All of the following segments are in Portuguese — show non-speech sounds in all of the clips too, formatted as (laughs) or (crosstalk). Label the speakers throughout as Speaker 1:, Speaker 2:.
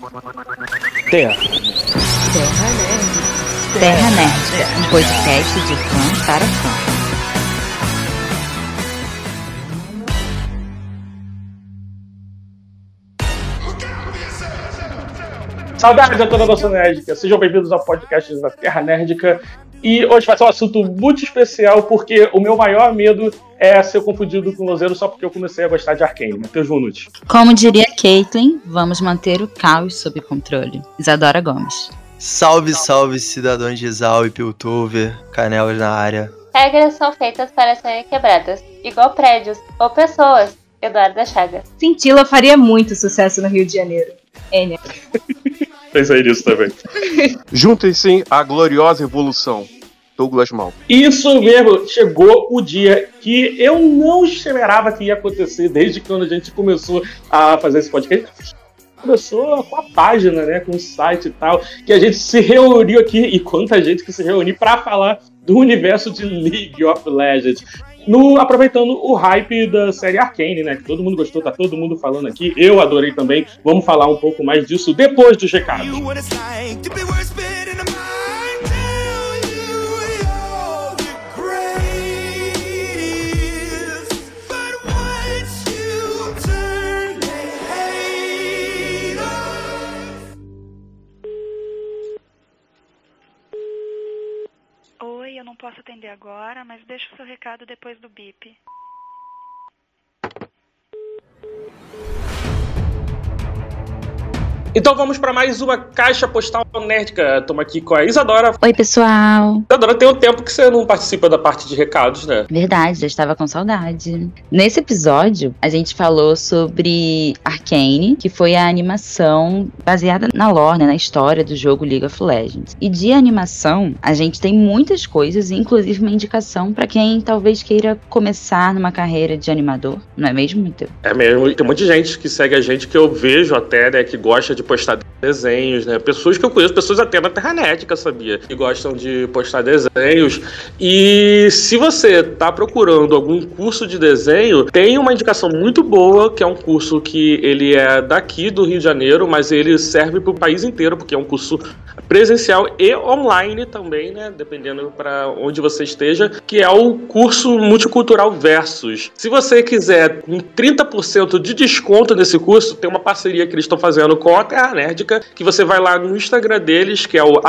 Speaker 1: Terra.
Speaker 2: Terra Nerd.
Speaker 3: Terra Nerd, um podcast de fã para fã.
Speaker 1: Saudades a toda a nossa nerdica. Sejam bem-vindos ao podcast da Terra Nerdica. E hoje vai ser um assunto muito especial, porque o meu maior medo é ser confundido com Lozeiro só porque eu comecei a gostar de Arkane. Matheus Vunucci.
Speaker 3: Como diria Caitlyn, vamos manter o caos sob controle. Isadora Gomes.
Speaker 4: Salve, salve, cidadãos de Exal e Piltover, canelas na área.
Speaker 5: Regras são feitas para serem quebradas, igual prédios ou pessoas. Eduardo Chagas.
Speaker 2: Cintila faria muito sucesso no Rio de Janeiro. Enya. (laughs)
Speaker 1: Pensei nisso também. (laughs)
Speaker 6: Juntem-se à gloriosa evolução. Douglas Mal.
Speaker 1: Isso mesmo, chegou o dia que eu não esperava que ia acontecer desde quando a gente começou a fazer esse podcast. Começou com a página, né, com o site e tal, que a gente se reuniu aqui, e quanta gente que se reuniu para falar do universo de League of Legends. No, aproveitando o hype da série Arcane, né? Que todo mundo gostou, tá todo mundo falando aqui. Eu adorei também. Vamos falar um pouco mais disso depois dos recados.
Speaker 7: Não posso atender agora, mas deixa o seu recado depois do bip.
Speaker 1: Então vamos para mais uma caixa postal nerdica. Estamos aqui com a Isadora.
Speaker 3: Oi, pessoal.
Speaker 1: Isadora, tem um tempo que você não participa da parte de recados, né?
Speaker 3: Verdade, já estava com saudade. Nesse episódio, a gente falou sobre Arcane, que foi a animação baseada na lore, né, na história do jogo League of Legends. E de animação, a gente tem muitas coisas, inclusive uma indicação para quem talvez queira começar numa carreira de animador, não é mesmo, Matheus?
Speaker 1: É mesmo. Tem muita gente que segue a gente que eu vejo até, né, que gosta de postar desenhos, né? Pessoas que eu conheço, pessoas até na Terra Nética, sabia? Que gostam de postar desenhos. E se você tá procurando algum curso de desenho, tem uma indicação muito boa, que é um curso que ele é daqui do Rio de Janeiro, mas ele serve para o país inteiro, porque é um curso presencial e online também, né? Dependendo para onde você esteja, que é o curso Multicultural Versus. Se você quiser com 30% de desconto nesse curso, tem uma parceria que eles estão fazendo com a Terra Nerdica, que você vai lá no Instagram deles, que é o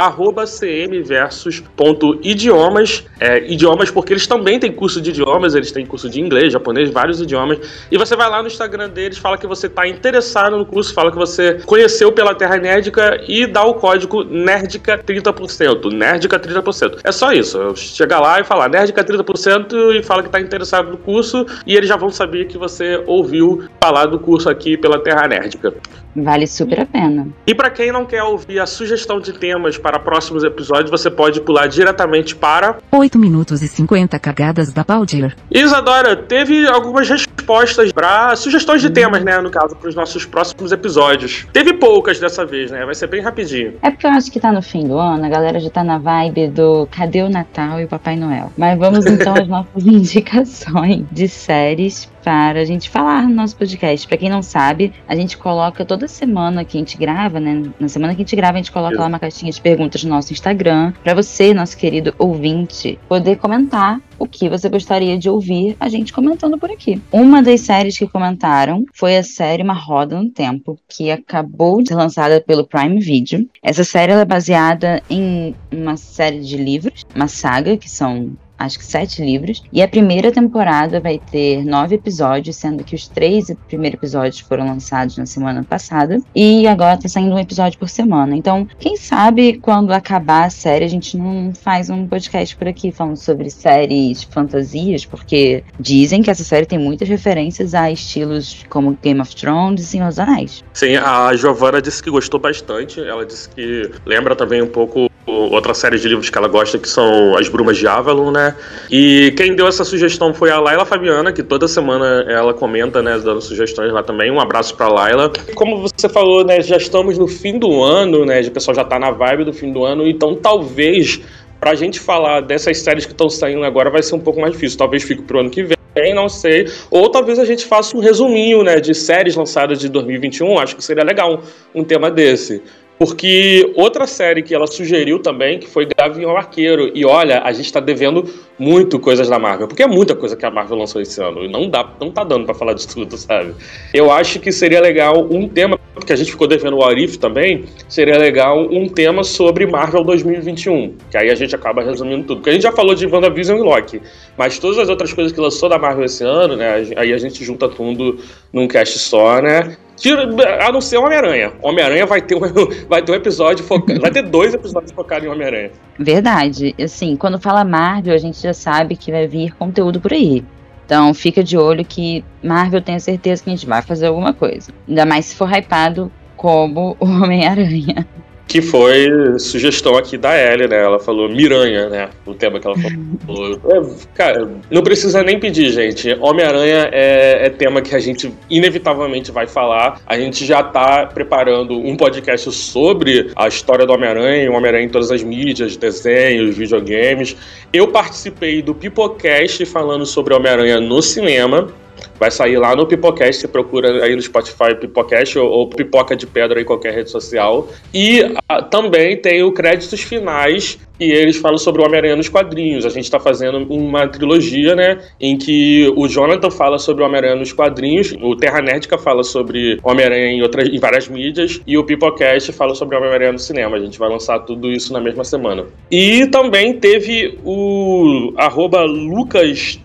Speaker 1: cmversus.idiomas. É, idiomas, porque eles também têm curso de idiomas, eles têm curso de inglês, japonês, vários idiomas. E você vai lá no Instagram deles, fala que você está interessado no curso, fala que você conheceu pela Terra Nerdica e dá o código Nerdica 30%. Nerdica 30%. É só isso. Chega lá e falar Nerdica 30% e fala que está interessado no curso e eles já vão saber que você ouviu falar do curso aqui pela Terra Nerdica.
Speaker 3: Vale super a pena.
Speaker 1: E para quem não quer ouvir a sugestão de temas para próximos episódios, você pode pular diretamente para
Speaker 8: 8 minutos e 50 cagadas da Baldir.
Speaker 1: Isadora, teve algumas respostas para sugestões de temas, né, no caso, para os nossos próximos episódios. Teve poucas dessa vez, né? Vai ser bem rapidinho.
Speaker 3: É porque eu acho que tá no fim do ano, a galera já tá na vibe do cadê o Natal e o Papai Noel. Mas vamos então às (laughs) nossas indicações de séries para a gente falar no nosso podcast. Para quem não sabe, a gente coloca toda semana que a gente grava, né? Na semana que a gente grava, a gente coloca lá uma caixinha de perguntas no nosso Instagram, para você, nosso querido ouvinte, poder comentar o que você gostaria de ouvir a gente comentando por aqui. Uma das séries que comentaram foi a série Uma Roda no Tempo, que acabou de ser lançada pelo Prime Video. Essa série é baseada em uma série de livros, uma saga, que são acho que sete livros. E a primeira temporada vai ter nove episódios, sendo que os três primeiros episódios foram lançados na semana passada. E agora tá saindo um episódio por semana. Então, quem sabe quando acabar a série, a gente não faz um podcast por aqui falando sobre séries fantasias, porque dizem que essa série tem muitas referências a estilos como Game of Thrones e Senhor dos Anéis.
Speaker 1: Sim, a Giovanna disse que gostou bastante. Ela disse que lembra também um pouco outra série de livros que ela gosta, que são As Brumas de Avalon, né? E quem deu essa sugestão foi a Laila Fabiana, que toda semana ela comenta, né, dando sugestões lá também. Um abraço pra Laila. Como você falou, né, já estamos no fim do ano, né? O pessoal já tá na vibe do fim do ano, então talvez pra gente falar dessas séries que estão saindo agora vai ser um pouco mais difícil. Talvez fique pro ano que vem. também, não sei. Ou talvez a gente faça um resuminho, né, de séries lançadas de 2021. Acho que seria legal um, um tema desse. Porque outra série que ela sugeriu também, que foi Gavião Arqueiro. E olha, a gente está devendo muito coisas da Marvel, porque é muita coisa que a Marvel lançou esse ano. E não, dá, não tá dando para falar de tudo, sabe? Eu acho que seria legal um tema, porque a gente ficou devendo o Arif também, seria legal um tema sobre Marvel 2021. Que aí a gente acaba resumindo tudo. Porque a gente já falou de WandaVision e Loki. Mas todas as outras coisas que lançou da Marvel esse ano, né? Aí a gente junta tudo num cast só, né? Tira, a não ser Homem-Aranha. Homem-Aranha vai ter um, (laughs) vai ter um episódio focado. (laughs) vai ter dois episódios focados em Homem-Aranha.
Speaker 3: Verdade. Assim, quando fala Marvel, a gente já sabe que vai vir conteúdo por aí. Então fica de olho que Marvel tenha certeza que a gente vai fazer alguma coisa. Ainda mais se for hypado como o Homem-Aranha.
Speaker 1: Que foi sugestão aqui da Ellie, né? Ela falou Miranha, né? O tema que ela falou. (laughs) É, cara, não precisa nem pedir, gente. Homem-Aranha é, é, tema que a gente inevitavelmente vai falar. A gente já tá preparando um podcast sobre a história do Homem-Aranha, o Homem-Aranha em todas as mídias, desenhos, videogames. Eu participei do Pipocast falando sobre Homem-Aranha no cinema. Vai sair lá no Pipocast, você procura aí no Spotify Pipocast ou, ou Pipoca de Pedra em qualquer rede social. E ah, também tem o créditos finais e eles falam sobre o Homem-Aranha nos quadrinhos. A gente está fazendo uma trilogia, né, em que o Jonathan fala sobre o Homem-Aranha nos quadrinhos, o Terra Nerdica fala sobre Homem-Aranha em, outras, em várias mídias, e o Pipocast fala sobre o Homem-Aranha no cinema. A gente vai lançar tudo isso na mesma semana. E também teve o arroba Lucas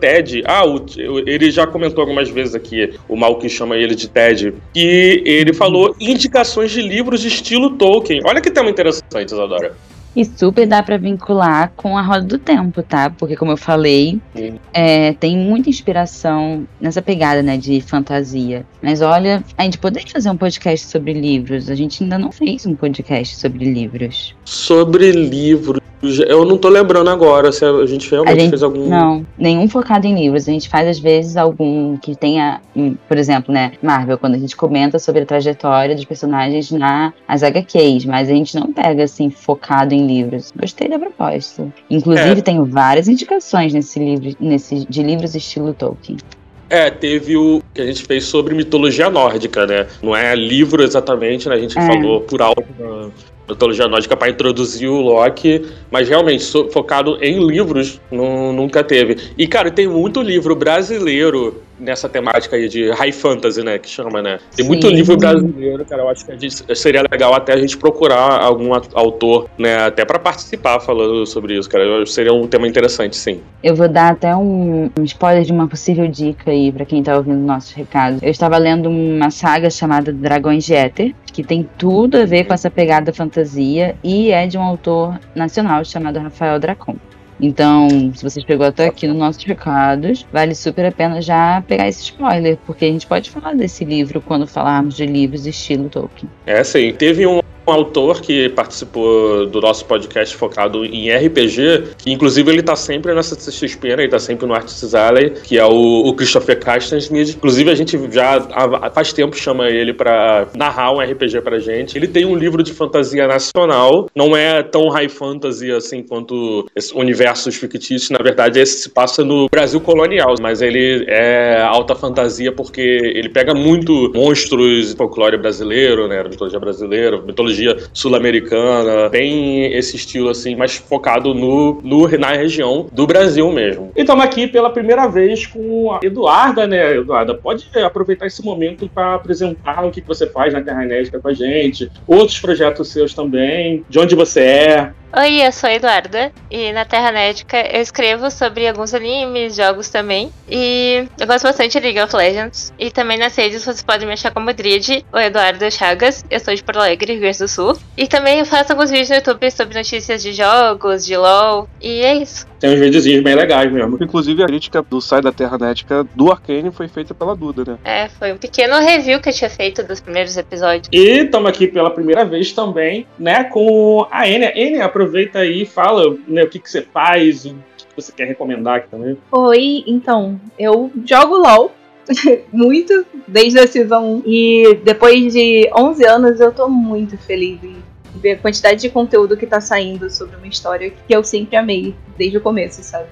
Speaker 1: Ted, ah, o, ele já comentou algumas vezes aqui, o mal que chama ele de Ted, e ele falou indicações de livros de estilo Tolkien. Olha que tema interessante, Isadora.
Speaker 3: E super dá para vincular com a roda do tempo, tá? Porque, como eu falei, é, tem muita inspiração nessa pegada, né, de fantasia. Mas olha, a gente poderia fazer um podcast sobre livros. A gente ainda não fez um podcast sobre livros.
Speaker 1: Sobre livros. Eu não tô lembrando agora se a gente realmente a gente, fez algum.
Speaker 3: Não, nenhum focado em livros. A gente faz, às vezes, algum que tenha, hum, por exemplo, né, Marvel, quando a gente comenta sobre a trajetória dos personagens na as HQs, mas a gente não pega, assim, focado em livros. Gostei da proposta. Inclusive, é. tenho várias indicações nesse livro, nesse, de livros estilo Tolkien.
Speaker 1: É, teve o que a gente fez sobre mitologia nórdica, né? Não é livro exatamente, né? A gente é. falou por alto na mitologia nórdica para introduzir o Loki, mas realmente focado em livros não, nunca teve. E, cara, tem muito livro brasileiro nessa temática aí de high fantasy, né, que chama, né? Tem Sim. muito livro brasileiro, cara, eu acho que gente, seria legal até a gente procurar algum autor, né, até para participar falando sobre isso, cara. Seria um tema interessante, sim.
Speaker 3: Eu vou dar até um, um spoiler de uma possível dica aí para quem tá ouvindo nossos recados. Eu estava lendo uma saga chamada Dragões de Éter, que tem tudo a ver com essa pegada fantasia e é de um autor nacional chamado Rafael Dracon. Então, se vocês pegou até aqui nos nossos recados, vale super a pena já pegar esse spoiler, porque a gente pode falar desse livro quando falarmos de livros estilo Tolkien.
Speaker 1: É, sim. Teve um um autor que participou do nosso podcast focado em RPG, que inclusive ele tá sempre nessa CXP, né? ele tá sempre no Artists Alley, que é o, o Christopher Castensmith. Inclusive a gente já há, faz tempo chama ele para narrar um RPG pra gente. Ele tem um livro de fantasia nacional, não é tão high fantasy assim quanto universos fictícios, na verdade esse se passa no Brasil colonial, mas ele é alta fantasia porque ele pega muito monstros folclore brasileiro, né, mitologia brasileira, mitologia mitologia sul-americana, bem esse estilo assim, mais focado no, no, na região do Brasil mesmo. E estamos aqui pela primeira vez com a Eduarda, né? Eduarda, pode aproveitar esse momento para apresentar o que você faz na Terra Inédita com a gente, outros projetos seus também, de onde você é,
Speaker 5: Oi, eu sou a Eduarda e na Terra Nética eu escrevo sobre alguns animes, jogos também. E eu gosto bastante de League of Legends. E também nas redes vocês podem me achar como Drid ou Eduarda Chagas. Eu sou de Porto Alegre, Rio Grande do Sul. E também eu faço alguns vídeos no YouTube sobre notícias de jogos, de LoL. E é isso.
Speaker 1: Tem uns videozinhos bem legais mesmo.
Speaker 6: Inclusive a crítica do Sai da Terra Nética do Arcane foi feita pela Duda, né?
Speaker 5: É, foi um pequeno review que eu tinha feito dos primeiros episódios.
Speaker 1: E estamos aqui pela primeira vez também, né, com a Enya. Enya, aproveita aí e fala né, o que, que você faz, o que você quer recomendar aqui também.
Speaker 2: Oi, então, eu jogo LOL (laughs) muito desde a Season 1 e depois de 11 anos eu tô muito feliz em ver a quantidade de conteúdo que tá saindo sobre uma história que eu sempre amei desde o começo, sabe?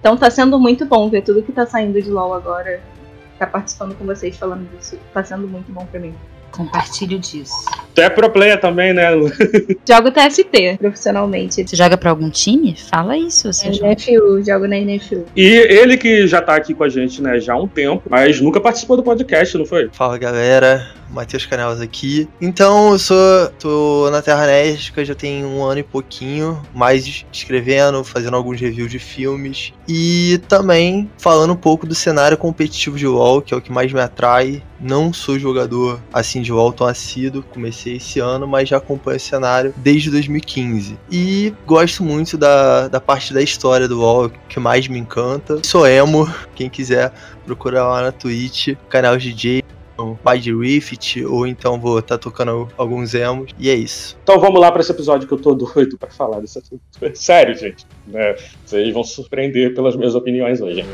Speaker 2: Então tá sendo muito bom ver tudo que tá saindo de LoL agora. Tá participando com vocês falando disso. Tá sendo muito bom pra mim.
Speaker 3: Compartilho disso.
Speaker 1: Tu é pro player também, né? Lu? (laughs)
Speaker 2: Jogo TFT profissionalmente.
Speaker 3: Você joga pra algum time? Fala isso. Você joga.
Speaker 2: NFU, jogo na NFU.
Speaker 1: E ele que já tá aqui com a gente, né, já há um tempo, mas nunca participou do podcast, não foi?
Speaker 4: Fala galera, Matheus Canelas aqui. Então, eu sou. tô na Terra Néstica já tem um ano e pouquinho, mais escrevendo, fazendo alguns reviews de filmes. E também falando um pouco do cenário competitivo de WoW, que é o que mais me atrai. Não sou jogador assim de WoW tão assíduo, comecei esse ano, mas já acompanho o cenário desde 2015. E gosto muito da, da parte da história do WoW, que mais me encanta. Sou emo, quem quiser procurar lá na Twitch, canal DJ, o pai de Rift, ou então vou estar tocando alguns emos, e é isso.
Speaker 1: Então vamos lá pra esse episódio que eu tô doido pra falar assunto. (laughs) Sério, gente. né? Vocês vão se surpreender pelas minhas opiniões hoje.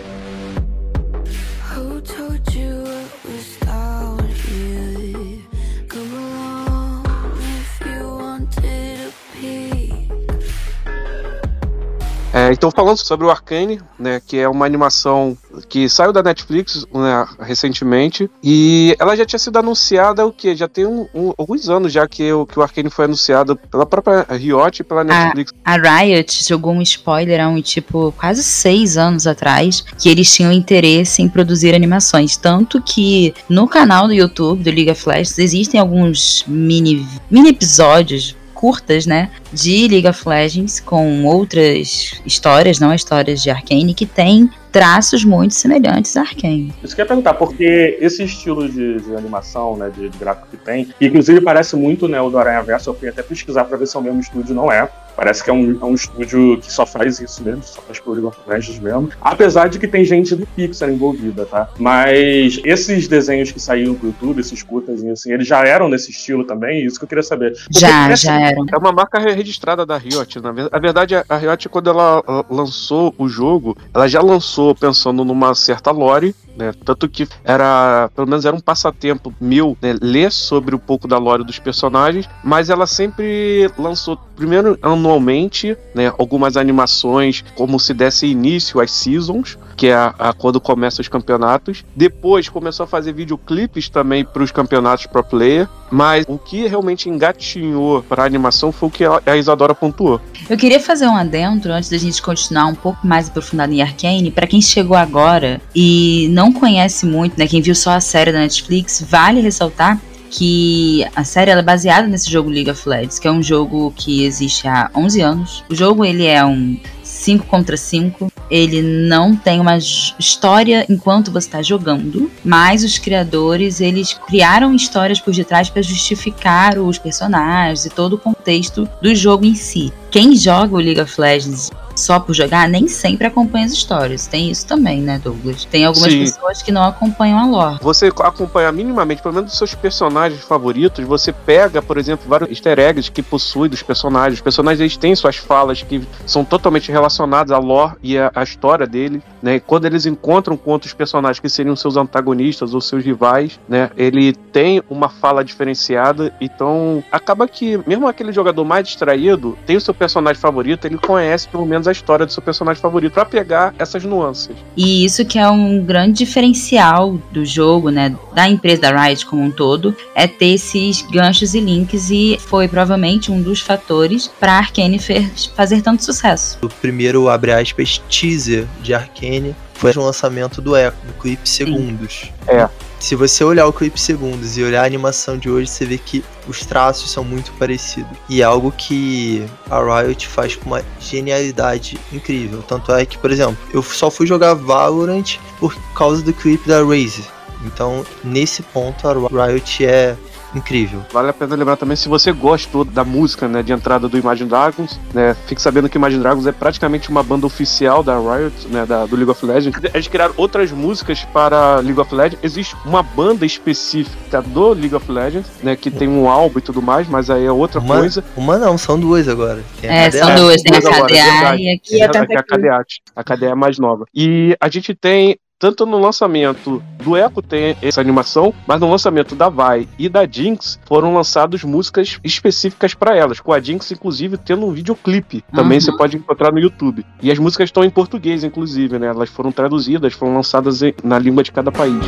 Speaker 6: É, então, falando sobre o Arcane, né, que é uma animação que saiu da Netflix né, recentemente, e ela já tinha sido anunciada o que? Já tem um- um- alguns anos já que o, que o Arcane foi anunciado pela própria Riot e pela Netflix.
Speaker 3: A Riot jogou um spoiler há um tipo quase seis anos atrás que eles tinham interesse em produzir animações. Tanto que no canal do YouTube do League of Legends existem alguns mini, mini episódios curtas, né, de League of Legends com outras histórias, não histórias de Arcane, que tem traços muito semelhantes a Arcane.
Speaker 1: Isso que eu ia perguntar, porque esse estilo de, de animação, né, de, gráfico que tem, inclusive parece muito né, o do Aranha Verso, eu fui até pesquisar pra ver se é o mesmo estúdio, não é. Parece que é um, é um estúdio que só faz isso mesmo, só faz pro League of Legends mesmo. Apesar de que tem gente do Pixar envolvida, tá? Mas esses desenhos que saíram pro YouTube, esses curtas, assim, eles já eram nesse estilo também? Isso que eu queria saber. Porque
Speaker 3: Já, já eram.
Speaker 6: É uma marca re- registrada da Riot. Na ver- a verdade, a Riot, quando ela lançou o jogo, ela já lançou pensando numa certa lore, né? Tanto que era, pelo menos era um passatempo meu, né? Ler sobre um pouco da lore dos personagens, mas ela sempre lançou, primeiro anualmente, né? Algumas animações, como se desse início às seasons, que é a, a- quando começam os campeonatos. Depois começou a fazer videoclipes também para os campeonatos pro player, mas o que realmente engatinhou para a animação foi o que a Isadora pontuou.
Speaker 3: Eu queria fazer um adentro antes da gente continuar um pouco mais aprofundado em Arcane. Pra quem chegou agora e não conhece muito, né, quem viu só a série da Netflix, vale ressaltar que a série é baseada nesse jogo League of Legends, que é um jogo que existe há 11 anos. O jogo ele é um 5 contra 5. Ele não tem uma história enquanto você está jogando, mas os criadores eles criaram histórias por detrás para justificar os personagens e todo o contexto do jogo em si. Quem joga o League of Legends só por jogar nem sempre acompanha as histórias. Tem isso também, né, Douglas? Tem algumas
Speaker 6: Sim.
Speaker 3: pessoas que não acompanham a lore.
Speaker 6: Você acompanha minimamente, pelo menos dos seus personagens favoritos, você pega, por exemplo, vários easter eggs que possui dos personagens. Os personagens eles têm suas falas que são totalmente relacionadas à lore e à, à história dele, né? E quando eles encontram com outros personagens que seriam seus antagonistas ou seus rivais, né? Ele tem uma fala diferenciada, então acaba que mesmo aquele jogador mais distraído tem o seu personagem favorito, ele conhece pelo menos a história do seu personagem favorito pra pegar essas nuances.
Speaker 3: E isso que é um grande diferencial do jogo, né, da empresa da Riot como um todo, é ter esses ganchos e links e foi provavelmente um dos fatores para Arcane fer- fazer tanto sucesso.
Speaker 4: O primeiro, abre aspas, teaser de Arcane foi o lançamento do Echo, do Clip Segundos.
Speaker 6: É.
Speaker 4: Se você olhar o Clip Segundos e olhar a animação de hoje, você vê que os traços são muito parecidos. E é algo que a Riot faz com uma genialidade incrível. Tanto é que, por exemplo, eu só fui jogar Valorant por causa do clipe da Razer. Então, nesse ponto, a Riot é incrível.
Speaker 6: Vale a pena lembrar também, se você gostou da música, né, de entrada do Imagine Dragons, né, fique sabendo que Imagine Dragons é praticamente uma banda oficial da Riot, né, da, do League of Legends. Eles criaram outras músicas para League of Legends. Existe uma banda específica do League of Legends, né, que tem um álbum e tudo mais, mas aí é outra
Speaker 4: Uma,
Speaker 6: coisa.
Speaker 4: uma não, são duas agora.
Speaker 3: É,
Speaker 4: KDA.
Speaker 3: são duas, tem a
Speaker 6: agora,
Speaker 3: KDA e aqui.
Speaker 2: A
Speaker 6: É, é a. KDA. A KDA é mais nova. E a gente tem tanto no lançamento do Echo tem essa animação, mas no lançamento da Vai e da Jinx foram lançadas músicas específicas para elas, com a Jinx inclusive tendo um videoclipe, também
Speaker 9: Uhum.
Speaker 6: você pode encontrar no YouTube. E as músicas estão em português inclusive, né? Elas foram traduzidas, foram lançadas na língua de cada país.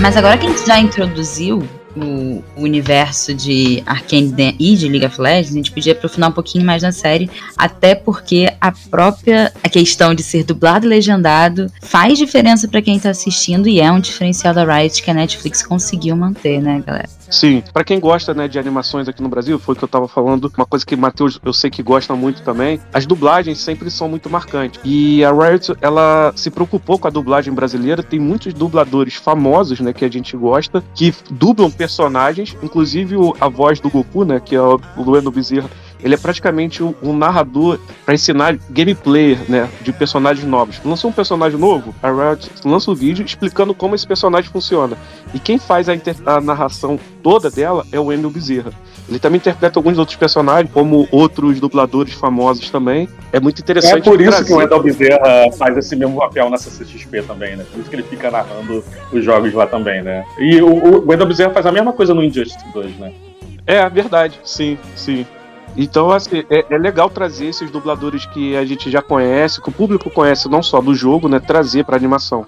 Speaker 9: Mas agora que a gente já introduziu o, universo de Arcane e de League of Legends, a gente podia aprofundar um pouquinho mais na série, até porque a própria a questão de ser dublado e legendado faz diferença pra quem tá assistindo e é um diferencial da Riot que a Netflix conseguiu manter, né, galera?
Speaker 6: Sim, Pra quem gosta, né, de animações aqui no Brasil, foi o que eu tava falando, uma coisa que Matheus eu sei que gosta muito também, as dublagens sempre são muito marcantes. E a Riot, ela se preocupou com a dublagem brasileira, tem muitos dubladores famosos, né, que a gente gosta, que dublam personagens, inclusive a voz do Goku, né, que é o Lueno Bezerra, ele é praticamente um, um narrador para ensinar gameplay, né, de personagens novos. Lançou um personagem novo, a Riot lança o vídeo explicando como esse personagem funciona. E quem faz a, a narração toda dela é o Wendel Bezerra. Ele também interpreta alguns outros personagens, como outros dubladores famosos também. É muito interessante.
Speaker 1: É por isso
Speaker 6: trazer-
Speaker 1: que o Wendell Bezerra faz esse mesmo papel na CCXP também, né? Por isso que ele fica narrando os jogos lá também, né? E o, o Bezerra faz a mesma coisa no Injustice 2, né?
Speaker 6: É, verdade, sim, sim. Então, assim, é, é legal trazer esses dubladores que a gente já conhece, que o público conhece não só do jogo, né? Trazer pra animação.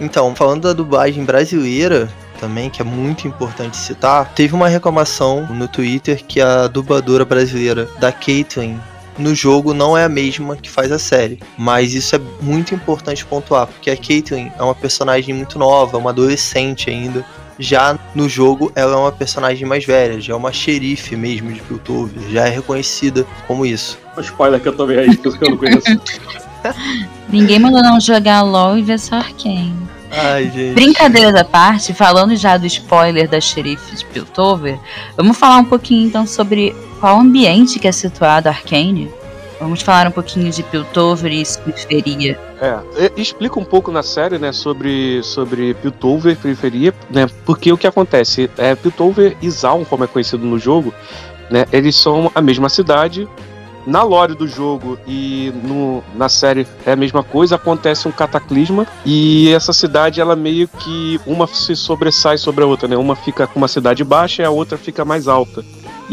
Speaker 4: Então, falando da dublagem brasileira, também, que é muito importante citar, teve uma reclamação no Twitter que a dubladora brasileira da Caitlyn no jogo não é a mesma que faz a série. Mas isso é muito importante pontuar, porque a Caitlyn é uma personagem muito nova, uma adolescente ainda. Já no jogo, ela é uma personagem mais velha, já é uma xerife mesmo de Piltover, já é reconhecida como isso.
Speaker 1: Spoiler que eu tomei aí, por isso que eu não conheço. (laughs)
Speaker 9: Ninguém mandou não jogar LOL e ver só Arcane.
Speaker 4: Ai, gente.
Speaker 9: Brincadeiras à parte, falando já do spoiler da xerife de Piltover, vamos falar um pouquinho então sobre qual ambiente que é situado Arcane. Vamos falar um pouquinho de Piltover e periferia.
Speaker 6: É, explica um pouco na série, né, sobre, sobre Piltover, periferia, né, porque o que acontece, é, Piltover e Zaun, como é conhecido no jogo, né, eles são a mesma cidade, na lore do jogo e no, na série é a mesma coisa, acontece um cataclisma e essa cidade, ela meio que, uma se sobressai sobre a outra, né, uma fica com uma cidade baixa e a outra fica mais alta.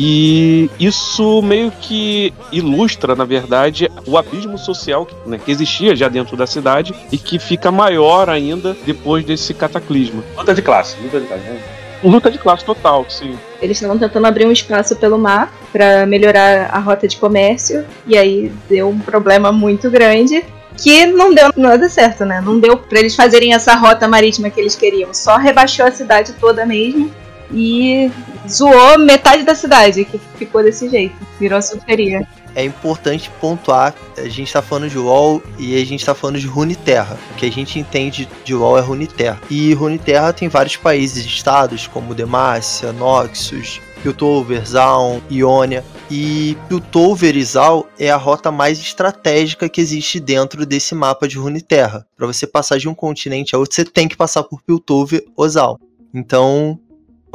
Speaker 6: E isso meio que ilustra, na verdade, o abismo social né, que existia já dentro da cidade e que fica maior ainda depois desse cataclisma.
Speaker 1: Luta de classe, luta de classe. né?
Speaker 6: Luta de classe total, sim.
Speaker 2: Eles estavam tentando abrir um espaço pelo mar para melhorar a rota de comércio e aí deu um problema muito grande que não deu nada certo, né? Não deu para eles fazerem essa rota marítima que eles queriam. Só rebaixou a cidade toda mesmo e zoou metade da cidade que ficou desse jeito. Virou sulferia.
Speaker 4: é importante pontuar, a gente tá falando de LoL e a gente tá falando de Runeterra. O que a gente entende de LoL é Runeterra. E Runeterra tem vários países estados, como Demacia, Noxus, Piltover, Zaun, Ionia. E Piltover e Zaun é a rota mais estratégica que existe dentro desse mapa de Runeterra. Para você passar de um continente a outro, você tem que passar por Piltover ou Zaun. Então,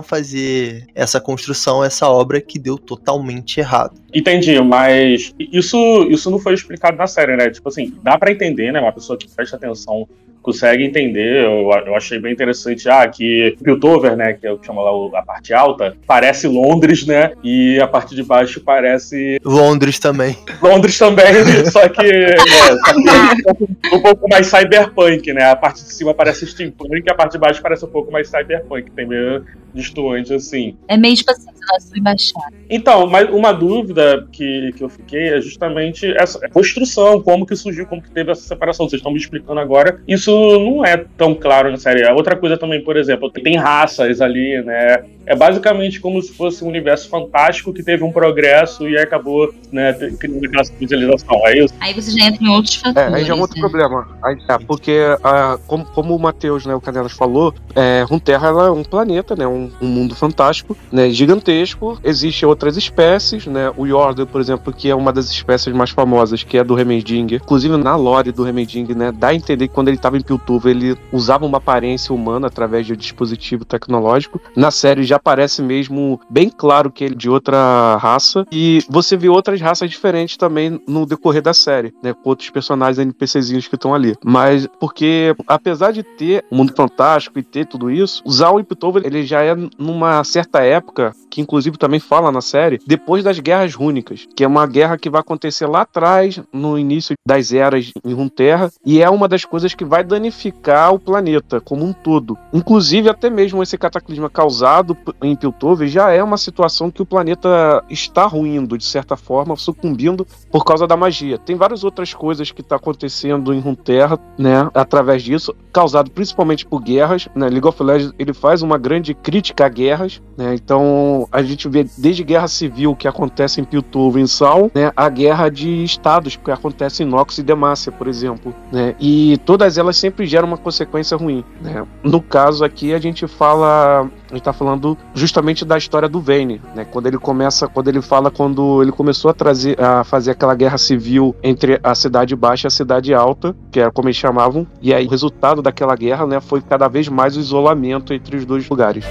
Speaker 4: fazer essa construção, essa obra que deu totalmente errado.
Speaker 1: Entendi, mas isso, isso não foi explicado na série, né? Tipo assim, dá pra entender, né? Uma pessoa que presta atenção consegue entender. Eu, eu achei bem interessante, ah, que Piltover, né, que é o que chama lá a parte alta, parece Londres, né? E a parte de baixo parece
Speaker 4: Londres também.
Speaker 1: Londres também, (laughs) só que, é, só que um, pouco, um pouco mais cyberpunk, né? A parte de cima parece steampunk e a parte de baixo parece um pouco mais cyberpunk, tem meio distoante assim.
Speaker 9: É meio tipo assim, se baixar.
Speaker 1: Então, mas uma dúvida que, que eu fiquei é justamente essa construção, como que surgiu, como que teve essa separação. Vocês estão me explicando agora. Isso não é tão claro na série. Outra coisa também, por exemplo, tem raças ali, né? É basicamente como se fosse um universo fantástico que teve um progresso e acabou, né, criando aquela civilização. É isso?
Speaker 9: Aí você já entra em outros
Speaker 6: É,
Speaker 9: fatores.
Speaker 6: aí já é um outro
Speaker 9: né?
Speaker 6: problema. Aí, é, porque, ah, como, como o Matheus, né, o Canelas falou, é, Runeterra ela é um planeta, né, um, um mundo fantástico, né, gigantesco. Existem outras espécies, né, o Yordle, por exemplo, que é uma das espécies mais famosas, que é do Remending. Inclusive, na lore do Remending, né, dá a entender que quando ele estava em Piltover ele usava uma aparência humana através de dispositivo tecnológico. Na série já parece mesmo bem claro que ele é de outra raça e você vê outras raças diferentes também no decorrer da série, né, com outros personagens NPCzinhos que estão ali. Mas porque apesar de ter um mundo fantástico e ter tudo isso, o Zal e Piltover ele já é numa certa época que inclusive também fala na série, depois das guerras rúnicas, que é uma guerra que vai acontecer lá atrás, no início das eras em Runeterra, e é uma das coisas que vai danificar o planeta como um todo. Inclusive, até mesmo esse cataclisma causado em Piltover já é uma situação que o planeta está ruindo, de certa forma, sucumbindo por causa da magia. Tem várias outras coisas que está acontecendo em Runeterra, né, através disso, causado principalmente por guerras, né, League of Legends, ele faz uma grande crítica a guerras, né, então a gente vê desde guerra civil que acontece em Piltover em Sal, né, a guerra de estados que acontece em Nox e Demacia, por exemplo, né, e todas elas sempre geram uma consequência ruim, né. No caso aqui a gente fala, a gente tá falando justamente da história do Vayne, né, quando ele começa, quando ele fala quando ele começou a trazer, a fazer aquela guerra civil entre a cidade baixa e a cidade alta, que era como eles chamavam, e aí o resultado daquela guerra, né, foi cada vez mais o isolamento entre os dois lugares.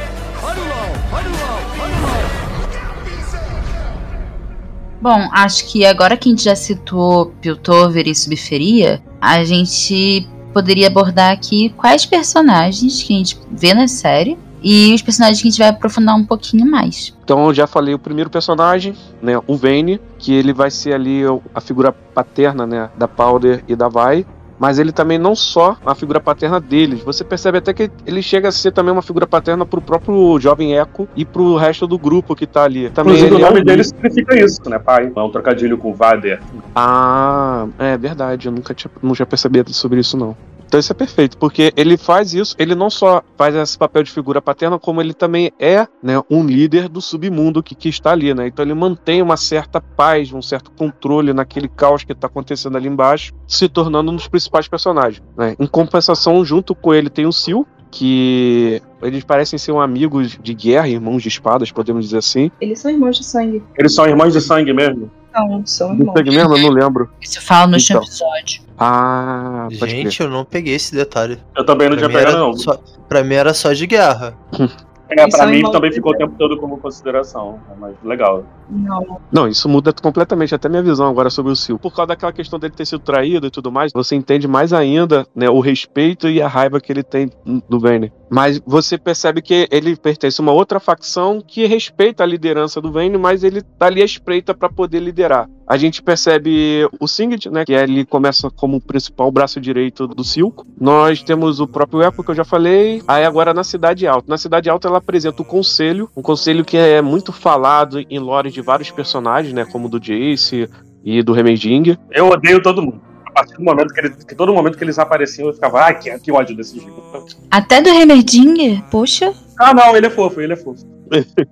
Speaker 9: Bom, acho que agora que a gente já citou Piltover e Subferia, a gente poderia abordar aqui quais personagens que a gente vê na série e os personagens que a gente vai aprofundar um pouquinho mais.
Speaker 6: Então eu já falei o primeiro personagem, né, o Vayne, que ele vai ser ali a figura paterna, né, da Powder e da Vi, mas ele também não só a figura paterna deles. Você percebe até que ele chega a ser também uma figura paterna pro próprio jovem Echo e pro resto do grupo que tá ali. Também
Speaker 1: Inclusive, o
Speaker 6: é
Speaker 1: nome
Speaker 6: um-
Speaker 1: dele significa isso, né, pai? É um trocadilho com Vader.
Speaker 6: Ah, é verdade. Eu nunca tinha, não tinha percebido sobre isso, não. Então isso é perfeito, porque ele faz isso, ele não só faz esse papel de figura paterna, como ele também é né, um líder do submundo que, que está ali, né? Então ele mantém uma certa paz, um certo controle naquele caos que está acontecendo ali embaixo, se tornando um dos principais personagens. Né? Em compensação, junto com ele tem o Sil, que eles parecem ser um amigos de guerra, irmãos de espadas, podemos dizer assim.
Speaker 2: Eles são irmãos de sangue.
Speaker 1: Eles são irmãos de sangue mesmo?
Speaker 2: Não, são irmãos.
Speaker 6: mesmo? Eu não lembro.
Speaker 9: Isso fala no último
Speaker 6: Então.
Speaker 9: episódio.
Speaker 6: Ah, pode crer.
Speaker 4: Gente, eu não peguei esse detalhe.
Speaker 1: Eu também não
Speaker 4: Pra
Speaker 1: tinha pegado, não.
Speaker 4: só, pra mim era só de guerra. (laughs)
Speaker 1: É, pra mim também ficou o tempo todo como consideração. Mas legal.
Speaker 2: Não.
Speaker 6: Não, isso muda completamente até minha visão agora sobre o Sil. Por causa daquela questão dele ter sido traído e tudo mais, você entende mais ainda né, o respeito e a raiva que ele tem do Vayne. Mas você percebe que ele pertence a uma outra facção que respeita a liderança do Vayne, mas ele tá ali à espreita para poder liderar. A gente percebe o Singed, né, que ele começa como o principal braço direito do Silco. Nós temos o próprio Echo, que eu já falei. Aí agora na Cidade Alta. Na Cidade Alta ela apresenta o Conselho, um conselho que é muito falado em lore de vários personagens, né, como do Jace e do Remeding.
Speaker 1: Eu odeio todo mundo. A partir do momento que, ele, que todo momento que eles apareciam, eu ficava, ah, que, que ódio desse jogo.
Speaker 9: Até do Remerdinger? Poxa.
Speaker 1: Ah, não, ele é fofo, ele é fofo.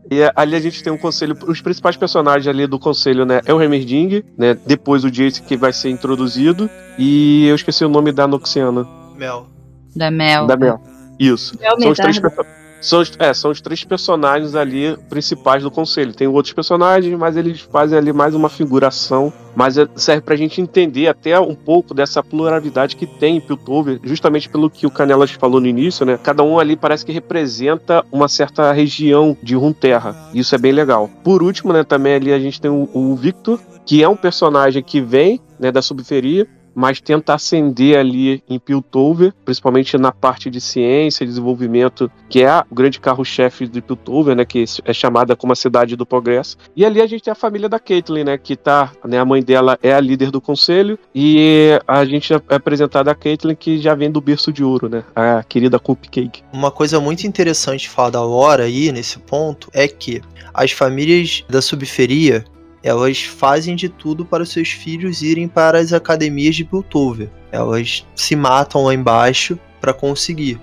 Speaker 6: E é- ali a gente tem um conselho, os principais personagens ali do conselho, né, é o Remerding, né, depois o Jace que vai ser introduzido, e eu esqueci o nome da Noxiana,
Speaker 4: Mel.
Speaker 9: Da Mel.
Speaker 6: da Mel. Isso.
Speaker 2: Mel
Speaker 6: São os, três
Speaker 2: Medarda.
Speaker 6: São, os, é, são os três personagens ali principais do conselho. Tem outros personagens, mas eles fazem ali mais uma figuração. Mas é- serve pra gente entender até um pouco dessa pluralidade que tem em Piltover, justamente pelo que o Canelas falou no início, né? Cada um ali parece que representa uma certa região de Runeterra. Isso é bem legal. Por último, né, também ali a gente tem o, o Victor, que é um personagem que vem né, da subferia, mas tenta ascender ali em Piltover, principalmente na parte de ciência e desenvolvimento, que é o grande carro-chefe de Piltover, né, que é chamada como a cidade do progresso. E ali a gente tem a família da Caitlyn, né, que tá, né, a mãe dela é a líder do conselho e a gente é apresentada a Caitlyn que já vem do berço de ouro, né, a querida Cupcake.
Speaker 4: Uma coisa muito interessante falar da Lora aí, nesse ponto, é que as famílias da subferia, elas fazem de tudo para seus filhos irem para as academias de Piltover. Elas se matam lá embaixo para conseguir.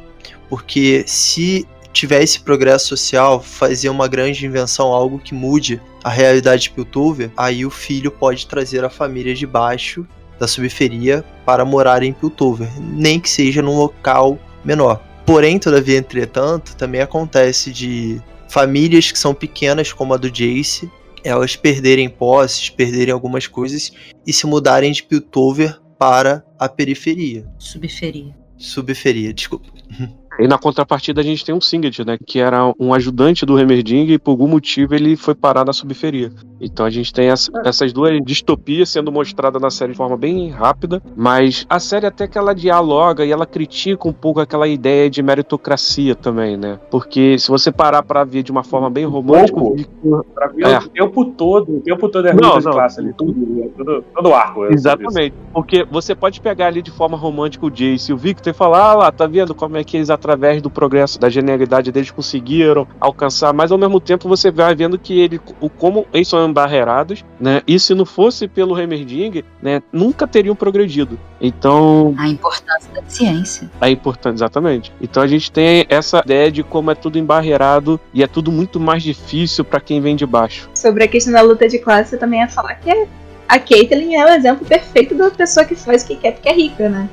Speaker 4: Porque se tiver esse progresso social, fazer uma grande invenção, algo que mude a realidade de Piltover, aí o filho pode trazer a família de baixo da subferia para morar em Piltover, nem que seja num local menor. Porém, todavia, entretanto, também acontece de famílias que são pequenas, como a do Jace, elas perderem posses, perderem algumas coisas e se mudarem de Piltover para a periferia.
Speaker 9: Subferia.
Speaker 4: Subferia, desculpa. (laughs)
Speaker 6: E na contrapartida a gente tem um Singed, né? Que era um ajudante do Remerding e por algum motivo ele foi parar na subferia. Então a gente tem essa- essas duas distopias sendo mostradas na série de forma bem rápida, mas a série até que ela dialoga e ela critica um pouco aquela ideia de meritocracia também, né? Porque se você parar pra ver de uma forma bem romântica,
Speaker 1: Pouco. Pra ver
Speaker 6: É.
Speaker 1: o tempo todo, o tempo todo é
Speaker 6: Não,
Speaker 1: de
Speaker 6: não.
Speaker 1: classe ali, tudo, é tudo, todo arco. é.
Speaker 6: Exatamente. Porque você pode pegar ali de forma romântica o Jace e o Victor e falar, ah lá, tá vendo como é que eles, através do progresso, da genialidade deles, conseguiram alcançar, mas ao mesmo tempo você vai vendo que ele, o como eles são embarreirados, né? E se não fosse pelo Heimerdinger, né, nunca teriam progredido. Então,
Speaker 9: A importância da ciência.
Speaker 6: é importante, exatamente. Então a gente tem essa ideia de como é tudo embarreirado e é tudo muito mais difícil pra quem vem de baixo.
Speaker 2: Sobre a questão da luta de classe, eu também ia falar que é- a Caitlyn é o exemplo perfeito da pessoa que faz o que quer porque é rica, né?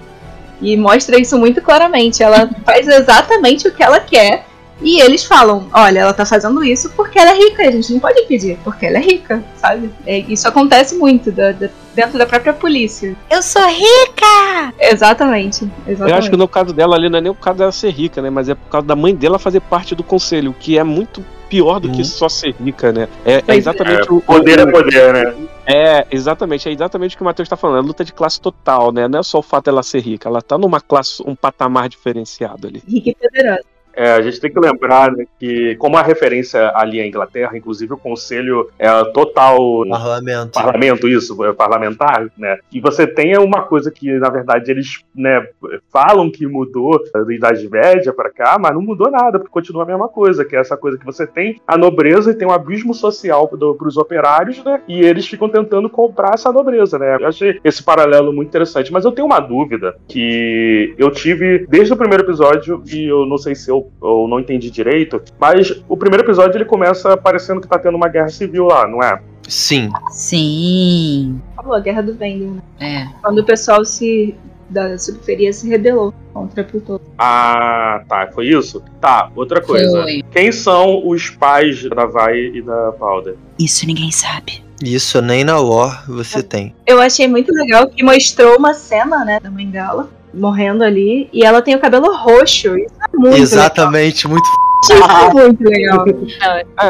Speaker 2: E mostra isso muito claramente. Ela faz exatamente o que ela quer. E eles falam, olha, ela tá fazendo isso porque ela é rica, a gente não pode impedir, porque ela é rica, sabe? É, isso acontece muito da- da- dentro da própria polícia.
Speaker 9: Eu sou rica!
Speaker 2: Exatamente, exatamente.
Speaker 6: Eu acho que no caso dela ali não é nem o caso dela ser rica, né? Mas é por causa da mãe dela fazer parte do conselho, o que é muito pior do que
Speaker 4: Uhum.
Speaker 6: só ser rica, né? É, é exatamente
Speaker 1: É,
Speaker 6: o.
Speaker 1: poder é poder, né?
Speaker 6: É, exatamente, é exatamente o que o Matheus tá falando. É luta de classe total, né? Não é só o fato dela ser rica, ela tá numa classe, um patamar diferenciado ali.
Speaker 2: Rica e poderosa.
Speaker 1: É, a gente tem que lembrar né, que, como a referência ali à Inglaterra, inclusive o conselho é total
Speaker 4: Parlamento.
Speaker 1: parlamento, isso, é parlamentar, né? E você tem uma coisa que, na verdade, eles né, falam que mudou da Idade Média pra cá, mas não mudou nada, porque continua a mesma coisa, que é essa coisa que você tem a nobreza e tem um abismo social do, pros operários, né? E eles ficam tentando comprar essa nobreza, né? Eu achei esse paralelo muito interessante, mas eu tenho uma dúvida que eu tive desde o primeiro episódio e eu não sei se eu, eu não entendi direito, mas o primeiro episódio ele começa parecendo que tá tendo uma guerra civil lá, não é?
Speaker 4: Sim.
Speaker 9: Sim.
Speaker 2: Falou, a guerra do Vender, né?
Speaker 9: É.
Speaker 2: Quando o pessoal se da subferia se rebelou contra Pluton.
Speaker 1: Ah, tá, foi isso? Tá, outra coisa.
Speaker 9: Foi.
Speaker 1: Quem são os pais da Vai e da Powder?
Speaker 9: Isso ninguém sabe.
Speaker 4: Isso nem na lore você tem.
Speaker 2: Eu achei muito legal que mostrou uma cena, né, da mãe dela morrendo ali e ela tem o cabelo roxo. Isso é muito
Speaker 4: Exatamente, muito
Speaker 2: legal. Isso é muito legal.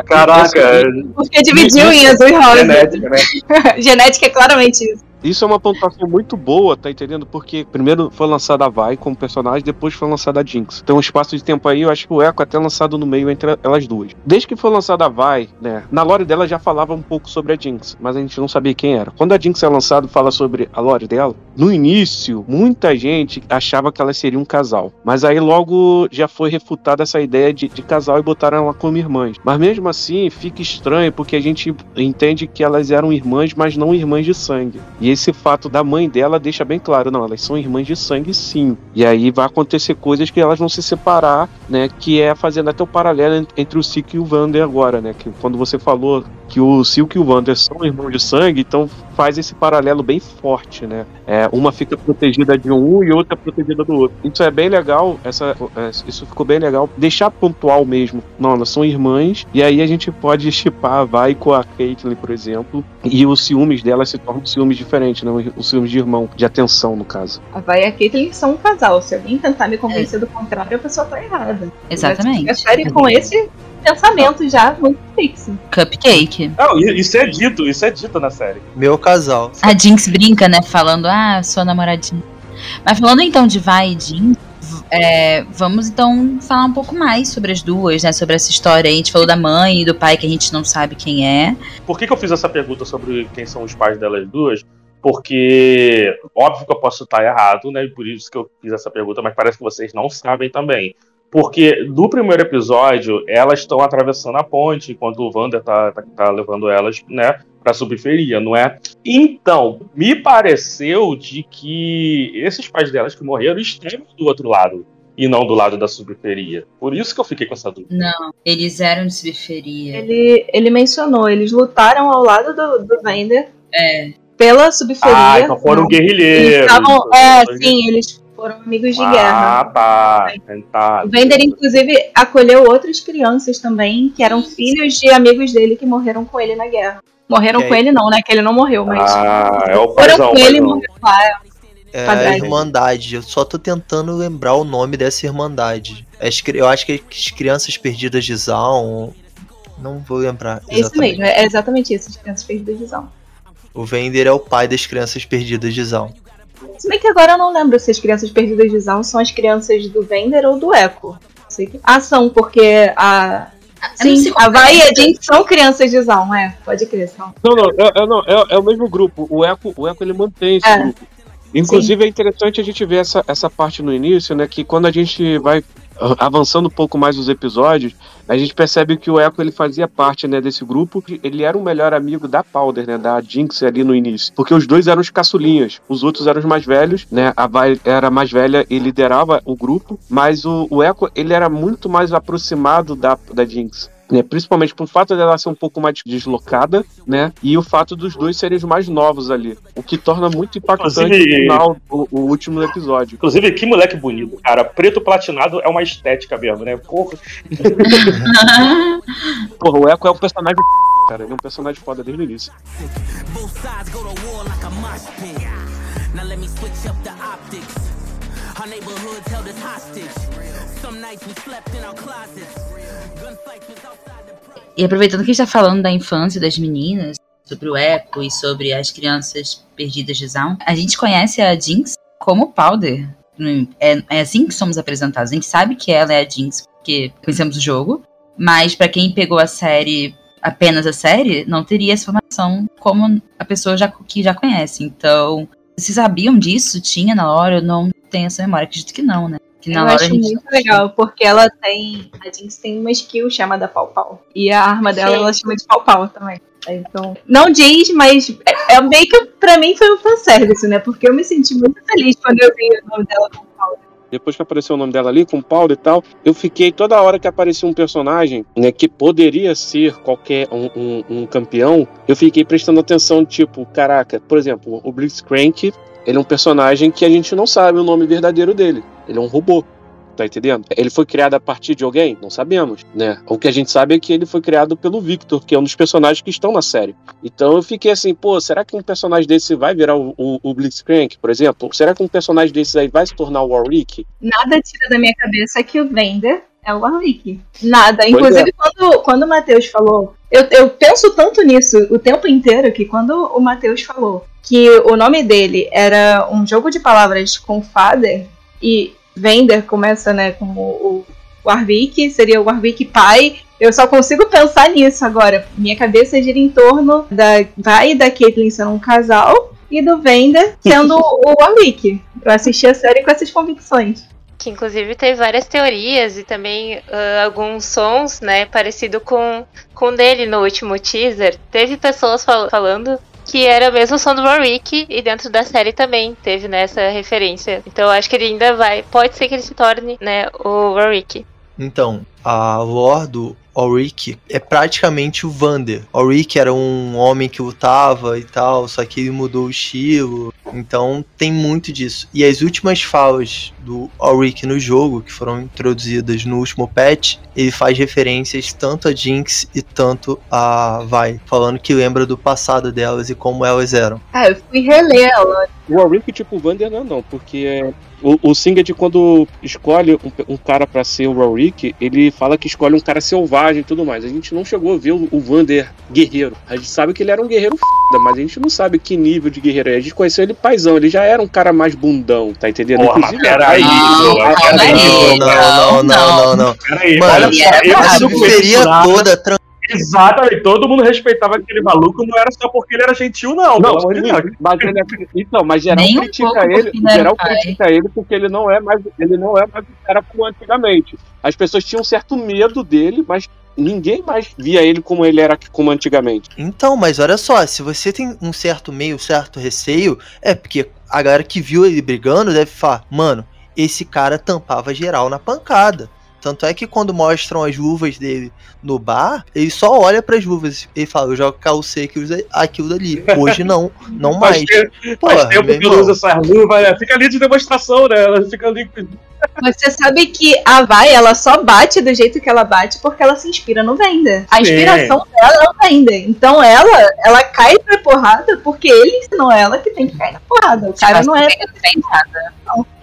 Speaker 1: Caraca,
Speaker 2: Porque dividiu em azul e rosa.
Speaker 1: genética, né? (laughs)
Speaker 2: Genética é claramente isso.
Speaker 6: Isso é uma pontuação muito boa, tá entendendo? Porque primeiro foi lançada a Vai como personagem, depois foi lançada a Jinx. Então, um espaço de tempo aí, eu acho que o Echo é até lançado no meio entre elas duas. Desde que foi lançada a Vai, né? Na lore dela já falava um pouco sobre a Jinx, mas a gente não sabia quem era. Quando a Jinx é lançada, fala sobre a lore dela. No início, muita gente achava que elas seriam um casal. Mas aí logo já foi refutada essa ideia de, de casal e botaram ela como irmãs. Mas mesmo assim, fica estranho porque a gente entende que elas eram irmãs, mas não irmãs de sangue. E esse fato da mãe dela deixa bem claro, não, elas são irmãs de sangue sim. E aí vai acontecer coisas que elas vão se separar, né? Que é fazendo até o paralelo en- entre o Silk e o Vander agora, né? Que quando você falou que o Silk e o Vander são irmãos de sangue, então faz esse paralelo bem forte, né? É, uma fica protegida de um e outra protegida do outro. Isso é bem legal, essa, é, isso ficou bem legal. Deixar pontual mesmo. Não, elas são irmãs, e aí a gente pode chipar a Vai com a Caitlyn, por exemplo, e os ciúmes delas se tornam ciúmes diferentes, né? Os ciúmes de irmão, de atenção, no caso.
Speaker 2: A Vai e a Caitlyn são um casal. Se alguém tentar me convencer do contrário, a pessoa tá errada.
Speaker 9: Exatamente.
Speaker 2: A série com esse pensamento já muito fixo.
Speaker 9: Cupcake.
Speaker 1: Não, isso é dito, isso é dito na série.
Speaker 4: meu casal.
Speaker 9: A Jinx brinca, né? Falando, ah, sua namoradinha. Mas falando então de Vai e Jinx, é, vamos então falar um pouco mais sobre as duas, né? Sobre essa história aí. A gente falou da mãe e do pai que a gente não sabe quem é.
Speaker 1: Por que, que eu fiz essa pergunta sobre quem são os pais delas duas? Porque, óbvio que eu posso estar errado, né? E por isso que eu fiz essa pergunta, mas parece que vocês não sabem também. Porque do primeiro episódio, elas estão atravessando a ponte, enquanto o Wander tá, tá, tá levando elas, né, pra subferia, não é? Então, me pareceu de que esses pais delas que morreram estavam do outro lado, e não do lado da subferia. Por isso que eu fiquei com essa dúvida.
Speaker 9: Não, eles eram de subferia.
Speaker 2: Ele, ele mencionou, eles lutaram ao lado do, do Vender
Speaker 9: É.
Speaker 2: pela subferia.
Speaker 1: Ah, então foram
Speaker 2: Não.
Speaker 1: guerrilheiros.
Speaker 2: Eles estavam, é,
Speaker 1: Foram
Speaker 2: sim, eles foram amigos de guerra.
Speaker 1: Ah, tá. tá.
Speaker 2: O Vender, inclusive, acolheu outras crianças também, que eram filhos de amigos dele que morreram com ele na guerra. Morreram com ele não, né? Que ele não morreu, mas
Speaker 1: Ah, é o
Speaker 2: foram
Speaker 1: paizão,
Speaker 2: com ele e morreram lá.
Speaker 4: É a
Speaker 2: Quadrado.
Speaker 4: Irmandade. Eu só tô tentando lembrar o nome dessa Irmandade. As eu acho que as Crianças Perdidas de Zaun. Não vou lembrar.
Speaker 2: É isso
Speaker 4: exatamente.
Speaker 2: mesmo, é exatamente isso, as crianças perdidas de visão.
Speaker 4: O Vender é o pai das Crianças Perdidas de Zaun.
Speaker 2: Se bem que agora eu não lembro se as crianças perdidas de visão são as crianças do Vender ou do Echo. Ah, são, porque a.
Speaker 3: Não
Speaker 2: Sim, a
Speaker 3: qual
Speaker 2: Vai e
Speaker 3: é.
Speaker 2: a Jinx são crianças de Zaun, é. Pode crer, são.
Speaker 6: Não, não, é, é- não, é, é o mesmo grupo. O Eco, o Eco ele mantém esse
Speaker 2: É.
Speaker 6: grupo. Inclusive é interessante a gente ver essa, essa parte no início, né? Que quando a gente vai ah, avançando um pouco mais os episódios, a gente percebe que o Echo ele fazia parte né, desse grupo. Ele era o melhor amigo da Powder, né? Da Jinx ali no início. Porque os dois eram os caçulinhas. Os outros eram os mais velhos, né? A Vai era mais velha e liderava o grupo. Mas o, o Echo, ele era muito mais aproximado da, da Jinx. Né, principalmente por fato dela ser um pouco mais deslocada, né? E o fato dos dois serem os mais novos ali. O que torna muito impactante
Speaker 1: Inclusive-
Speaker 6: no final, o, o último episódio.
Speaker 1: Inclusive, que moleque bonito, cara. Preto platinado é uma estética mesmo, né? Porra. (laughs)
Speaker 6: Porra, o Echo é um personagem. Cara, ele é um personagem foda desde o início.
Speaker 10: Now let me switch up the optics. Our neighborhoods held us hostage.
Speaker 3: E aproveitando que a gente tá falando da infância das meninas, sobre o Echo e sobre as crianças perdidas de Zaun, a gente conhece a Jinx como Powder. É, é assim que somos apresentados. A gente sabe que ela é a Jinx porque conhecemos o jogo, mas pra quem pegou a série, apenas a série, não teria essa informação como a pessoa já, que já conhece. Então, vocês sabiam disso? Tinha na hora? Eu não tenho essa memória. Acredito que não, né? Que na
Speaker 2: eu
Speaker 3: hora
Speaker 2: acho
Speaker 3: a gente
Speaker 2: muito legal, porque ela tem. A Jinx tem uma skill chamada Pau Pau. E a arma dela
Speaker 5: Sim.
Speaker 2: ela chama de Pau Pau também. Então. Não diz, mas é, é meio que pra mim foi um fanservice, né? Porque eu me senti muito feliz quando eu vi o nome dela Pau Pau.
Speaker 6: Depois que apareceu o nome dela ali, com Paulo e tal, eu fiquei toda hora que aparecia um personagem, né, que poderia ser qualquer um, um- um campeão, eu fiquei prestando atenção, tipo, caraca, por exemplo, o Blitzcrank, ele é um personagem que a gente não sabe o nome verdadeiro dele. Ele é um robô. Tá entendendo? Ele foi criado a partir de alguém? Não sabemos, né? O que a gente sabe é que ele foi criado pelo Victor, que é um dos personagens que estão na série. Então eu fiquei assim, pô, será que um personagem desse vai virar o, o, o Blitzcrank, por exemplo? Será que um personagem desse aí vai se tornar o Warwick?
Speaker 2: Nada tira da minha cabeça que o Vender é o Warwick. Nada. Inclusive, quando, quando o Matheus falou. Eu, eu penso tanto nisso o tempo inteiro que quando o Matheus falou que o nome dele era um jogo de palavras com father e Vender começa, né, como o Warwick, seria o Warwick pai. Eu só consigo pensar nisso agora. Minha cabeça gira em torno da Vai e da Caitlyn sendo um casal e do Vender sendo (laughs) o Warwick. Eu assisti a série com essas convicções.
Speaker 5: Que inclusive teve várias teorias e também ah, alguns sons, né, parecido com com o dele no último teaser. Teve pessoas fal- falando que era o mesmo som do Warwick e dentro da série também teve né, essa referência. Então acho que ele ainda vai, pode ser que ele se torne, né, o Warwick.
Speaker 4: Então, a lore do Ulrich é praticamente o Vander. Ulrich era um homem que lutava e tal, só que ele mudou o estilo. Então tem muito disso. E as últimas falas do Ulrich no jogo, que foram introduzidas no último patch, ele faz referências tanto a Jinx e tanto a Vi, falando que lembra do passado delas e como elas eram.
Speaker 2: Ah, eu fui reler ela.
Speaker 6: O Warwick, tipo, o Vander não, não, porque é, o, o Singed, quando escolhe um, um cara pra ser o Warwick, ele fala que escolhe um cara selvagem e tudo mais. A gente não chegou a ver o, o Vander guerreiro. A gente sabe que ele era um guerreiro f, mas a gente não sabe que nível de guerreiro é. A gente conheceu ele paizão, ele já era um cara mais bundão, tá entendendo?
Speaker 1: Porra,
Speaker 6: Inclusive,
Speaker 1: peraí,
Speaker 3: Não,
Speaker 4: não, não, não, não, não.
Speaker 1: Não conheço
Speaker 4: periferia
Speaker 1: nada.
Speaker 4: toda tran-
Speaker 1: Exatamente, todo mundo respeitava aquele maluco, não era só porque ele era gentil, não, pelo amor de
Speaker 6: sim,
Speaker 1: Deus.
Speaker 6: mas ele é, então, mas geral
Speaker 3: Nem um
Speaker 6: critica
Speaker 3: pouco
Speaker 6: ele,
Speaker 3: porque ele era
Speaker 6: geral
Speaker 3: pai.
Speaker 6: critica ele porque ele não é mais, ele não é mais o cara como antigamente. As pessoas tinham certo medo dele, mas ninguém mais via ele como ele era como antigamente.
Speaker 4: Então, mas olha só, se você tem um certo meio, certo receio, é porque a galera que viu ele brigando deve falar, mano, esse cara tampava geral na pancada. Tanto é que quando mostram as luvas dele no bar, ele só olha pras luvas e fala, eu jogo calcei que usa aquilo dali. Hoje não, não mais.
Speaker 1: Faz tempo,
Speaker 4: Pô,
Speaker 1: faz tempo que ela
Speaker 4: irmão.
Speaker 1: usa essas luvas, né? fica ali de demonstração, né? Ela fica ali.
Speaker 2: Você sabe que a Vai, ela só bate do jeito que ela bate porque ela se inspira no Vender. A
Speaker 1: Sim.
Speaker 2: inspiração dela é o Vender. Então ela, ela cai pra porrada porque ele ensinou ela que tem que cair na porrada. O cara não é.
Speaker 3: Ele tem nada.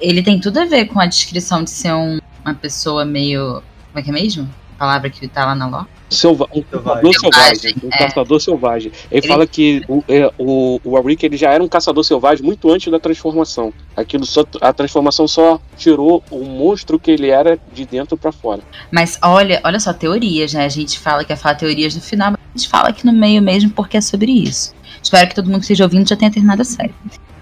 Speaker 3: Ele tem tudo a ver com a descrição de ser um- uma pessoa meio. Como é que é mesmo? A palavra que tá lá na ló.
Speaker 6: Selva um caçador selvagem. Um
Speaker 3: é.
Speaker 6: caçador selvagem. Ele,
Speaker 3: Ele-
Speaker 6: fala que o, é, o, o Warwick ele já era um caçador selvagem muito antes da transformação. Aquilo só, a transformação só tirou o monstro que ele era de dentro pra fora.
Speaker 3: Mas olha, olha só, teorias, né? A gente fala que é falar teorias no final, mas a gente fala aqui no meio mesmo porque é sobre isso. Espero que todo mundo que esteja ouvindo já tenha terminado a série.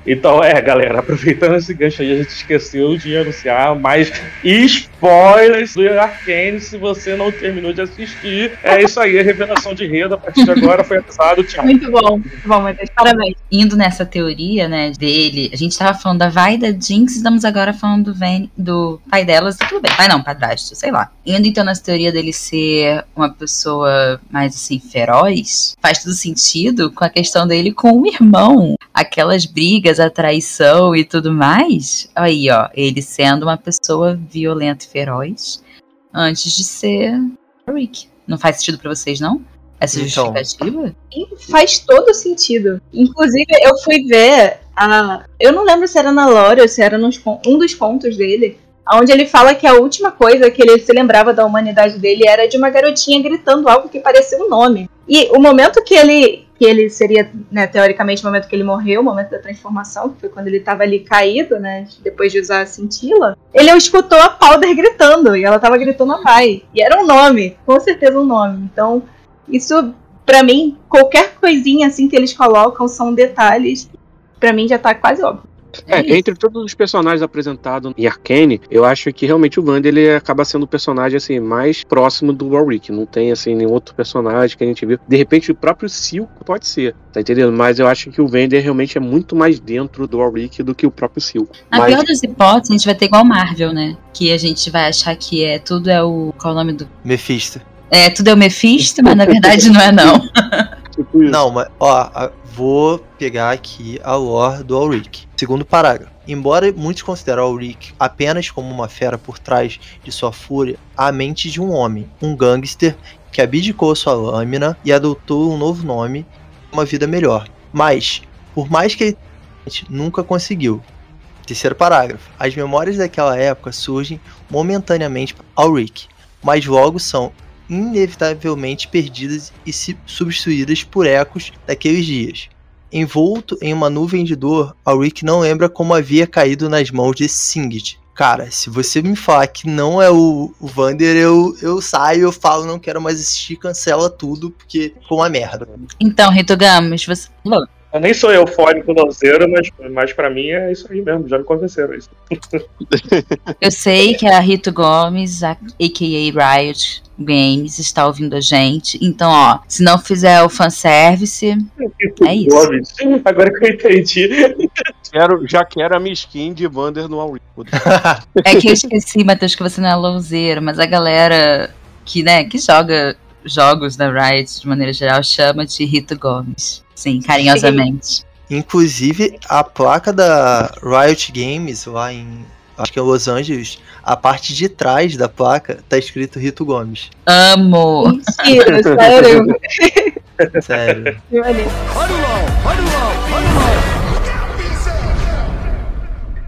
Speaker 1: Então, é, galera, aproveitando esse gancho aí, a gente esqueceu de anunciar mais spoilers do Arcane se você não terminou de assistir. É isso aí, a revelação de renda a partir de agora foi avisado. Tchau.
Speaker 2: Muito bom, muito bom, Matheus. Parabéns.
Speaker 3: Indo nessa teoria, né, dele, a gente tava falando da Vai da Jinx, estamos agora falando do, Ven, do pai delas, tudo bem. Pai não, padrasto, sei lá. Indo então nessa teoria dele ser uma pessoa mais assim, feroz, faz todo sentido com a questão dele com o irmão. Aquelas brigas, a traição e tudo mais. Aí, ó, ele sendo uma pessoa violenta e feroz antes de ser Rick. Não faz sentido pra vocês, não? Essa
Speaker 4: Então.
Speaker 3: justificativa?
Speaker 2: Faz todo sentido. Inclusive, eu fui ver a. Eu não lembro se era na Lore ou se era nos um dos contos dele. Onde ele fala que a última coisa que ele se lembrava da humanidade dele era de uma garotinha gritando algo que parecia um nome. E o momento que ele. Que ele seria, né, teoricamente, o momento que ele morreu, o momento da transformação, que foi quando ele estava ali caído, né? Depois de usar a cintila, ele escutou a Powder gritando, e ela tava gritando a pai. E era um nome, com certeza um nome. Então, isso, pra mim, qualquer coisinha assim que eles colocam são detalhes. Pra mim já tá quase óbvio.
Speaker 6: É,
Speaker 3: isso.
Speaker 6: entre todos os personagens apresentados em Arcane, eu acho que realmente o Wander ele acaba sendo o personagem assim mais próximo do Warwick. Não tem assim nenhum outro personagem que a gente viu. De repente o próprio Silco pode ser, tá entendendo? Mas eu acho que o Vander realmente é muito mais dentro do Warwick do que o próprio Silco.
Speaker 3: Na
Speaker 6: Mas
Speaker 3: pior das hipóteses, a gente vai ter igual Marvel, né? Que a gente vai achar que é tudo é o. Qual é o nome do.
Speaker 4: Mephisto.
Speaker 3: É, tudo é o Mephisto, mas na verdade não é, não. (laughs)
Speaker 6: tipo isso.
Speaker 4: Não, mas, ó, vou pegar aqui a lore do Ulrich. Segundo parágrafo. Embora muitos considerem Ulrich apenas como uma fera por trás de sua fúria, a mente de um homem, um gangster que abdicou sua lâmina e adotou um novo nome, uma vida melhor. Mas, por mais que ele nunca conseguiu. Terceiro parágrafo. As memórias daquela época surgem momentaneamente ao Rick, mas logo são inevitavelmente perdidas e se substituídas por ecos daqueles dias. Envolto em uma nuvem de dor, Rick não lembra como havia caído nas mãos de Singed. Cara, se você me falar que não é o, o Vander, eu, eu saio, eu falo, não quero mais assistir, cancela tudo, porque ficou uma merda.
Speaker 3: Então, Rito Gamos, você. Alô?
Speaker 1: Eu nem sou eufórico nozeiro, mas, mas pra mim é isso aí mesmo, já me convenceram isso. (laughs)
Speaker 3: Eu sei que a Rito Gomes, a- a.k.a. Riot Games, está ouvindo a gente. Então, ó, se não fizer o fanservice, é isso.
Speaker 1: Gomes. Agora que eu entendi.
Speaker 6: Quero, já quero a minha skin de Wander no Warwick. (laughs)
Speaker 3: É que eu esqueci, Matheus, que você não é louzeiro, mas a galera que, né, que joga jogos da Riot de maneira geral chama de Rito Gomes. Sim, carinhosamente.
Speaker 4: Inclusive, a placa da Riot Games lá em. Acho que é Los Angeles, a parte de trás da placa tá escrito Rito Gomes.
Speaker 3: Amo!
Speaker 2: Mentira, (laughs) sério.
Speaker 4: Sério.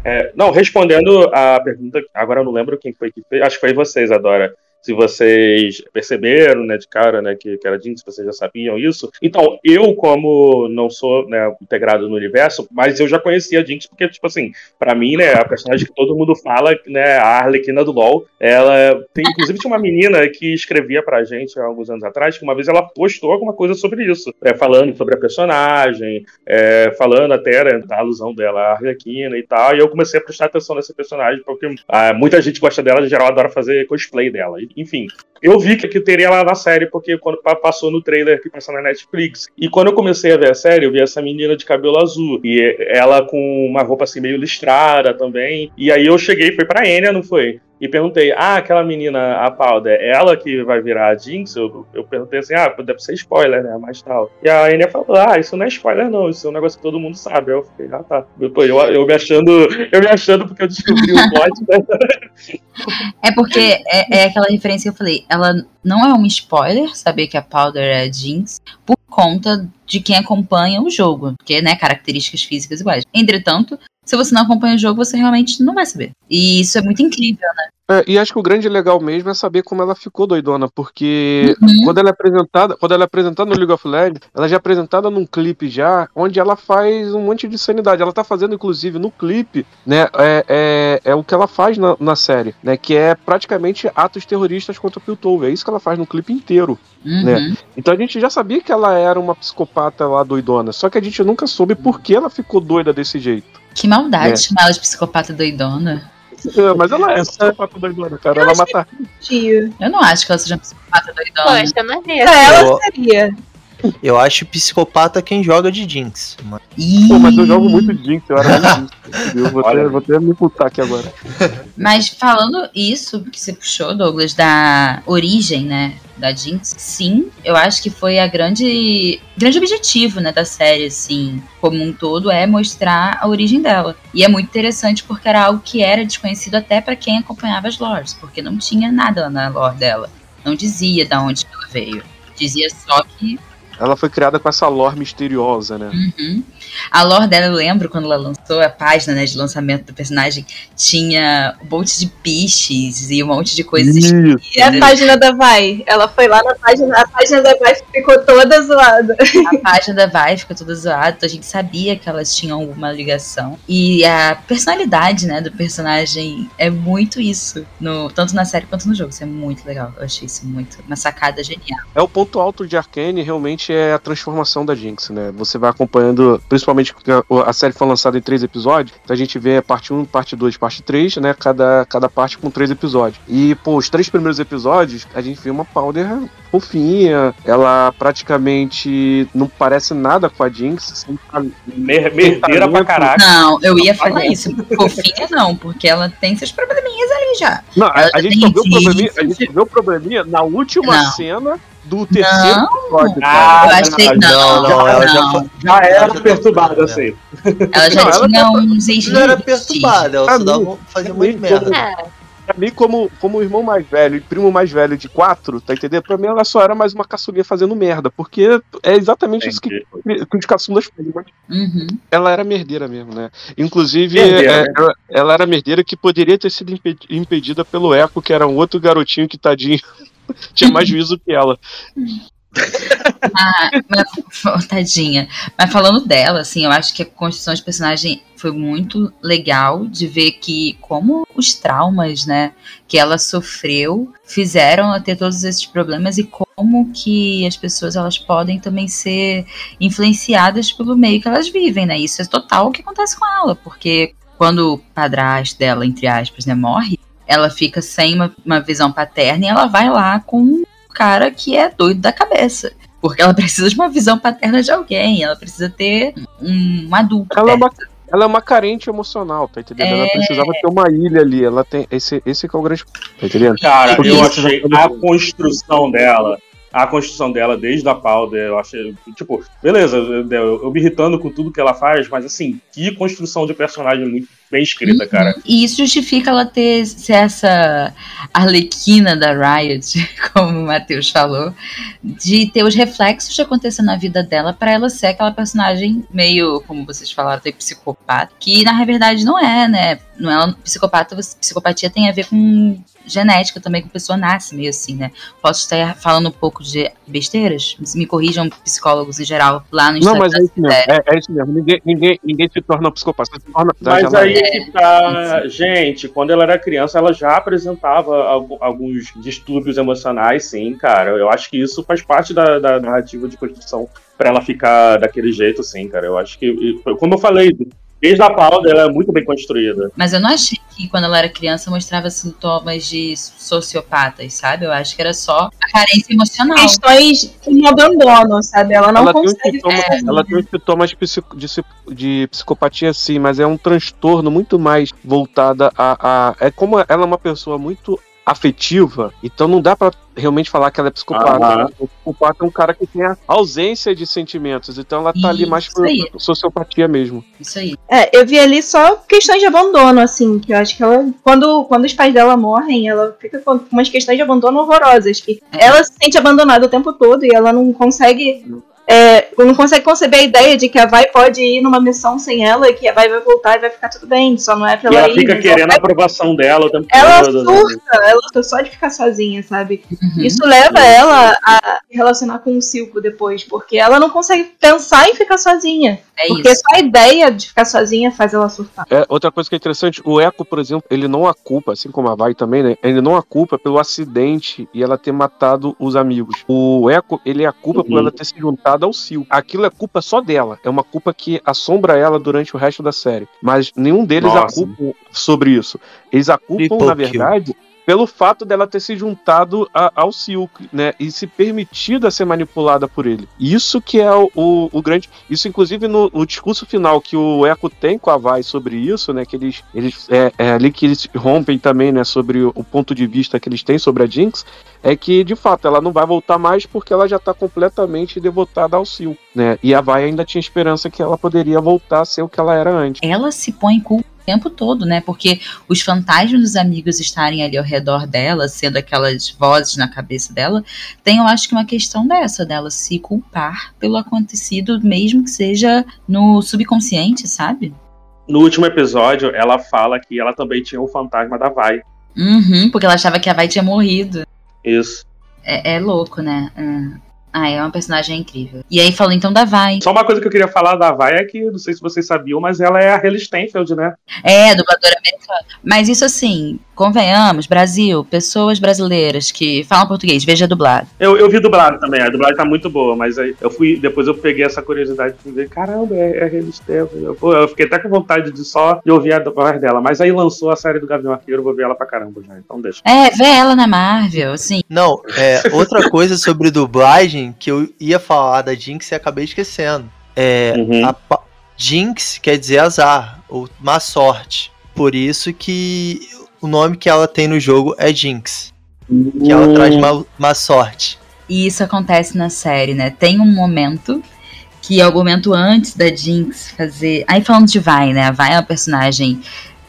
Speaker 1: É, não, respondendo a pergunta, agora eu não lembro quem foi que fez, acho que foi vocês, Adora. Se vocês perceberam, né, de cara, né, que, que era se vocês já sabiam isso. Então, eu, como não sou né, integrado no universo, mas eu já conhecia a Jinx, porque, tipo assim, pra mim, né, a personagem que todo mundo fala, né, a Arlequina do LoL, ela tem, inclusive, tinha uma menina que escrevia pra gente há alguns anos atrás, que uma vez ela postou alguma coisa sobre isso, é, falando sobre a personagem, é, falando até né, da alusão dela à Arlequina e tal, e eu comecei a prestar atenção nessa personagem, porque ah, muita gente gosta dela, em geral adora fazer cosplay dela. Enfim, eu vi que, teria ela na série, porque quando pa- passou no trailer que passou na Netflix. E quando eu comecei a ver a série, eu vi essa menina de cabelo azul. E ela com uma roupa assim meio listrada também. E aí eu cheguei, foi pra Enya, não foi? E perguntei, ah, aquela menina, a Powder, é ela que vai virar a Jinx? Eu, eu perguntei assim, ah, deve ser spoiler, né? Mas tal. E a Enya falou, ah, isso não é spoiler, não, isso é um negócio que todo mundo sabe. Aí eu fiquei, ah, tá. Eu, eu, eu me achando, eu me achando porque eu descobri o plot, né? (laughs)
Speaker 3: É porque é, é aquela referência que eu falei, ela não é um spoiler saber que a Powder é a Jinx por conta de quem acompanha o jogo, porque, né, características físicas iguais. Entretanto, se você não acompanha o jogo, você realmente não vai saber. E isso é muito incrível, né?
Speaker 6: É, e acho que o grande legal mesmo é saber como ela ficou doidona, porque
Speaker 3: Uhum.
Speaker 6: quando ela é apresentada, quando ela é apresentada no League of Legends, ela já é apresentada num clipe já, onde ela faz um monte de sanidade. Ela tá fazendo, inclusive, no clipe, né, é, é, é o que ela faz na, na série, né, que é praticamente atos terroristas contra o Piltover. É isso que ela faz no clipe inteiro,
Speaker 3: Uhum.
Speaker 6: né? Então a gente já sabia que ela era uma psicopata lá doidona, só que a gente nunca soube por que ela ficou doida desse jeito.
Speaker 3: Que maldade
Speaker 6: É.
Speaker 3: chamar ela de psicopata doidona.
Speaker 6: É, mas ela é psicopata doidona, cara. Ela mata.
Speaker 2: Tio.
Speaker 3: Eu não acho que ela seja uma psicopata doidona.
Speaker 5: Poxa, não é
Speaker 2: Pra ela
Speaker 4: Eu-
Speaker 2: seria.
Speaker 4: Eu acho psicopata quem joga de Jinx. mas-
Speaker 6: Pô, mas eu jogo muito Jinx, eu era (laughs) muito Jinx. Eu vou, até, vou até me putar aqui agora.
Speaker 3: Mas falando isso que você puxou, Douglas, da origem, né, da Jinx, sim, eu acho que foi a grande grande objetivo, né, da série, assim, como um todo, é mostrar a origem dela. E é muito interessante porque era algo que era desconhecido até pra quem acompanhava as lores, porque não tinha nada na lore dela. Não dizia da onde ela veio. Dizia só que
Speaker 6: Ela foi criada com essa lore misteriosa, né?
Speaker 3: Uhum. A lore dela, eu lembro quando ela lançou a página né, de lançamento do personagem, tinha um monte de piches e um monte de coisas
Speaker 6: Isso.
Speaker 2: E a página da Vai? Ela foi lá na página, a página da Vai ficou toda zoada. (laughs)
Speaker 3: A página da Vai ficou toda zoada, então a gente sabia que elas tinham alguma ligação. E a personalidade, né, do personagem é muito isso, no, tanto na série quanto no jogo. Isso é muito legal. Eu achei isso muito uma sacada genial.
Speaker 6: É o ponto alto de Arcane, realmente é a transformação da Jinx, né? Você vai acompanhando, principalmente porque a, a série foi lançada em três episódios, então a gente vê a parte 1, parte 2, parte 3, né? Cada, cada parte com três episódios. E, pô, os três primeiros episódios, a gente vê uma Powder fofinha, ela praticamente não parece nada com a Jinx, assim,
Speaker 1: Mer merdeira pra caraca.
Speaker 3: Não, eu ia falar isso. Fofinha não, porque ela tem seus probleminhas ali já.
Speaker 6: Não, a, a gente só vê o probleminha, a gente vê o probleminha na última
Speaker 3: Não.
Speaker 6: cena do terceiro
Speaker 3: Não.
Speaker 6: episódio,
Speaker 1: Ah,
Speaker 6: cara.
Speaker 3: Eu achei
Speaker 1: não,
Speaker 3: não,
Speaker 4: não, não, ela já
Speaker 3: não.
Speaker 4: foi-
Speaker 1: Já era
Speaker 4: Ela já tá
Speaker 1: perturbada,
Speaker 4: perturbada,
Speaker 1: assim.
Speaker 3: Ela já
Speaker 6: Não, ela
Speaker 3: tinha uns ex
Speaker 4: Ela era perturbada, ela
Speaker 6: mim,
Speaker 4: fazia muito merda.
Speaker 5: É,
Speaker 6: Pra mim, como, como irmão mais velho e primo mais velho de quatro, tá entendendo? Pra mim, ela só era mais uma caçulinha fazendo merda, porque é exatamente isso que, que os caçulas fazem.
Speaker 3: Uhum.
Speaker 6: Ela era merdeira mesmo, né? Inclusive,
Speaker 1: Merdeira,
Speaker 6: é,
Speaker 1: né?
Speaker 6: ela, ela era merdeira que poderia ter sido impe- impedida pelo Echo, que era um outro garotinho que, tadinho, (laughs) tinha mais juízo que ela. (laughs)
Speaker 3: Ah, mas, tadinha. Mas falando dela, assim, eu acho que a construção de personagem foi muito legal de ver que como os traumas, né, que ela sofreu fizeram ela ter todos esses problemas e como que as pessoas elas podem também ser influenciadas pelo meio que elas vivem, né? Isso é total o que acontece com ela, porque quando o padrasto dela, entre aspas, né, morre, ela fica sem uma, uma visão paterna e ela vai lá com um cara que é doido da cabeça. Porque ela (laughs) precisa de uma visão paterna de alguém, ela precisa ter um, um adulto.
Speaker 6: Ela é uma, ela é uma carente emocional, tá entendendo? Ela
Speaker 3: É.
Speaker 6: precisava ter uma ilha ali. Ela tem. Esse, esse que é o grande. Tá entendendo?
Speaker 1: Cara,
Speaker 6: Porque
Speaker 1: eu achei
Speaker 6: já tá
Speaker 1: a construção dela. A construção dela desde a Powder, eu achei. Tipo, beleza, eu, eu- eu me irritando com tudo que ela faz, mas assim, que construção de personagem muito bem escrita, cara.
Speaker 3: E isso justifica ela ter essa arlequina da Riot, (laughs) como o Matheus falou, de ter os reflexos de acontecer na vida dela pra ela ser aquela personagem meio, como vocês falaram, psicopata, que na verdade não é, né? Não é psicopata, psicopatia tem a ver com genética também, com a pessoa nasce meio assim, né? Posso estar falando um pouco de besteiras? Me corrijam psicólogos em geral lá no
Speaker 6: Não,
Speaker 3: Instagram.
Speaker 6: mas é isso mesmo. É, é isso mesmo. Ninguém, ninguém, ninguém se torna um psicopata. Se torna,
Speaker 1: Mas
Speaker 6: já-
Speaker 1: aí que tá. Gente, quando ela era criança, ela já apresentava algu- alguns distúrbios emocionais, sim, cara. Eu acho que isso faz parte da, da narrativa de construção pra ela ficar daquele jeito, sim, cara. Eu acho que, como eu falei, desde a Powder ela é muito bem construída.
Speaker 3: Mas eu não achei que quando ela era criança mostrava sintomas de sociopatas, sabe? Eu acho que era só a carência emocional.
Speaker 2: Questões como abandono, sabe? Ela não
Speaker 6: ela tem, um
Speaker 2: consegue
Speaker 6: sintoma,
Speaker 2: ficar sozinha.
Speaker 6: ela tem sintomas de, psico- de, psi- de psicopatia, sim, mas é um transtorno muito mais voltada a, a. É como ela é uma pessoa muito afetiva, então não dá pra realmente falar que ela é psicopata.
Speaker 1: Aham.
Speaker 6: O psicopata é um cara que tem a ausência de sentimentos, então ela tá ali mais por sociopatia mesmo.
Speaker 3: Isso aí.
Speaker 2: É, eu vi ali só questões de abandono, assim, que eu acho que ela, quando, quando os pais dela morrem, ela fica com umas questões de abandono horrorosas, que
Speaker 3: É.
Speaker 2: ela se sente abandonada o tempo todo e ela não consegue, é, não consegue conceber a ideia de que a Vai pode ir numa missão sem ela e que a Vai vai voltar e vai ficar tudo bem, só não é pra
Speaker 1: E
Speaker 2: ela ir.
Speaker 1: fica querendo a
Speaker 2: ela,
Speaker 1: aprovação dela tempo
Speaker 2: ela
Speaker 1: né?
Speaker 2: surta, ela surta só de ficar sozinha, sabe?
Speaker 3: Uhum.
Speaker 2: Isso leva ela a se relacionar com o Silco depois, porque ela não consegue pensar em ficar sozinha.
Speaker 3: É
Speaker 2: porque
Speaker 3: isso.
Speaker 2: só a ideia de ficar sozinha faz ela surtar.
Speaker 6: É, outra coisa que é interessante, o Echo, por exemplo, ele não a culpa, assim como a Vai também, né? Ele não a culpa pelo acidente e ela ter matado os amigos. O Echo, ele é a culpa por
Speaker 1: Uhum.
Speaker 6: ela ter se juntado ao Sil. Aquilo é culpa só dela. É uma culpa que assombra ela durante o resto da série. Mas nenhum deles a
Speaker 1: Nossa.
Speaker 6: culpa sobre isso. Eles a culpam,
Speaker 4: People
Speaker 6: na verdade, pelo fato dela ter se juntado a- ao Silk, né? E se permitido a ser manipulada por ele. Isso que é o, o- o grande. Isso, inclusive, no, no discurso final que o Echo tem com a Vai sobre isso, né? Que eles. eles é, é ali que eles rompem também, né? Sobre o, o ponto de vista que eles têm sobre a Jinx. É que, de fato, ela não vai voltar mais porque ela já tá completamente devotada ao Sil, né? E a Vai ainda tinha esperança que ela poderia voltar a ser o que ela era antes.
Speaker 3: Ela se põe culpa tempo todo, né? Porque os fantasmas dos amigos estarem ali ao redor dela, sendo aquelas vozes na cabeça dela, tem, eu acho que uma questão dessa, dela se culpar pelo acontecido, mesmo que seja no subconsciente, sabe?
Speaker 1: No último episódio, ela fala que ela também tinha o fantasma da Vai.
Speaker 3: Uhum, porque ela achava que a Vai tinha morrido.
Speaker 1: Isso.
Speaker 3: É, é louco, né? É. Ah, é uma personagem incrível. E aí falou então da Vai.
Speaker 1: Só uma coisa que eu queria falar da Vai é que, não sei se vocês sabiam, mas ela é a Haley Steinfeld, né?
Speaker 3: É, dubladora americana. Mas isso assim, convenhamos, Brasil, pessoas brasileiras que falam português, veja dublado.
Speaker 1: Eu, eu vi dublado também, a dublagem tá muito boa, mas aí eu fui, depois eu peguei essa curiosidade de ver, caramba, é, é. Eu, eu fiquei até com vontade de só de ouvir a voz dela, mas aí lançou a série do Gavião Arqueiro, eu vou ver ela pra caramba já, então deixa.
Speaker 3: É, vê ela na Marvel, assim.
Speaker 4: Não, é outra coisa sobre dublagem que eu ia falar da Jinx e acabei esquecendo. É,
Speaker 1: Uhum.
Speaker 4: a Jinx quer dizer azar, ou má sorte. Por isso que o nome que ela tem no jogo é Jinx. Que ela traz má, má sorte.
Speaker 3: E isso acontece na série, né? Tem um momento que é o momento antes da Jinx fazer. Aí falando de Vai, né? A Vai é uma personagem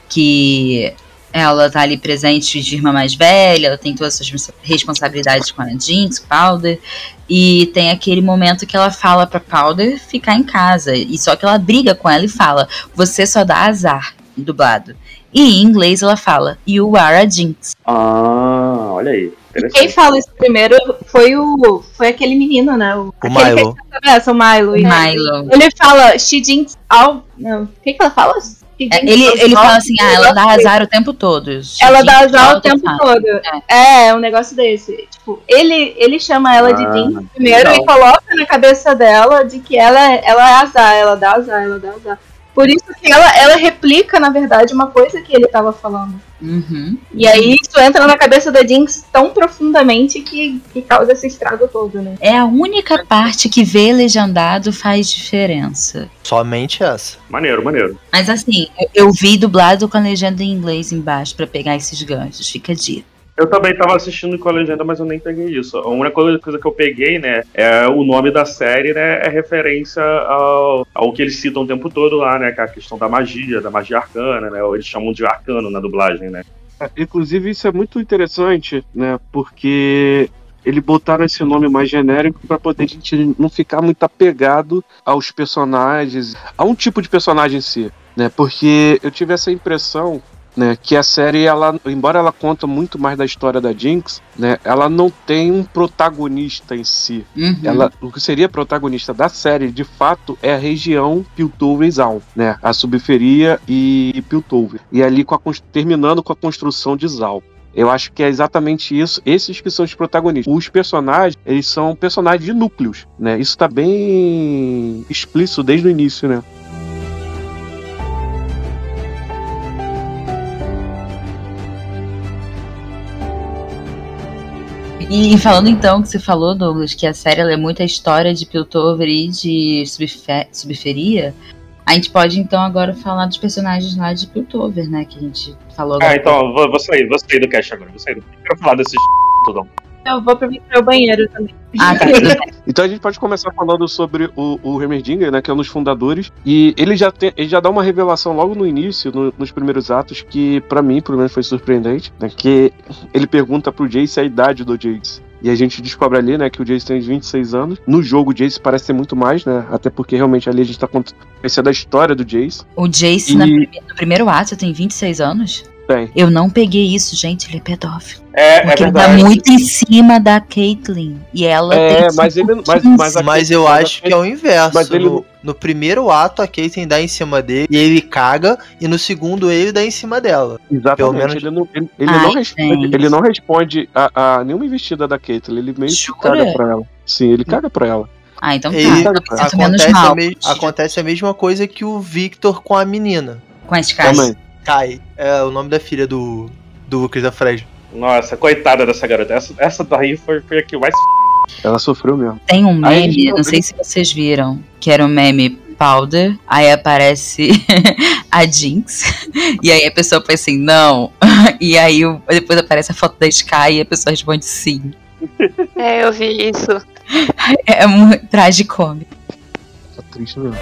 Speaker 3: que ela tá ali presente de irmã mais velha, ela tem todas as suas responsabilidades com a Jinx, Powder, e tem aquele momento que ela fala pra Powder ficar em casa, e só que ela briga com ela e fala: "Você só dá azar", dublado. E em inglês ela fala: "You are a Jinx".
Speaker 1: Ah, olha aí.
Speaker 2: Quem
Speaker 1: Interessante.
Speaker 2: fala isso primeiro foi o. Foi aquele menino, né? O,
Speaker 4: O
Speaker 2: aquele
Speaker 4: Milo.
Speaker 2: que atravessa, o Milo. E
Speaker 3: Milo.
Speaker 2: Ele fala, she jinx all. Não, o que, que ela fala?
Speaker 3: É, Ele, ele fala assim, ah, ela dá azar o tempo todo.
Speaker 2: Ela dá azar o tempo todo. É, é um negócio desse. Tipo, ele, ele chama ela de
Speaker 1: Ah,
Speaker 2: Jinx primeiro
Speaker 1: legal.
Speaker 2: e coloca na cabeça dela de que ela, é- ela é azar, ela dá azar, ela dá azar. Por isso que ela, ela replica, na verdade, uma coisa que ele tava falando.
Speaker 3: Uhum.
Speaker 2: E aí isso entra na cabeça da Jinx tão profundamente que, que causa esse estrago todo, né?
Speaker 3: É a única parte que ver legendado faz diferença.
Speaker 4: Somente essa.
Speaker 1: Maneiro, maneiro.
Speaker 3: Mas assim, eu, eu vi dublado com a legenda em inglês embaixo pra pegar esses ganchos. Fica dica.
Speaker 1: Eu também tava assistindo com a legenda, mas eu nem peguei isso. A única coisa, que eu peguei, né, é o nome da série, né, é referência ao, ao que eles citam o tempo todo lá, né, que é a questão da magia, da magia arcana, né, ou eles chamam de arcano na dublagem, né.
Speaker 6: É, Inclusive, isso é muito interessante, né? Porque ele botaram esse nome mais genérico para poder a gente não ficar muito apegado aos personagens, a um tipo de personagem em si, né? Porque eu tive essa impressão, né, que a série ela, embora ela conta muito mais da história da Jinx, né, ela não tem um protagonista em si.
Speaker 3: Uhum.
Speaker 6: Ela, o que seria protagonista da série, de fato, é a região Piltover-Zal, né? A subferia e Piltover. E ali com a terminando com a construção de Zal. Eu acho que é exatamente isso, esses que são os protagonistas. Os personagens, eles são personagens de núcleos, né? Isso tá bem explícito desde o início, né?
Speaker 3: E falando então que você falou, Douglas, que a série é muita história de Piltover e de subfe- subferia, a gente pode então agora falar dos personagens lá de Piltover, né? Que a gente falou
Speaker 1: Ah,
Speaker 3: agora.
Speaker 1: então, vou, vou sair, vou sair do cast agora. Vou sair do... Quero falar desses (laughs) tudão.
Speaker 2: Eu vou pro meu banheiro também.
Speaker 3: Ah, tá. (laughs)
Speaker 6: Então a gente pode começar falando sobre o, o Heimerdinger, né, que é um dos fundadores, e ele já, tem, ele já dá uma revelação logo no início, no- nos primeiros atos, que pra mim, pelo menos, foi surpreendente, né, que ele pergunta pro Jace a idade do Jace. E a gente descobre ali, né, que o Jace tem 26 anos. No jogo, o Jace parece ter muito mais, né? Até porque realmente ali a gente tá conhecendo a história do Jace.
Speaker 3: O Jace,
Speaker 6: E-
Speaker 3: no primeiro ato, tem 26 anos?
Speaker 6: Tem.
Speaker 3: Eu não peguei isso, gente. Ele é pedófilo.
Speaker 1: É, é
Speaker 3: Porque ele tá muito em cima da Caitlyn. E ela
Speaker 6: É,
Speaker 3: tem.
Speaker 6: mas ele- mas-
Speaker 3: 15.
Speaker 6: mas a-
Speaker 4: Mas eu acho que é o inverso.
Speaker 6: Mas ele
Speaker 4: no, no primeiro ato, a Caitlyn dá em cima dele e ele caga, e no segundo ele dá em cima dela.
Speaker 6: Exatamente.
Speaker 4: Pelo menos-
Speaker 6: Ele não, ele, ele
Speaker 3: Ai,
Speaker 6: não responde,
Speaker 3: gente.
Speaker 6: ele não responde a, a nenhuma investida da Caitlyn. Ele meio que caga pra ela. Sim, ele caga pra ela.
Speaker 3: Ah, então tá.
Speaker 4: Ele-
Speaker 3: menos
Speaker 4: acontece,
Speaker 3: mal.
Speaker 4: a me- acontece a mesma coisa que o Victor com a menina.
Speaker 3: Com a Sky.
Speaker 4: Kai. É o nome da filha do, do Lucas da Fred.
Speaker 1: Nossa, coitada dessa garota. Essa, essa daí foi, foi a que mais.
Speaker 6: Ela sofreu mesmo.
Speaker 3: Tem um meme, não sei se vocês viram, que era o meme Powder, aí aparece (laughs) a Jinx, e aí a pessoa pensa assim, não. (laughs) E aí depois aparece a foto da Sky e a pessoa responde sim.
Speaker 5: É, eu vi isso. (laughs)
Speaker 3: É muito tragicômico.
Speaker 6: Tá triste mesmo.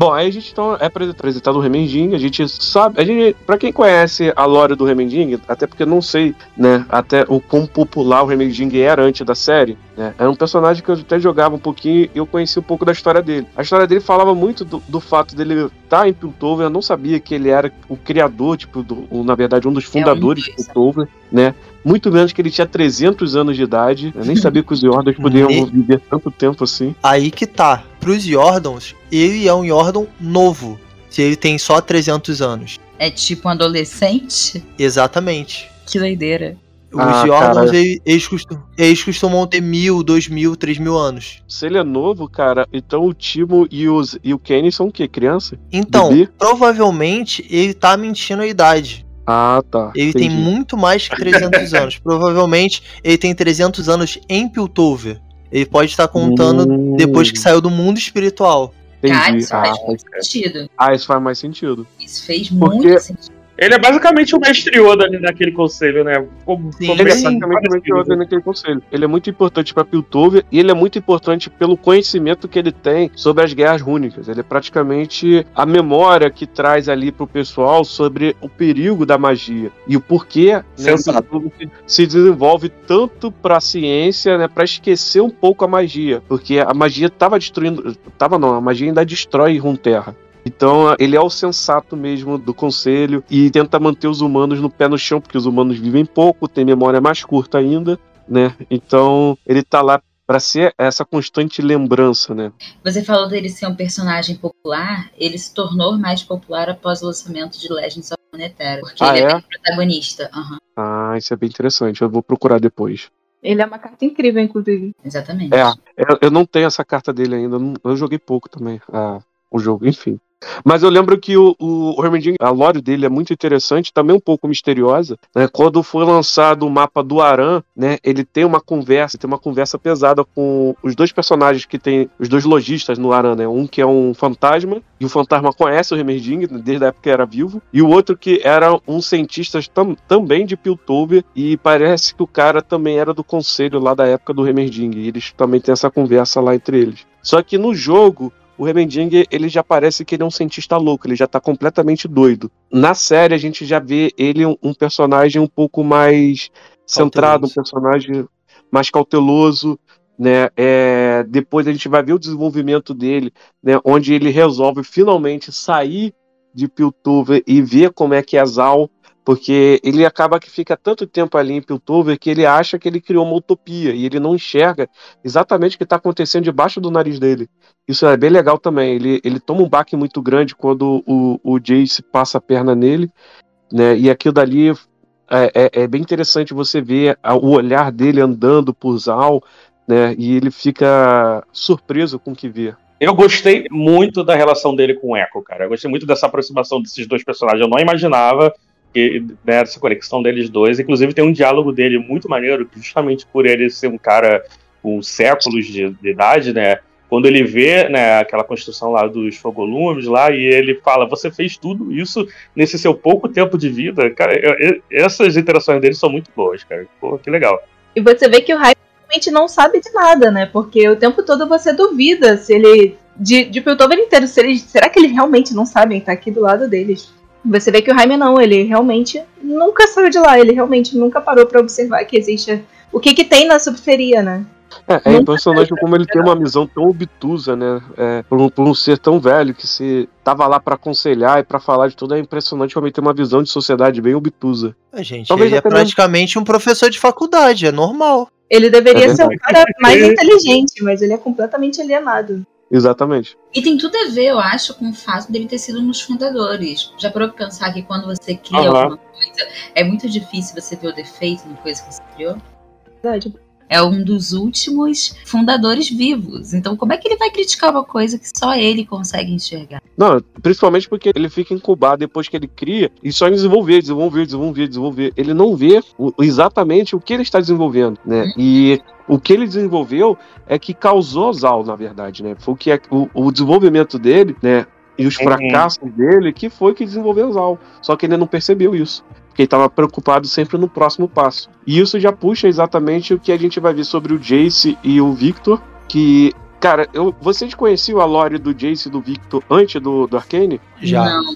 Speaker 6: Bom, aí a gente então é apres- apresentado o Remending, a gente sabe, a gente, para quem conhece a lore do Remending, até porque não sei, né, até o quão popular o Remending era antes da série, né, era um personagem que eu até jogava um pouquinho e eu conheci um pouco da história dele. A história dele falava muito do, do fato dele estar em Piltover, eu não sabia que ele era o criador, tipo, do, na verdade um dos fundadores de Piltover, né, muito menos que ele tinha 300 anos de idade, eu nem sabia que os Yordles (laughs) podiam
Speaker 4: Ne-
Speaker 6: viver tanto tempo assim.
Speaker 4: Aí que tá. Pros Yordons, ele é um Yordon novo. Se ele tem só 300 anos.
Speaker 3: É tipo um adolescente?
Speaker 4: Exatamente.
Speaker 3: Que doideira.
Speaker 4: Os
Speaker 6: Ah,
Speaker 4: Yordons,
Speaker 6: cara.
Speaker 4: ele- eles, costumam, eles costumam ter mil, dois mil, três mil anos.
Speaker 6: Se ele é novo, cara, então o Timo e, os, e o Kenny são o quê? Criança?
Speaker 4: Então,
Speaker 6: Bebê?
Speaker 4: provavelmente ele tá mentindo a idade.
Speaker 6: Ah, tá.
Speaker 4: Ele tem
Speaker 6: entendi.
Speaker 4: muito mais que 300 anos. (laughs) Provavelmente ele tem 300 anos em Piltover. Ele pode estar contando
Speaker 6: Hum.
Speaker 4: depois que saiu do mundo espiritual.
Speaker 3: Cara,
Speaker 6: Entendi.
Speaker 3: isso
Speaker 6: Ah,
Speaker 3: faz muito sentido.
Speaker 6: ah, isso faz mais sentido.
Speaker 3: Isso fez
Speaker 6: Porque-
Speaker 3: muito sentido.
Speaker 1: Ele é basicamente o mestre Yoda ali naquele conselho, né? Como,
Speaker 4: Sim,
Speaker 1: como
Speaker 6: Ele é
Speaker 1: essa-
Speaker 6: praticamente o mestre Yoda naquele conselho. Ele é muito importante pra Piltover e ele é muito importante pelo conhecimento que ele tem sobre as guerras rúnicas. Ele é praticamente a memória que traz ali pro pessoal sobre o perigo da magia e o porquê né, se desenvolve tanto pra ciência, né, para esquecer um pouco a magia, porque a magia tava destruindo, tava não, a magia ainda destrói Runeterra. Então, ele é o sensato mesmo do conselho e tenta manter os humanos no pé no chão, porque os humanos vivem pouco, têm memória mais curta ainda, né? Então, ele tá lá para ser essa constante lembrança, né?
Speaker 3: Você falou dele ser um personagem popular, ele se tornou mais popular após o lançamento de Legends of Runeterra, porque
Speaker 6: Ah,
Speaker 3: ele é,
Speaker 6: é?
Speaker 3: bem protagonista. Aham,
Speaker 6: Ah, isso é bem interessante. Eu vou procurar depois.
Speaker 2: Ele é uma carta incrível, inclusive.
Speaker 3: exatamente.
Speaker 6: É, eu, não tenho essa carta dele ainda. Eu joguei pouco também. ah, o jogo, enfim. Mas eu lembro que o, o, a lore dele é muito interessante, também um pouco misteriosa. Né? Quando foi lançado o mapa do Aran, né, ele tem uma conversa, tem uma conversa pesada com os dois personagens que tem, os dois lojistas no Aran, né? Um que é um fantasma, e o fantasma conhece o Remerding desde a época que era vivo, e o outro que era um cientista tam, também de Piltover, e parece que o cara também era do conselho lá da época do Remerding, e eles também têm essa conversa lá entre eles. Só que no jogo, o Remending, ele já parece que ele é um cientista louco, ele já tá completamente doido. Na série, a gente já vê ele um, um personagem um pouco mais centrado, um personagem mais cauteloso, né? É, depois a gente vai ver o desenvolvimento dele, né? Onde ele resolve finalmente sair de Piltover e ver como é que é Zal, porque ele acaba que fica tanto tempo ali em Piltover que ele acha que ele criou uma utopia e ele não enxerga exatamente o que está acontecendo debaixo do nariz dele. Isso é bem legal também. Ele, ele toma um baque muito grande quando o, o Jace passa a perna nele, né? E aquilo dali é, é, é bem interessante você ver a- o olhar dele andando por Zal, né? E ele fica surpreso com o que vê.
Speaker 1: Eu gostei muito da relação dele com o Echo, cara. Eu gostei muito dessa aproximação desses dois personagens. Eu não imaginava e, né, essa conexão deles dois. Inclusive tem um diálogo dele muito maneiro, que justamente por ele ser um cara com séculos de, de idade, né? Quando ele vê né, aquela construção lá dos fogolumes lá e ele fala, você fez tudo isso nesse seu pouco tempo de vida, cara, eu- eu- essas interações deles são muito boas, cara. Pô, que legal.
Speaker 2: E você vê que o Jaime realmente não sabe de nada, né? Porque o tempo todo você duvida se ele. De, de Piltover inteiro, se ele, será que eles realmente não sabem estar aqui do lado deles? Você vê que o Jaime não, ele realmente nunca saiu de lá, ele realmente nunca parou pra observar que existe. O que que tem na subferia, né?
Speaker 6: É, é impressionante como ele tem uma visão tão obtusa, né? É, por, um, por um ser tão velho que se tava lá pra aconselhar e pra falar de tudo, é impressionante como ele tem uma visão de sociedade bem obtusa.
Speaker 4: A gente,
Speaker 6: Talvez
Speaker 4: ele é
Speaker 6: até mesmo-
Speaker 4: praticamente um professor de faculdade, é normal.
Speaker 2: Ele deveria
Speaker 6: É
Speaker 2: ser o cara mais (laughs) inteligente, mas ele é completamente alienado.
Speaker 6: Exatamente.
Speaker 3: E tem tudo a ver, eu acho, com o fato dele ter sido um dos fundadores. Já parou pra pensar que quando você cria
Speaker 6: Aham.
Speaker 3: alguma coisa, é muito difícil você ver o defeito na coisa que você criou?
Speaker 2: Verdade.
Speaker 3: É um dos últimos fundadores vivos. Então, como é que ele vai criticar uma coisa que só ele consegue enxergar?
Speaker 6: Não, principalmente porque ele fica incubado depois que ele cria e só em desenvolver, desenvolver, desenvolver, desenvolver. Ele não vê o- exatamente o que ele está desenvolvendo, né? E o que ele desenvolveu é que causou Zal, na verdade, né? Foi o que é, o, o desenvolvimento dele, né? E os
Speaker 1: Uhum.
Speaker 6: fracassos dele que foi que desenvolveu Zal. Só que ele não percebeu isso. Porque ele estava preocupado sempre no próximo passo. E isso já puxa exatamente o que a gente vai ver sobre o Jace e o Victor, que Cara, eu, vocês conheciam a lore do Jace e do Victor antes do, do Arcane?
Speaker 4: Já.
Speaker 3: Não.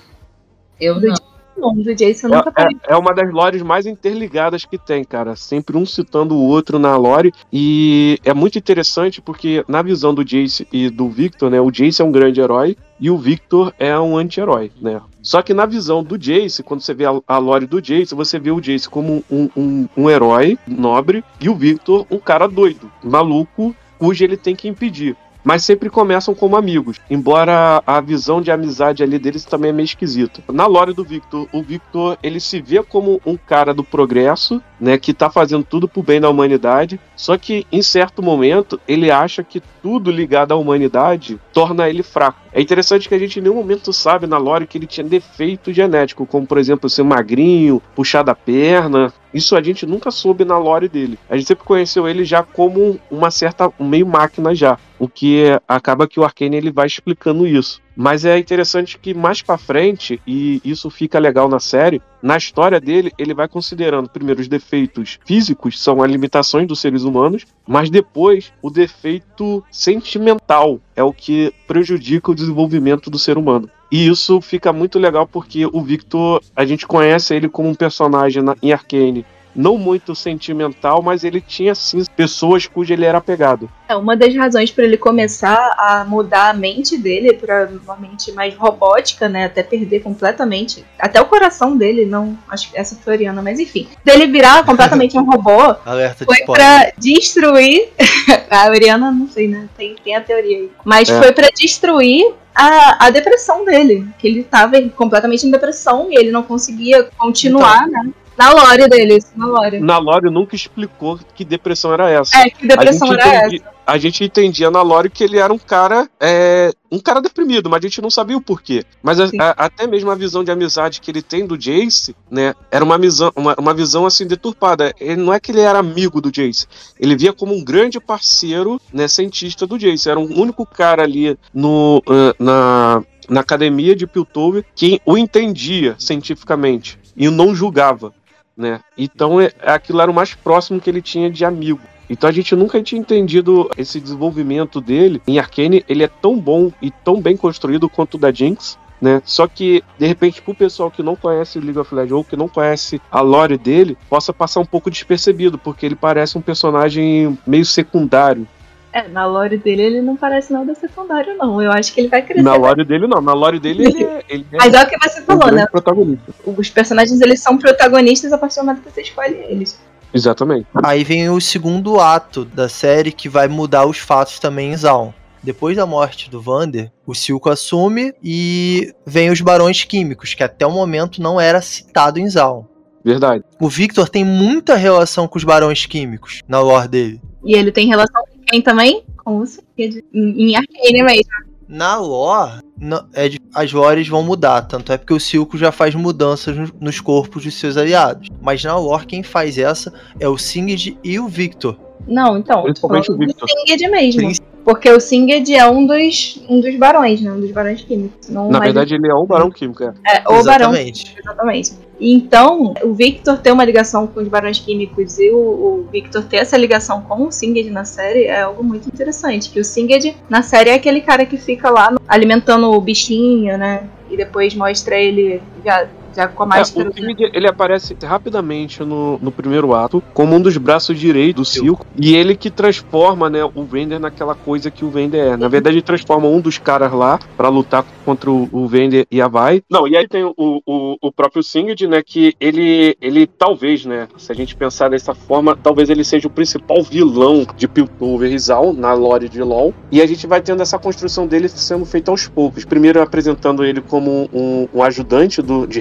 Speaker 3: Eu não.
Speaker 2: Não, do Jason eu nunca parei.
Speaker 6: É, é uma das lores mais interligadas que tem, cara. Sempre um citando o outro na lore. E é muito interessante porque, na visão do Jace e do Victor, né? O Jace é um grande herói e o Victor é um anti-herói, né? Só que na visão do Jace, quando você vê a, a lore do Jace, você vê o Jace como um, um, um herói nobre e o Victor um cara doido, maluco, cujo ele tem que impedir mas sempre começam como amigos. Embora a visão de amizade ali deles também é meio esquisita. Na lore do Victor, o Victor ele se vê como um cara do progresso, né, que tá fazendo tudo pro bem da humanidade, só que em certo momento ele acha que tudo ligado à humanidade torna ele fraco. É interessante que a gente em nenhum momento sabe na lore que ele tinha defeito genético, como por exemplo ser magrinho, puxar da perna. Isso a gente nunca soube na lore dele. A gente sempre conheceu ele já como uma certa um meio máquina já, o que acaba que o Arcane ele vai explicando isso. Mas é interessante que mais pra frente, e isso fica legal na série, na história dele, ele vai considerando primeiro os defeitos físicos, são as limitações dos seres humanos, mas depois o defeito sentimental é o que prejudica o desenvolvimento do ser humano. E isso fica muito legal porque o Victor, a gente conhece ele como um personagem na, em Arcane não muito sentimental, mas ele tinha sim pessoas cujo ele era apegado.
Speaker 2: É uma das razões para ele começar a mudar a mente dele para uma mente mais robótica, né? Até perder completamente. Até o coração dele, não. Acho que essa foi a Oriana, mas enfim. Dele virar (laughs) completamente um robô
Speaker 4: Alerta de
Speaker 2: foi pra destruir. (laughs) a Oriana, não sei, né? Tem, tem a teoria aí. Mas
Speaker 6: É.
Speaker 2: foi pra destruir a, a depressão dele. Que ele tava completamente em depressão e ele não conseguia continuar, né? Na lore dele, isso, na lore.
Speaker 6: Na Lore nunca explicou que depressão era essa.
Speaker 2: É, que depressão era
Speaker 6: entendi- A gente entendia na Lore que ele era um cara. é, um cara deprimido, mas a gente não sabia o porquê. Mas a- a- até mesmo a visão de amizade que ele tem do Jace, né? Era uma visão, uma, uma visão assim deturpada. Ele, não é que ele era amigo do Jace. Ele via como um grande parceiro, né, cientista do Jace. Era o único cara ali no, ah, na, na academia de Piltover que o entendia cientificamente e não julgava. Né? Então é, aquilo era o mais próximo que ele tinha de amigo. Então a gente nunca tinha entendido esse desenvolvimento dele. Em Arcane, ele é tão bom e tão bem construído quanto o da Jinx. Né? Só que, de repente, pro pessoal que não conhece League of Legends ou que não conhece a lore dele, possa passar um pouco despercebido, porque ele parece um personagem meio secundário.
Speaker 2: É, na lore dele ele não parece nada secundário, não. Eu acho que ele vai crescer.
Speaker 6: Na lore dele, não. Na lore dele, ele é, ele é
Speaker 2: Mas é o que você
Speaker 6: um
Speaker 2: falou,
Speaker 6: grande
Speaker 2: né?
Speaker 6: protagonista.
Speaker 2: Os personagens eles são protagonistas a partir do momento que você escolhe eles.
Speaker 6: Exatamente.
Speaker 4: Aí vem o segundo ato da série que vai mudar os fatos também em Zaun. Depois da morte do Vander, o Silco assume e vem os Barões Químicos, que até o momento não era citado em Zaun.
Speaker 6: Verdade.
Speaker 4: O Victor tem muita relação com os Barões Químicos na lore dele.
Speaker 2: E ele tem relação quem também? Com o Cid. Em em Arcane mesmo.
Speaker 4: Na lore, não- é de- as lores vão mudar, tanto é porque o Silco já faz mudanças no- nos corpos dos seus aliados. Mas na lore quem faz essa é o Singed e o Victor.
Speaker 2: Não, então,
Speaker 6: Principalmente o Victor.
Speaker 2: Singed mesmo.
Speaker 4: Princ-
Speaker 2: Porque o Singed é um dos, um dos barões, né? Um dos barões químicos. Não
Speaker 6: Na
Speaker 2: mais-
Speaker 6: verdade, ele é um barão químico, é.
Speaker 2: é, o barão
Speaker 4: Exatamente.
Speaker 2: Exatamente. E Então, o Victor ter uma ligação com os Barões Químicos e o, o Victor ter essa ligação com o Singed na série é algo muito interessante. Que o Singed na série é aquele cara que fica lá alimentando o bichinho, né? E depois mostra ele já, já com a
Speaker 6: É, o Singed, ele aparece rapidamente no, no primeiro ato como um dos braços direitos do Silco e ele que transforma né, o Vender naquela coisa que o Vender é. Na verdade, ele transforma um dos caras lá pra lutar contra o, o Vender e a Vai. Não, e aí tem o, o, o próprio Singed, né, que ele, ele talvez, né, se a gente pensar dessa forma, talvez ele seja o principal vilão de Piltover e Zal na lore de LoL. E a gente vai tendo essa construção dele sendo feita aos poucos. Primeiro apresentando ele como um, um ajudante do, de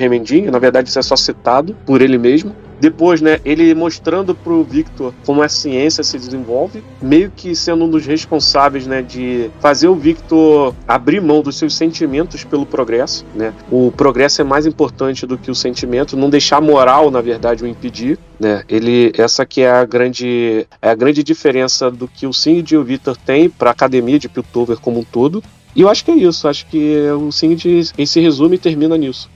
Speaker 6: Na verdade isso é só citado por ele mesmo. Depois, né, ele mostrando pro Victor como a ciência se desenvolve, meio que sendo um dos responsáveis, né, de fazer o Victor abrir mão dos seus sentimentos pelo progresso, né? O progresso é mais importante do que o sentimento, não deixar a moral, na verdade, o impedir, né? Ele essa que é a grande é a grande diferença do que o Singed e o Victor têm para a academia de Piltover como um todo. E eu acho que é isso, acho que o em se resume e termina nisso.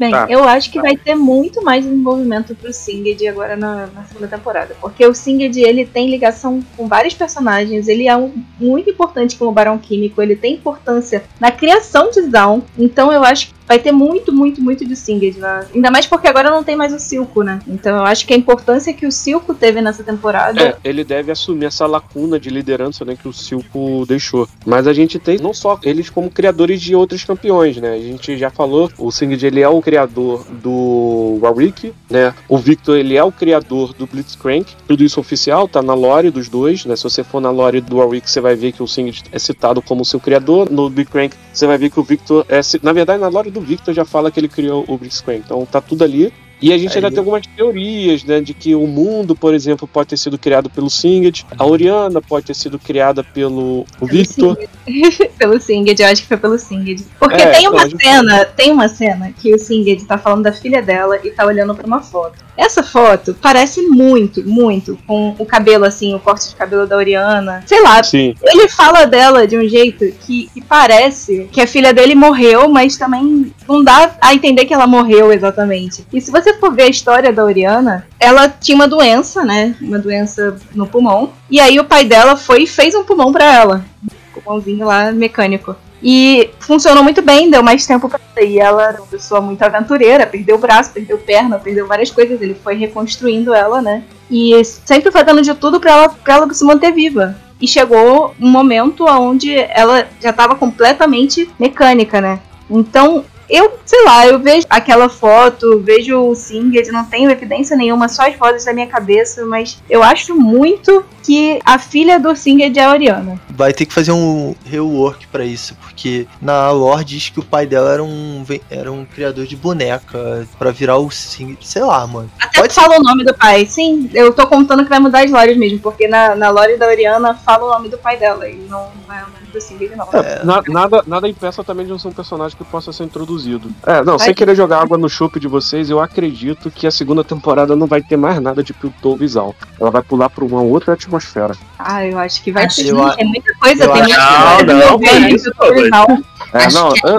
Speaker 2: Bem,
Speaker 6: Tá.
Speaker 2: eu acho que vai ter muito mais desenvolvimento pro Singed agora na, na segunda temporada. Porque o Singed, ele tem ligação com vários personagens, ele é um, muito importante como Barão Químico, ele tem importância na criação de Zaun. Então eu acho que vai ter muito, muito, muito de Singed. Né? Ainda mais porque agora não tem mais o Silco, né? Então eu acho que a importância que o Silco teve nessa temporada...
Speaker 6: É, ele deve assumir essa lacuna de liderança né, que o Silco deixou. Mas a gente tem não só eles como criadores de outros campeões, né? A gente já falou, o Singed ele é o criador do Warwick, né? O Victor ele é o criador do Blitzcrank. Tudo isso oficial, tá na lore dos dois, né? Se você for na lore do Warwick, você vai ver que o Singed é citado como seu criador. No Blitzcrank, você vai ver que o Victor é... Na verdade, na lore do Victor já fala que ele criou o Blitzcrank. Então tá tudo ali. E a gente ainda
Speaker 4: Aí-
Speaker 6: tem algumas teorias, né, de que o mundo, por exemplo, pode ter sido criado pelo Singed, a Oriana pode ter sido criada pelo o Victor. (laughs)
Speaker 2: pelo Singed, eu acho que foi pelo Singed. Porque
Speaker 6: É,
Speaker 2: tem uma
Speaker 6: não, a gente-
Speaker 2: cena, tem uma cena que o Singed tá falando da filha dela e tá olhando pra uma foto. Essa foto parece muito, muito com o cabelo assim, o corte de cabelo da Oriana. Sei lá,
Speaker 6: Sim.
Speaker 2: ele fala dela de um jeito que, que parece que a filha dele morreu, mas também não dá a entender que ela morreu exatamente. E se você for ver a história da Oriana, ela tinha uma doença, né? Uma doença no pulmão. E aí o pai dela foi e fez um pulmão pra ela. Um pulmãozinho lá mecânico. E funcionou muito bem, deu mais tempo pra ela. E ela era uma pessoa muito aventureira, perdeu o braço, perdeu perna, perdeu várias coisas. Ele foi reconstruindo ela, né? E sempre foi dando de tudo pra ela, ela se manter viva. E chegou um momento onde ela já estava completamente mecânica, né? Então, eu, sei lá, eu vejo aquela foto, vejo o Singed, não tenho evidência nenhuma, só as vozes da minha cabeça, mas eu acho muito que a filha do Singed é a Oriana.
Speaker 4: Vai ter que fazer um rework pra isso, porque na lore diz que o pai dela era um, era um criador de boneca pra virar o Singed, sei lá, mano.
Speaker 2: Até fala o nome do pai. Sim, eu tô contando que vai mudar as lores mesmo, porque na, na lore da Oriana fala o nome do pai dela e não, é o nome do Singed, não.
Speaker 6: É, na- nada, nada impeça também de não ser um personagem que possa ser introduzido. É, não, sem
Speaker 2: Vai.
Speaker 6: querer jogar água no chope de vocês, eu acredito que a segunda temporada não vai ter mais nada de Piltover Visual. Ela vai pular pra uma outra atmosfera.
Speaker 2: Ah, eu acho que vai
Speaker 3: Acho
Speaker 2: ter.
Speaker 4: que- eu
Speaker 2: Tem muita coisa,
Speaker 4: eu
Speaker 2: tem
Speaker 4: acho-
Speaker 2: muita
Speaker 1: Não,
Speaker 2: coisa
Speaker 1: não, que isso,
Speaker 2: no original.
Speaker 6: É,
Speaker 3: Acho
Speaker 6: não,
Speaker 3: que
Speaker 6: eu,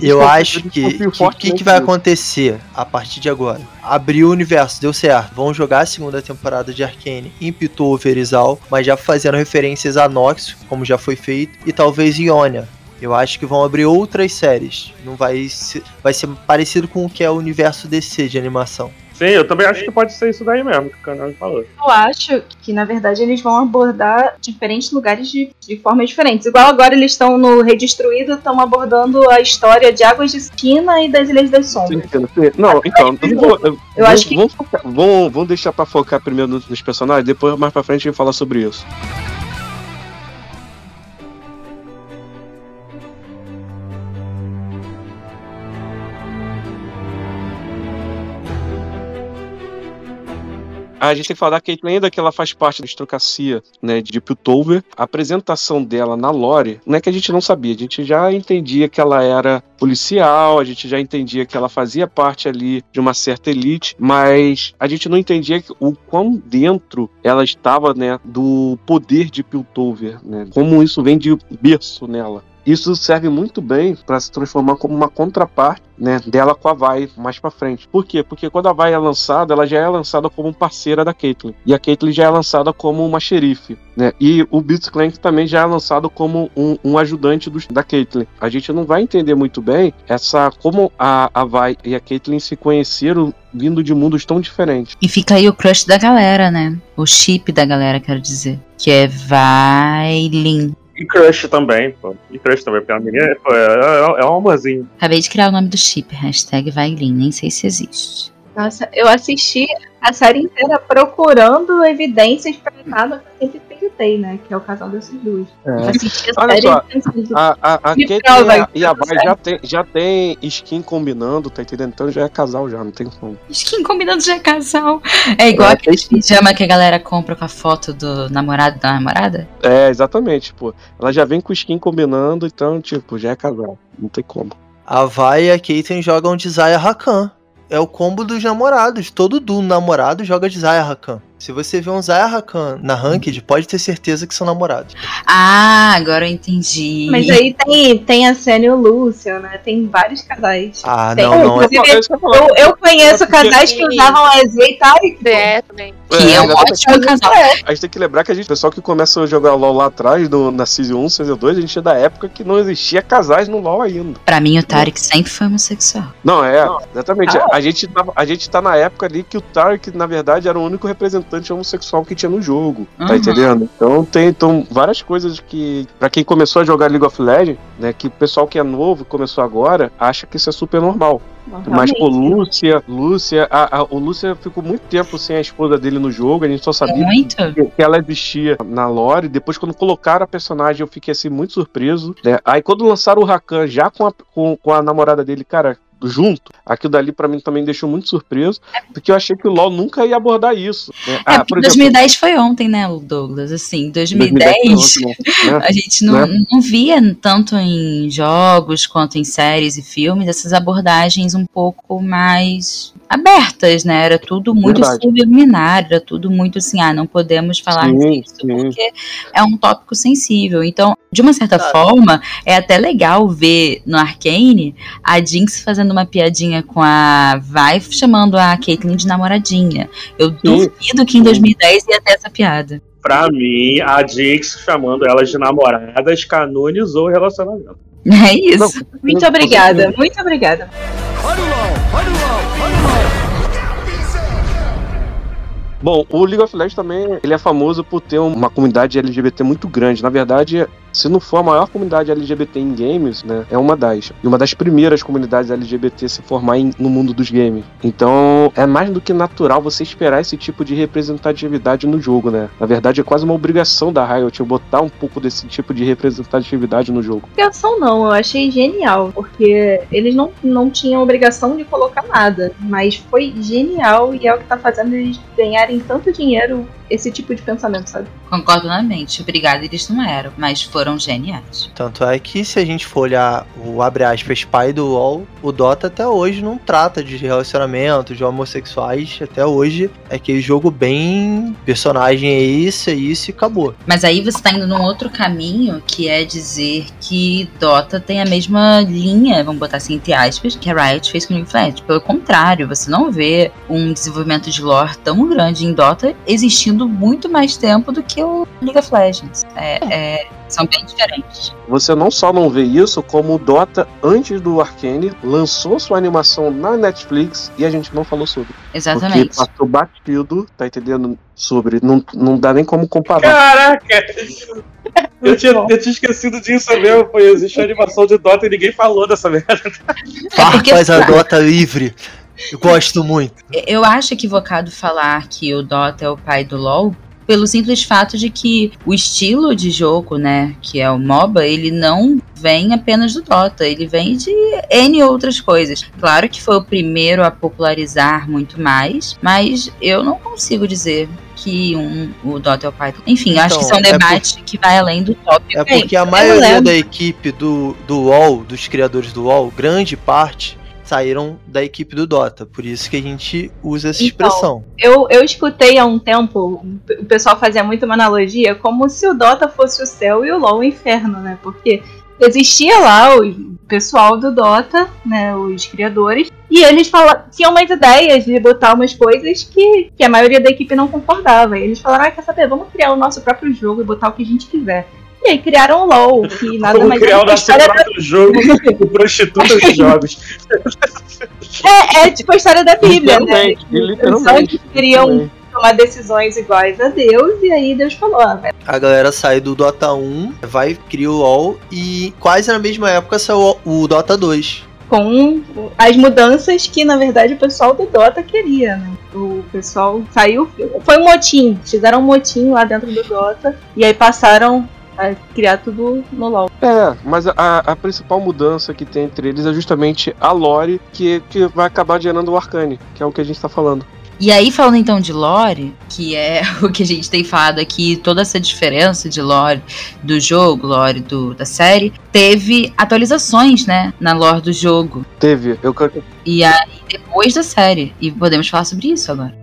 Speaker 6: eu,
Speaker 3: não-
Speaker 4: acho que o que,
Speaker 6: fortemente
Speaker 4: que vai acontecer a partir de agora? Abriu o universo, deu certo. Vão jogar a segunda temporada de Arcane em Piltover e Zal, mas já fazendo referências a Nox, como já foi feito, e talvez Ionia. Eu acho que vão abrir outras séries. Não vai ser, vai ser parecido com o que é o universo DC de animação.
Speaker 1: Sim, eu também acho que pode ser isso daí mesmo que o canal falou.
Speaker 2: Eu acho que, na verdade, eles vão abordar diferentes lugares de, de formas diferentes. Igual agora eles estão no Redestruído, estão abordando a história de Águas de Esquina e das Ilhas das Sombras.
Speaker 6: Não, então, eu vou, eu,
Speaker 2: Eu acho que-
Speaker 6: vamos, focar- vamos, vamos deixar pra focar primeiro nos, nos personagens, depois mais pra frente a gente fala sobre isso. A gente tem que falar da Caitlyn ainda que ela faz parte da estocacia, né, de Piltover. A apresentação dela na lore, não é que a gente não sabia, a gente já entendia que ela era policial, a gente já entendia que ela fazia parte ali de uma certa elite, mas a gente não entendia o quão dentro ela estava, né, do poder de Piltover, né? Como isso vem de berço nela. Isso serve muito bem para se transformar como uma contraparte né, dela com a Vai mais pra frente. Por quê? Porque quando a Vai é lançada, ela já é lançada como parceira da Caitlyn. E a Caitlyn já é lançada como uma xerife. Né? E o Blitzcrank também já é lançado como um, um ajudante da Caitlyn. A gente não vai entender muito bem essa como a, a Vai e a Caitlyn se conheceram vindo de mundos tão diferentes.
Speaker 3: E fica aí o crush da galera, né? O chip da galera, quero dizer. Que é Vailin.
Speaker 1: E Crush também, pô. E Crush também, porque a menina pô, é, é, é um amorzinho.
Speaker 3: Acabei de criar o nome do chip, hashtag Vailin. Nem sei se existe.
Speaker 2: Nossa, eu assisti a série inteira procurando evidências pra nada que eu sempre acreditei, né? Que é o casal dessas duas. Eu assisti a
Speaker 6: Olha
Speaker 2: série
Speaker 6: só,
Speaker 2: pensando,
Speaker 6: A, a, a
Speaker 2: prova
Speaker 6: e a-
Speaker 2: que
Speaker 6: e a Vai já tem, já tem skin combinando, tá entendendo? Então já é casal já, não tem como.
Speaker 3: Skin combinando já é casal. É igual aquele pijama que a galera compra com a foto do namorado da namorada?
Speaker 6: É, exatamente, pô. Ela já vem com skin combinando, então, tipo, já é casal. Não tem como.
Speaker 4: A Vai e a Caitlyn jogam de Zaya Rakan. É o combo dos namorados. Todo do namorado joga de Zaya Rakan. Se você vê um Zaya Rakan na Ranked, pode ter certeza que são namorados.
Speaker 3: Ah, agora eu entendi.
Speaker 2: Mas aí tem, tem a Senna e o Lúcio, né? Tem vários casais.
Speaker 4: Ah,
Speaker 2: Tem-
Speaker 4: não, não. É...
Speaker 2: Inclusive, eu, eu conheço casais que usavam a Z e Tarek.
Speaker 5: É, também.
Speaker 3: Que é um
Speaker 6: exatamente.
Speaker 3: ótimo casal.
Speaker 6: A gente tem que lembrar que a gente, o pessoal que começa a jogar LOL lá atrás, no, na Season 1, Season 2, a gente é da época que não existia casais no LOL ainda.
Speaker 3: Pra mim, o Tarek sempre foi homossexual.
Speaker 6: Não, é, exatamente.
Speaker 2: Ah.
Speaker 6: A, gente tava, a gente tá na época ali que o Tarek, na verdade, era o único representante homossexual que tinha no jogo. Tá
Speaker 3: Uhum.
Speaker 6: entendendo? Então tem então, várias coisas que, pra quem começou a jogar League of Legends, né, que o pessoal que é novo, começou agora, acha que isso é super normal. Mas, pô, Lúcia, Lúcia, a, a- o Lúcia ficou muito tempo sem a esposa dele no jogo, a gente só sabia que, que ela existia na lore. Depois, quando colocaram a personagem, eu fiquei assim muito surpreso. né? Aí, quando lançaram o Rakan já com a, com, com a namorada dele, cara. Junto, aquilo dali pra mim também deixou muito surpreso, porque eu achei que o LoL nunca ia abordar isso. né?
Speaker 3: É,
Speaker 6: Ah,
Speaker 3: porque
Speaker 6: por exemplo,
Speaker 3: 2010 foi ontem, né, Douglas? Assim, 2010,
Speaker 6: 2010 foi ontem, né? (laughs)
Speaker 3: a gente não,
Speaker 6: Né?
Speaker 3: não via tanto em jogos quanto em séries e filmes essas abordagens um pouco mais abertas, né? Era tudo muito
Speaker 6: Verdade.
Speaker 3: subliminar, era tudo muito assim, ah, não podemos falar
Speaker 6: Sim,
Speaker 3: disso
Speaker 6: sim.
Speaker 3: porque é um tópico sensível. Então, de uma certa forma, é até legal ver no Arcane a Jinx fazendo uma piadinha com a Vi, chamando a Caitlyn de namoradinha. Eu duvido que em 2010 ia ter essa piada.
Speaker 1: Pra mim, a Jinx chamando elas de namoradas canonizou o relacionamento.
Speaker 3: É isso.
Speaker 2: Muito obrigada, muito obrigada.
Speaker 6: Bom, o League of Legends também ele é famoso por ter uma comunidade LGBT muito grande. Na verdade, se não for a maior comunidade LGBT em games, né, é uma das. E uma das primeiras comunidades LGBT a se formar em- no mundo dos games. Então, é mais do que natural você esperar esse tipo de representatividade no jogo, né? Na verdade, é quase uma obrigação da Riot botar um pouco desse tipo de representatividade no jogo.
Speaker 2: Obrigação não, eu achei genial, porque eles não, não tinham obrigação de colocar nada, mas foi genial e é o que tá fazendo eles ganharem tanto dinheiro esse tipo de pensamento, sabe?
Speaker 3: Concordo plenamente. Obrigada, eles não eram, mas foram geniais.
Speaker 4: Tanto é que se a gente for olhar o abre aspas pai do LoL, o Dota até hoje não trata de relacionamento, de homossexuais. Até hoje é aquele jogo bem personagem é isso, é isso e acabou.
Speaker 3: Mas aí você tá indo num outro caminho, que é dizer que Dota tem a mesma linha, vamos botar assim, entre aspas, que a Riot fez com League of Legends. Pelo contrário, você não vê um desenvolvimento de lore tão grande em Dota existindo muito mais tempo do que o League of Legends. É, é, são bem diferentes.
Speaker 6: Você não só não vê isso, como o Dota, antes do Arcane, lançou sua animação na Netflix e a gente não falou sobre.
Speaker 3: Exatamente.
Speaker 6: Porque passou batido, tá entendendo? Sobre. Não, não dá nem como comparar.
Speaker 1: Caraca! (laughs) Eu tinha, eu tinha esquecido disso mesmo, pô. Existe a animação de Dota e ninguém falou dessa merda.
Speaker 4: Farpas a Dota livre. Eu gosto muito.
Speaker 3: Eu acho equivocado falar que o Dota é o pai do LoL pelo simples fato de que o estilo de jogo, né, que é o MOBA, ele não vem apenas do Dota, ele vem de N outras coisas. Claro que foi o primeiro a popularizar muito mais, mas eu não consigo dizer que um, o Dota é o Python. Enfim, acho que
Speaker 4: Então,
Speaker 3: são
Speaker 4: é
Speaker 3: debates que vai além do tópico.
Speaker 4: É porque a maioria da equipe do, do UOL, dos criadores do UOL, grande parte saíram da equipe do Dota. Por isso que a gente usa essa
Speaker 2: Então,
Speaker 4: expressão.
Speaker 2: Eu, eu escutei há um tempo, o pessoal fazia muito uma analogia, como se o Dota fosse o céu e o LoL o inferno, né? Porque existia lá o pessoal do Dota, né, os criadores, e eles fala, tinham umas ideias de botar umas coisas que, que a maioria da equipe não concordava. E eles falaram, ah, quer saber, vamos criar o nosso próprio jogo e botar o que a gente quiser. E aí criaram o LoL, que nada
Speaker 1: Vamos
Speaker 2: mais
Speaker 1: criar
Speaker 2: é
Speaker 1: o
Speaker 2: que a
Speaker 1: nosso
Speaker 2: história da
Speaker 1: próprio jogo com prostitutas de jogos. (laughs)
Speaker 2: É, é tipo a história da Bíblia, né?
Speaker 6: Literalmente,
Speaker 2: Pessoas
Speaker 6: literalmente.
Speaker 2: que queriam tomar decisões iguais a Deus, e aí Deus falou, ah, velho,
Speaker 4: A galera sai do Dota 1, vai, cria o LoL e quase na mesma época saiu o Dota 2.
Speaker 2: com as mudanças que na verdade o pessoal do Dota queria, né? O pessoal saiu. Foi um motim, fizeram um motim lá dentro do Dota, e aí passaram a criar tudo no LoL.
Speaker 6: É, mas a, a principal mudança que tem entre eles é justamente a lore que, que vai acabar gerando o Arcane, que é o que a gente tá falando.
Speaker 3: E aí, falando então de lore, que é (laughs) o que a gente tem falado aqui, toda essa diferença de lore do jogo, lore do, da série, teve atualizações, né, na lore do jogo.
Speaker 6: Teve, eu.
Speaker 3: E aí, depois da série. E podemos falar sobre isso agora.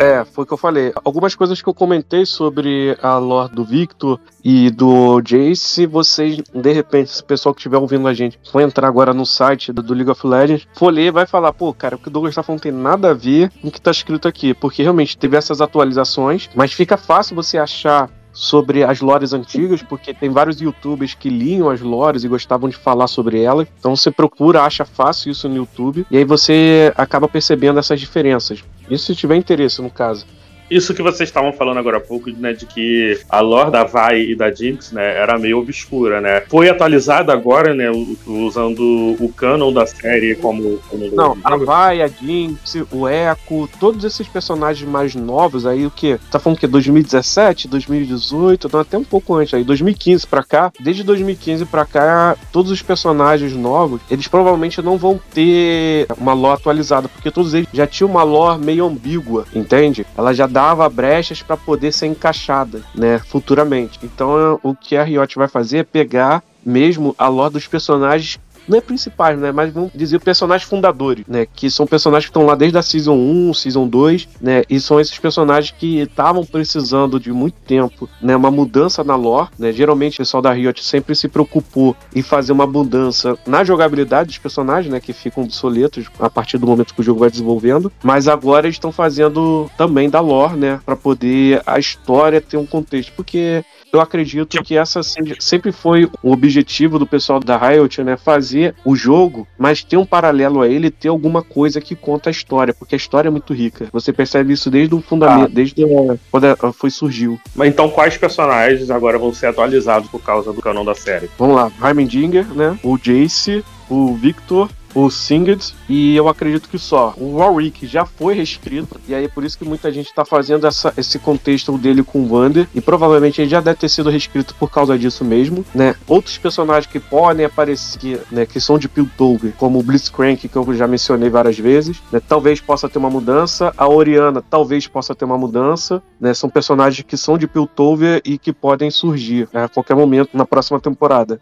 Speaker 6: É, foi o que eu falei. Algumas coisas que eu comentei sobre a lore do Victor e do Jace, vocês, de repente, se o pessoal que estiver ouvindo a gente for entrar agora no site do, League of Legends, for ler, vai falar, pô, cara, o que o Douglas tá falando tem nada a ver com o que tá escrito aqui. Porque realmente teve essas atualizações, mas fica fácil você achar sobre as lores antigas, porque tem vários youtubers que liam as lores e gostavam de falar sobre elas. Então você procura, acha fácil isso no YouTube, e aí você acaba percebendo essas diferenças. Isso se tiver interesse, no caso.
Speaker 1: Isso que vocês estavam falando agora há pouco, né, de que a lore da Vi e da Jinx, né, era meio obscura, né? Foi atualizada agora, né, usando o canon da série como... como
Speaker 6: Não, a Vai, a Jinx, o Echo, todos esses personagens mais novos aí, o que? Tá falando que 2017, 2018, não, até um pouco antes aí, 2015 pra cá, desde 2015 pra cá, todos os personagens novos, eles provavelmente não vão ter uma lore atualizada, porque todos eles já tinham uma lore meio ambígua, entende? Ela já dava brechas pra poder ser encaixada, né, futuramente. Então, o que a Riot vai fazer é pegar mesmo a lore dos personagens não é principais, né? Mas vamos dizer personagens fundadores, né? Que são personagens que estão lá desde a Season 1, Season 2, né? E são esses personagens que estavam precisando de muito tempo, né? Uma mudança na lore, né? Geralmente o pessoal da Riot sempre se preocupou em fazer uma mudança na jogabilidade dos personagens, né? Que ficam obsoletos a partir do momento que o jogo vai desenvolvendo. Mas agora eles estão fazendo também da lore, né? Para poder a história ter um contexto. Porque eu acredito que essa sempre foi o objetivo do pessoal da Riot, né? Fazer o jogo, mas ter um paralelo a ele, ter alguma coisa que conta a história, porque a história é muito rica. Você percebe isso desde o fundamento, desde a- quando ela foi surgiu.
Speaker 1: Mas então quais personagens agora vão ser atualizados por causa do canon da série?
Speaker 6: Vamos lá, Heimendinger, né? O Jace, o Victor, o Singed e eu acredito que só. O Warwick já foi reescrito e aí é por isso que muita gente tá fazendo essa, esse contexto dele com o Wander e provavelmente ele já deve ter sido reescrito por causa disso mesmo, né? Outros personagens que podem aparecer, né, que são de Piltover, como o Blitzcrank, que eu já mencionei várias vezes, né? Talvez possa ter uma mudança, a Oriana talvez possa ter uma mudança, né? São personagens que são de Piltover e que podem surgir né, a qualquer momento na próxima temporada.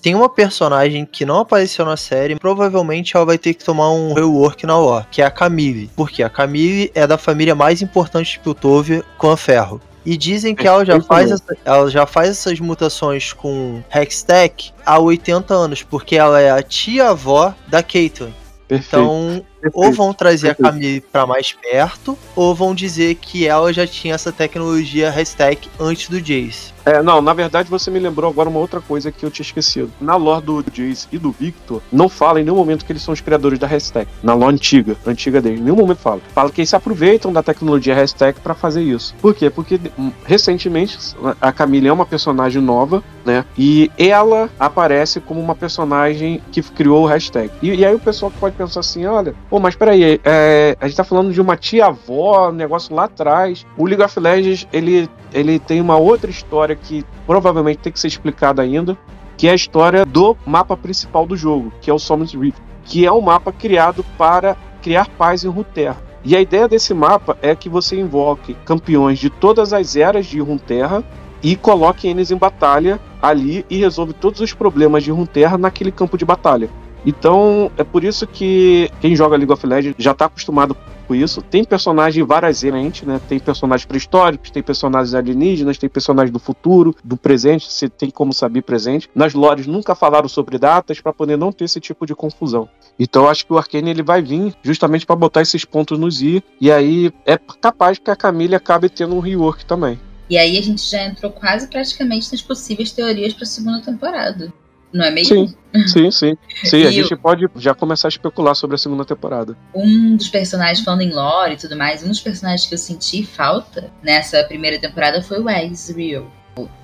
Speaker 4: Tem uma personagem que não apareceu na série, provavelmente ela vai ter que tomar um rework na lore, que é a Camille. Porque a Camille é da família mais importante de Piltover com a Ferro. E dizem que ela já, faz essa- ela já faz essas mutações com Hextech há 80 anos, porque ela é a tia-avó da Caitlyn.
Speaker 6: Perfeito.
Speaker 4: Então, ou vão trazer a Camille pra mais perto, ou vão dizer que ela já tinha essa tecnologia Hextech antes do Jace.
Speaker 6: É, não, na verdade você me lembrou agora uma outra coisa que eu tinha esquecido. Na lore do Jace e do Victor, não fala em nenhum momento que eles são os criadores da hashtag. Na lore antiga, antiga deles, em nenhum momento fala. Fala que eles se aproveitam da tecnologia hashtag pra fazer isso. Por quê? Porque hum, recentemente a Camille é uma personagem nova, né? E ela aparece como uma personagem que criou o hashtag. E, e aí o pessoal pode pensar assim: olha, pô, mas peraí, é, a gente tá falando de uma tia-avó, um negócio lá atrás. O League of Legends, ele, ele tem uma outra história que provavelmente tem que ser explicada ainda, que é a história do mapa principal do jogo, que é o Summon's Rift, que é um mapa criado para criar paz em Runeterra. E a ideia desse mapa é que você invoque campeões de todas as eras de Runeterra e coloque eles em batalha ali e resolve todos os problemas de Runeterra naquele campo de batalha. Então, é por isso que quem joga League of Legends já está acostumado com isso. Tem personagens várias né? Tem personagens pré-históricos, tem personagens alienígenas, tem personagens do futuro, do presente, você tem como saber presente. Nas lores nunca falaram sobre datas para poder não ter esse tipo de confusão. Então, eu acho que o Arcane ele vai vir justamente para botar esses pontos nos i e aí é capaz que a Camille acabe tendo um rework também.
Speaker 3: E aí a gente já entrou quase praticamente nas possíveis teorias para a segunda temporada. Não é mesmo?
Speaker 6: Sim, sim, sim. (laughs) Sim, a
Speaker 3: E
Speaker 6: gente pode já começar a especular sobre a segunda temporada.
Speaker 3: Um dos personagens, falando em lore e tudo mais, um dos personagens que eu senti falta nessa primeira temporada foi o Ezreal.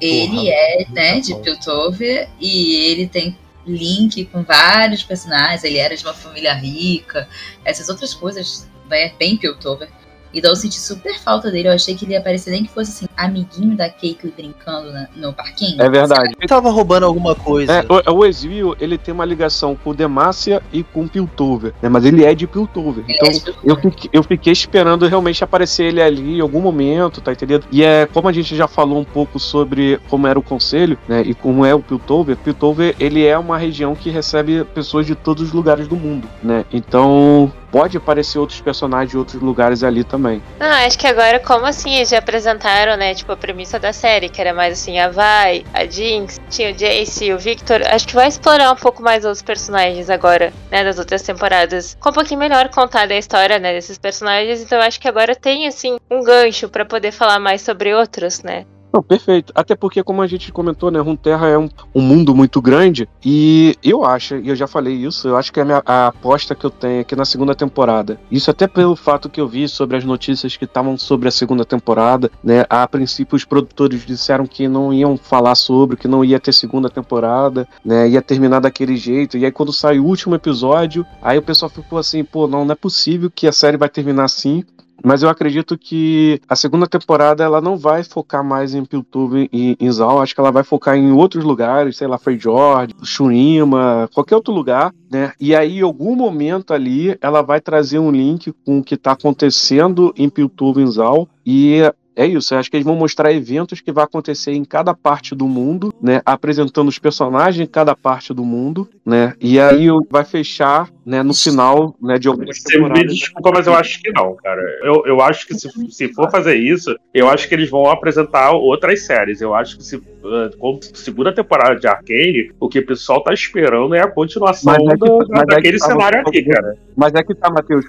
Speaker 3: Ele
Speaker 4: Porra,
Speaker 3: é, né, de. Piltover e ele tem link com vários personagens. Ele era de uma família rica, essas outras coisas, né, bem Piltover. Então eu senti super falta dele. Eu achei que ele ia aparecer nem que fosse assim, amiguinho da Caitlyn brincando na- no parquinho.
Speaker 6: É verdade.
Speaker 4: Ele tava roubando alguma coisa.
Speaker 6: É, o, o Ezreal, ele tem uma ligação com o Demacia e com o Piltover, né? Mas ele é de Piltover.
Speaker 3: Ele
Speaker 6: Então,
Speaker 3: é de Piltover.
Speaker 6: eu fiquei, eu fiquei esperando realmente aparecer ele ali em algum momento, tá entendendo? E é como a gente já falou um pouco sobre como era o conselho, né? E como é o Piltover. Piltover, ele é uma região que recebe pessoas de todos os lugares do mundo, né? Então, pode aparecer outros personagens de outros lugares ali também.
Speaker 5: Não, acho que agora, como assim, eles já apresentaram, né, tipo, a premissa da série, que era mais assim, a Vi, a Jinx, tinha o Jace, o Victor, acho que vai explorar um pouco mais os personagens agora, né, das outras temporadas. Com um pouquinho melhor contada a história, né, desses personagens, então acho que agora tem, assim, um gancho pra poder falar mais sobre outros, né.
Speaker 6: Não, perfeito. Até porque, como a gente comentou, né, Runeterra é um, um mundo muito grande e eu acho, e eu já falei isso, eu acho que é a, minha, a aposta que eu tenho aqui na segunda temporada. Isso até pelo fato que eu vi sobre as notícias que estavam sobre a segunda temporada, né? A princípio os produtores disseram que não iam falar sobre, que não ia ter segunda temporada, né? Ia terminar daquele jeito. E aí quando saiu o último episódio, aí o pessoal ficou assim, pô, não, não é possível que a série vai terminar assim. Mas eu acredito que a segunda temporada ela não vai focar mais em Piltover e em Zal. Acho que ela vai focar em outros lugares, sei lá, Frey George, Shurima, qualquer outro lugar, né? E aí, em algum momento ali, ela vai trazer um link com o que tá acontecendo em Piltover e Zal. E é isso, eu acho que eles vão mostrar eventos que vai acontecer em cada parte do mundo, né? Apresentando os personagens em cada parte do mundo, né? E aí vai fechar, né, no final, né, de algumas
Speaker 1: Você me desculpa, mas eu acho que não, cara. Eu, eu acho que se, se for fazer isso, eu acho que eles vão apresentar outras séries. Eu acho que se eh, como segunda temporada de Arcane, o que o pessoal tá esperando é a continuação
Speaker 6: Mas é que-
Speaker 1: do-
Speaker 6: mas é que
Speaker 1: daquele
Speaker 6: tá-
Speaker 1: cenário aqui, cara.
Speaker 6: Mas é que tá, Matheus.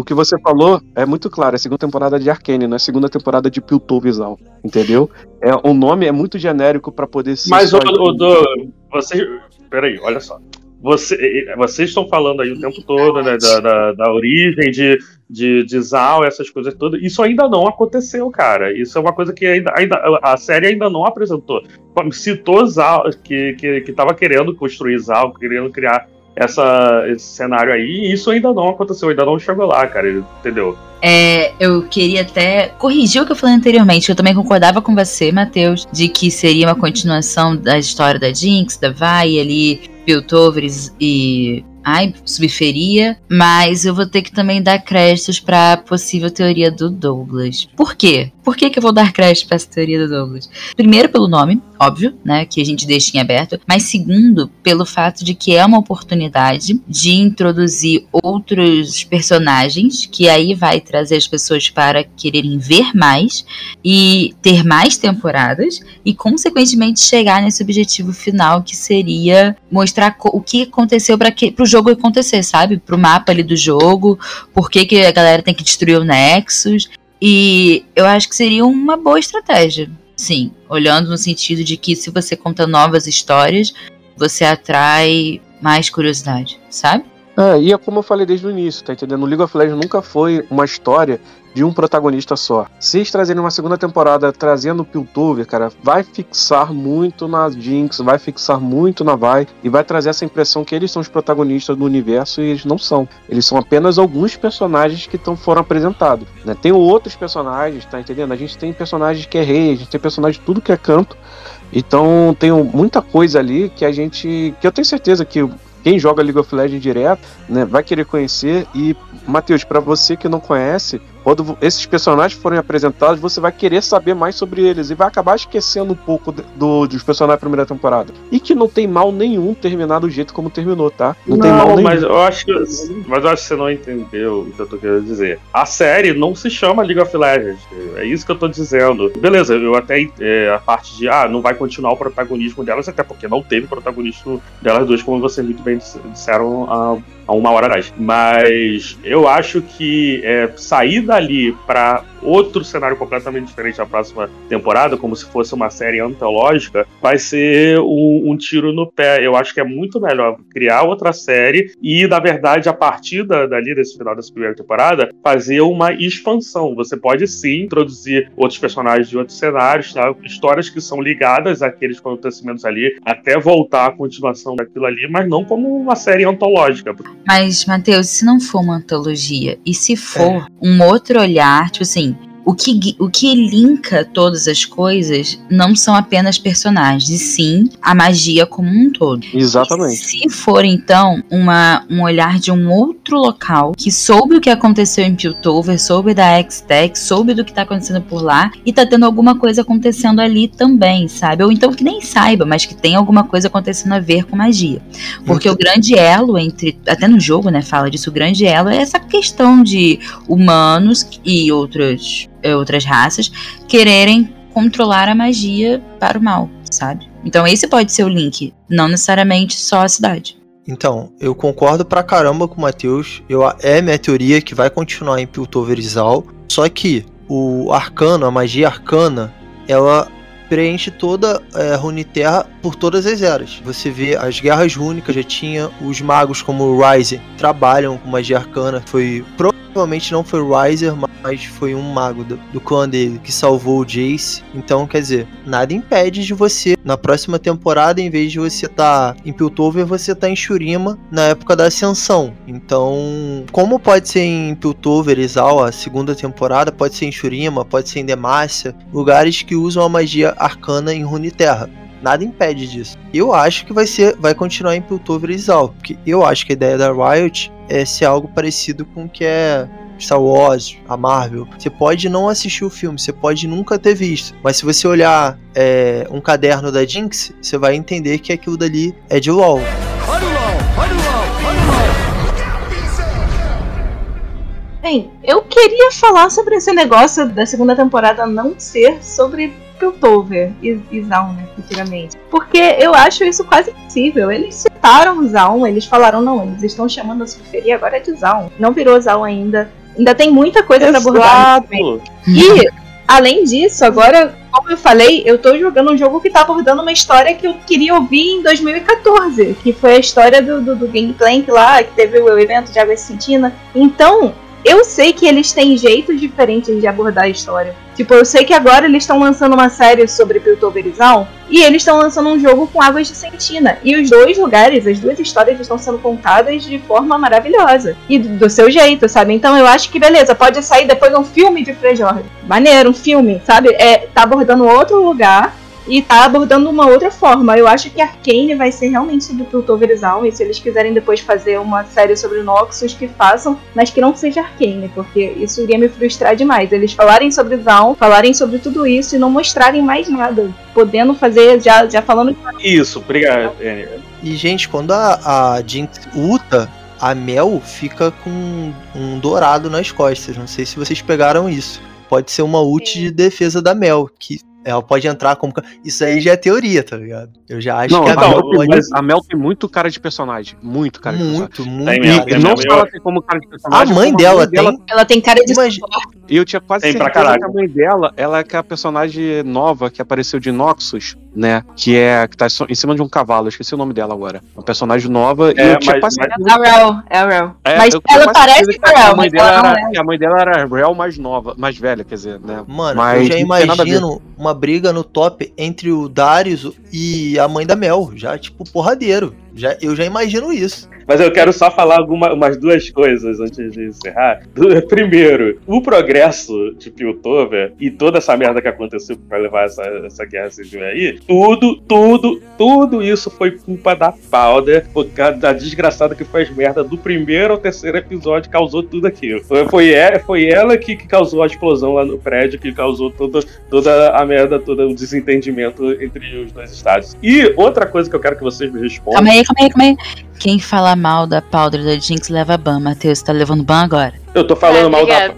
Speaker 6: O que você falou é muito claro, é a segunda temporada de Arcane, não é a segunda temporada de Piltover Zal, entendeu? É, o nome é muito genérico pra poder ser.
Speaker 1: Mas, o, o do. Vocês. Peraí, olha só. Você, vocês estão falando aí o tempo todo, né, da, da, da origem de, de, de Zal, essas coisas todas. Isso ainda não aconteceu, cara. Isso é uma coisa que ainda, ainda a série ainda não apresentou. Citou Zal, que, que, que tava querendo construir Zal, querendo criar essa, esse cenário aí, e isso ainda não aconteceu, ainda não chegou lá, cara, entendeu?
Speaker 3: É, eu queria até corrigir o que eu falei anteriormente, eu também concordava com você, Matheus, de que seria uma continuação da história da Jinx, da Vai ali, Piltovers e. Ai, subferia, mas eu vou ter que também dar créditos pra possível teoria do Douglas. Por quê? Por que, que eu vou dar crédito pra essa teoria do Douglas? Primeiro, pelo nome, óbvio, né? Que a gente deixa em aberto. Mas segundo, pelo fato de que é uma oportunidade de introduzir outros personagens, que aí vai trazer as pessoas para quererem ver mais e ter mais temporadas, e consequentemente chegar nesse objetivo final que seria mostrar o que aconteceu para o jogo acontecer, sabe? Pro mapa ali do jogo, por que, que a galera tem que destruir o Nexus. E eu acho que seria uma boa estratégia. Sim, olhando no sentido de que se você conta novas histórias, você atrai mais curiosidade, sabe?
Speaker 6: É, e é como eu falei desde o início, tá entendendo? O League of Legends nunca foi uma história de um protagonista só. Se eles trazerem uma segunda temporada trazendo o Piltover, cara, vai fixar muito na Jinx, vai fixar muito na Vi e vai trazer essa impressão que eles são os protagonistas do universo e eles não são. Eles são apenas alguns personagens que tão, foram apresentados. Né? Tem outros personagens, tá entendendo? A gente tem personagens que é rei, a gente tem personagens de tudo que é canto. Então tem muita coisa ali que a gente. que eu tenho certeza que quem joga League of Legends direto, né, vai querer conhecer. E, Matheus, para você que não conhece, quando esses personagens forem apresentados, você vai querer saber mais sobre eles e vai acabar esquecendo um pouco do, dos personagens da primeira temporada. E que não tem mal nenhum terminar do jeito como terminou, tá?
Speaker 1: Não, não tem mal nenhum. Mas eu acho que, mas eu acho que você não entendeu o que eu tô querendo dizer. A série não se chama League of Legends. É isso que eu tô dizendo. Beleza, eu até é, a parte de ah, não vai continuar o protagonismo delas, até porque não teve protagonismo delas duas, como vocês muito bem disseram há, há uma hora atrás. Mas eu acho que é, sair dali para outro cenário completamente diferente na próxima temporada, como se fosse uma série antológica, vai ser um, um, tiro no pé. Eu acho que é muito melhor criar outra série e, na verdade, a partir da, dali, desse final dessa primeira temporada, fazer uma expansão. Você pode sim introduzir outros personagens de outros cenários, tá? histórias que são ligadas àqueles acontecimentos ali, até voltar à continuação daquilo ali, mas não como uma série antológica.
Speaker 3: Mas, Matheus, se não for uma antologia e se for é. um outro olhar, tipo assim, o que, o que linka todas as coisas não são apenas personagens, e sim a magia como um todo.
Speaker 6: Exatamente.
Speaker 3: Se for, então, uma, um olhar de um outro local que soube o que aconteceu em Piltover, soube da X-Tech, soube do que tá acontecendo por lá e tá tendo alguma coisa acontecendo ali também, sabe? Ou então que nem saiba, mas que tem alguma coisa acontecendo a ver com magia. Porque Muito. o grande elo entre. Até no jogo, né? Fala disso, o grande elo é essa questão de humanos e outros eh, outras raças quererem controlar a magia para o mal, sabe? Então esse pode ser o link, não necessariamente só a cidade.
Speaker 4: Então, eu concordo pra caramba com o Matheus. Eu, é minha teoria que vai continuar em Piltover Zal. Só que o arcano, a magia arcana, ela preenche toda é, Runeterra por todas as eras. Você vê as guerras rúnicas, já tinha os magos como o Ryzen, trabalham com magia arcana. Foi provavelmente não foi o Riser, mas foi um mago do, do clã dele que salvou o Jace. Então, quer dizer, nada impede de você, na próxima temporada, em vez de você estar tá em Piltover, você tá em Shurima na época da Ascensão. Então, como pode ser em Piltover, Exal, a segunda temporada, pode ser em Shurima, pode ser em Demacia, lugares que usam a magia arcana em Runeterra. Nada impede disso. Eu acho que vai ser, vai continuar em Piltover e Zal, porque eu acho que a ideia da Riot é ser algo parecido com o que é Star Wars, a Marvel. Você pode não assistir o filme, você pode nunca ter visto, mas se você olhar é, um caderno da Jinx, você vai entender que aquilo dali é de LoL.
Speaker 2: Bem, eu queria falar sobre esse negócio da segunda temporada não ser sobre Piltover e, e Zaun, né, futuramente. Porque eu acho isso quase impossível. Eles citaram Zaun, eles falaram, não, eles estão chamando a Suferia agora de Zaun. Não virou Zaun ainda. Ainda tem muita coisa para abordar. E, além disso, agora, como eu falei, eu tô jogando um jogo que tá abordando uma história que eu queria ouvir em 2014, que foi a história do, do, do Gangplank lá, que teve o evento de Água Sentina. Então, eu sei que eles têm jeitos diferentes de abordar a história. Tipo, eu sei que agora eles estão lançando uma série sobre Piltoverizal e eles estão lançando um jogo com águas de Sentina. E os dois lugares, as duas histórias estão sendo contadas de forma maravilhosa. E do, do seu jeito, sabe? Então eu acho que beleza, pode sair depois um filme de Frey Jorge. Maneiro, um filme, sabe? É, tá abordando outro lugar e tá abordando uma outra forma. Eu acho que Arcane vai ser realmente sobre Piltoverizal, e se eles quiserem depois fazer uma série sobre Noxus, que façam, mas que não seja Arcane, porque isso iria me frustrar demais. Eles falarem sobre Zaun, falarem sobre tudo isso e não mostrarem mais nada, podendo fazer, já, já falando...
Speaker 1: Isso, obrigado.
Speaker 4: E, gente, quando a, a Jinx luta, a Mel fica com um dourado nas costas. Não sei se vocês pegaram isso. Pode ser uma ult de defesa da Mel, que ela pode entrar como. Isso aí já é teoria, tá ligado? Eu já acho
Speaker 6: não,
Speaker 4: que
Speaker 6: a, Mel pode... a Mel tem muito cara de personagem. Muito cara de
Speaker 4: muito,
Speaker 6: personagem.
Speaker 4: Muito,
Speaker 6: muito. E, não só ela tem como cara de personagem.
Speaker 4: A mãe dela tem.
Speaker 2: Dela... Ela tem cara de.
Speaker 4: Imagina...
Speaker 6: E eu tinha quase tem certeza que a mãe dela, ela é que é a personagem nova que apareceu de Noxus né? Que é que tá em cima de um cavalo, eu esqueci o nome dela agora. Uma personagem nova. e
Speaker 1: É,
Speaker 6: eu tinha
Speaker 1: mas-
Speaker 6: quase
Speaker 1: mas-
Speaker 2: É é.
Speaker 6: É,
Speaker 2: mas ela parece com a
Speaker 6: que
Speaker 2: Rel,
Speaker 6: a mãe
Speaker 2: mas
Speaker 6: dela
Speaker 2: ela não
Speaker 6: era,
Speaker 2: é.
Speaker 6: a mãe dela era a Real mais nova, mais velha, quer dizer, né?
Speaker 4: Mano,
Speaker 6: Mas
Speaker 4: eu já imagino uma briga no top entre o Darius e a mãe da Mel. Já, tipo, porradeiro. Já, eu já imagino isso.
Speaker 1: Mas eu quero só falar alguma, umas duas coisas antes de encerrar. Primeiro, o progresso de Piltover e toda essa merda que aconteceu pra levar essa, essa guerra civil aí, tudo, tudo, tudo isso foi culpa da Powder, por causa da desgraçada que faz merda do primeiro ao terceiro episódio, causou tudo aquilo. Foi, e- foi ela que, que causou a explosão lá no prédio, que causou toda, toda a merda, todo o desentendimento entre os dois estados. E outra coisa que eu quero que vocês me respondam.
Speaker 3: Calma aí, calma aí, calma aí. Quem fala mal da Powder da Jinx leva ban. Matheus, você tá levando ban agora?
Speaker 1: Eu tô falando
Speaker 5: Ah,
Speaker 1: mal da. (laughs)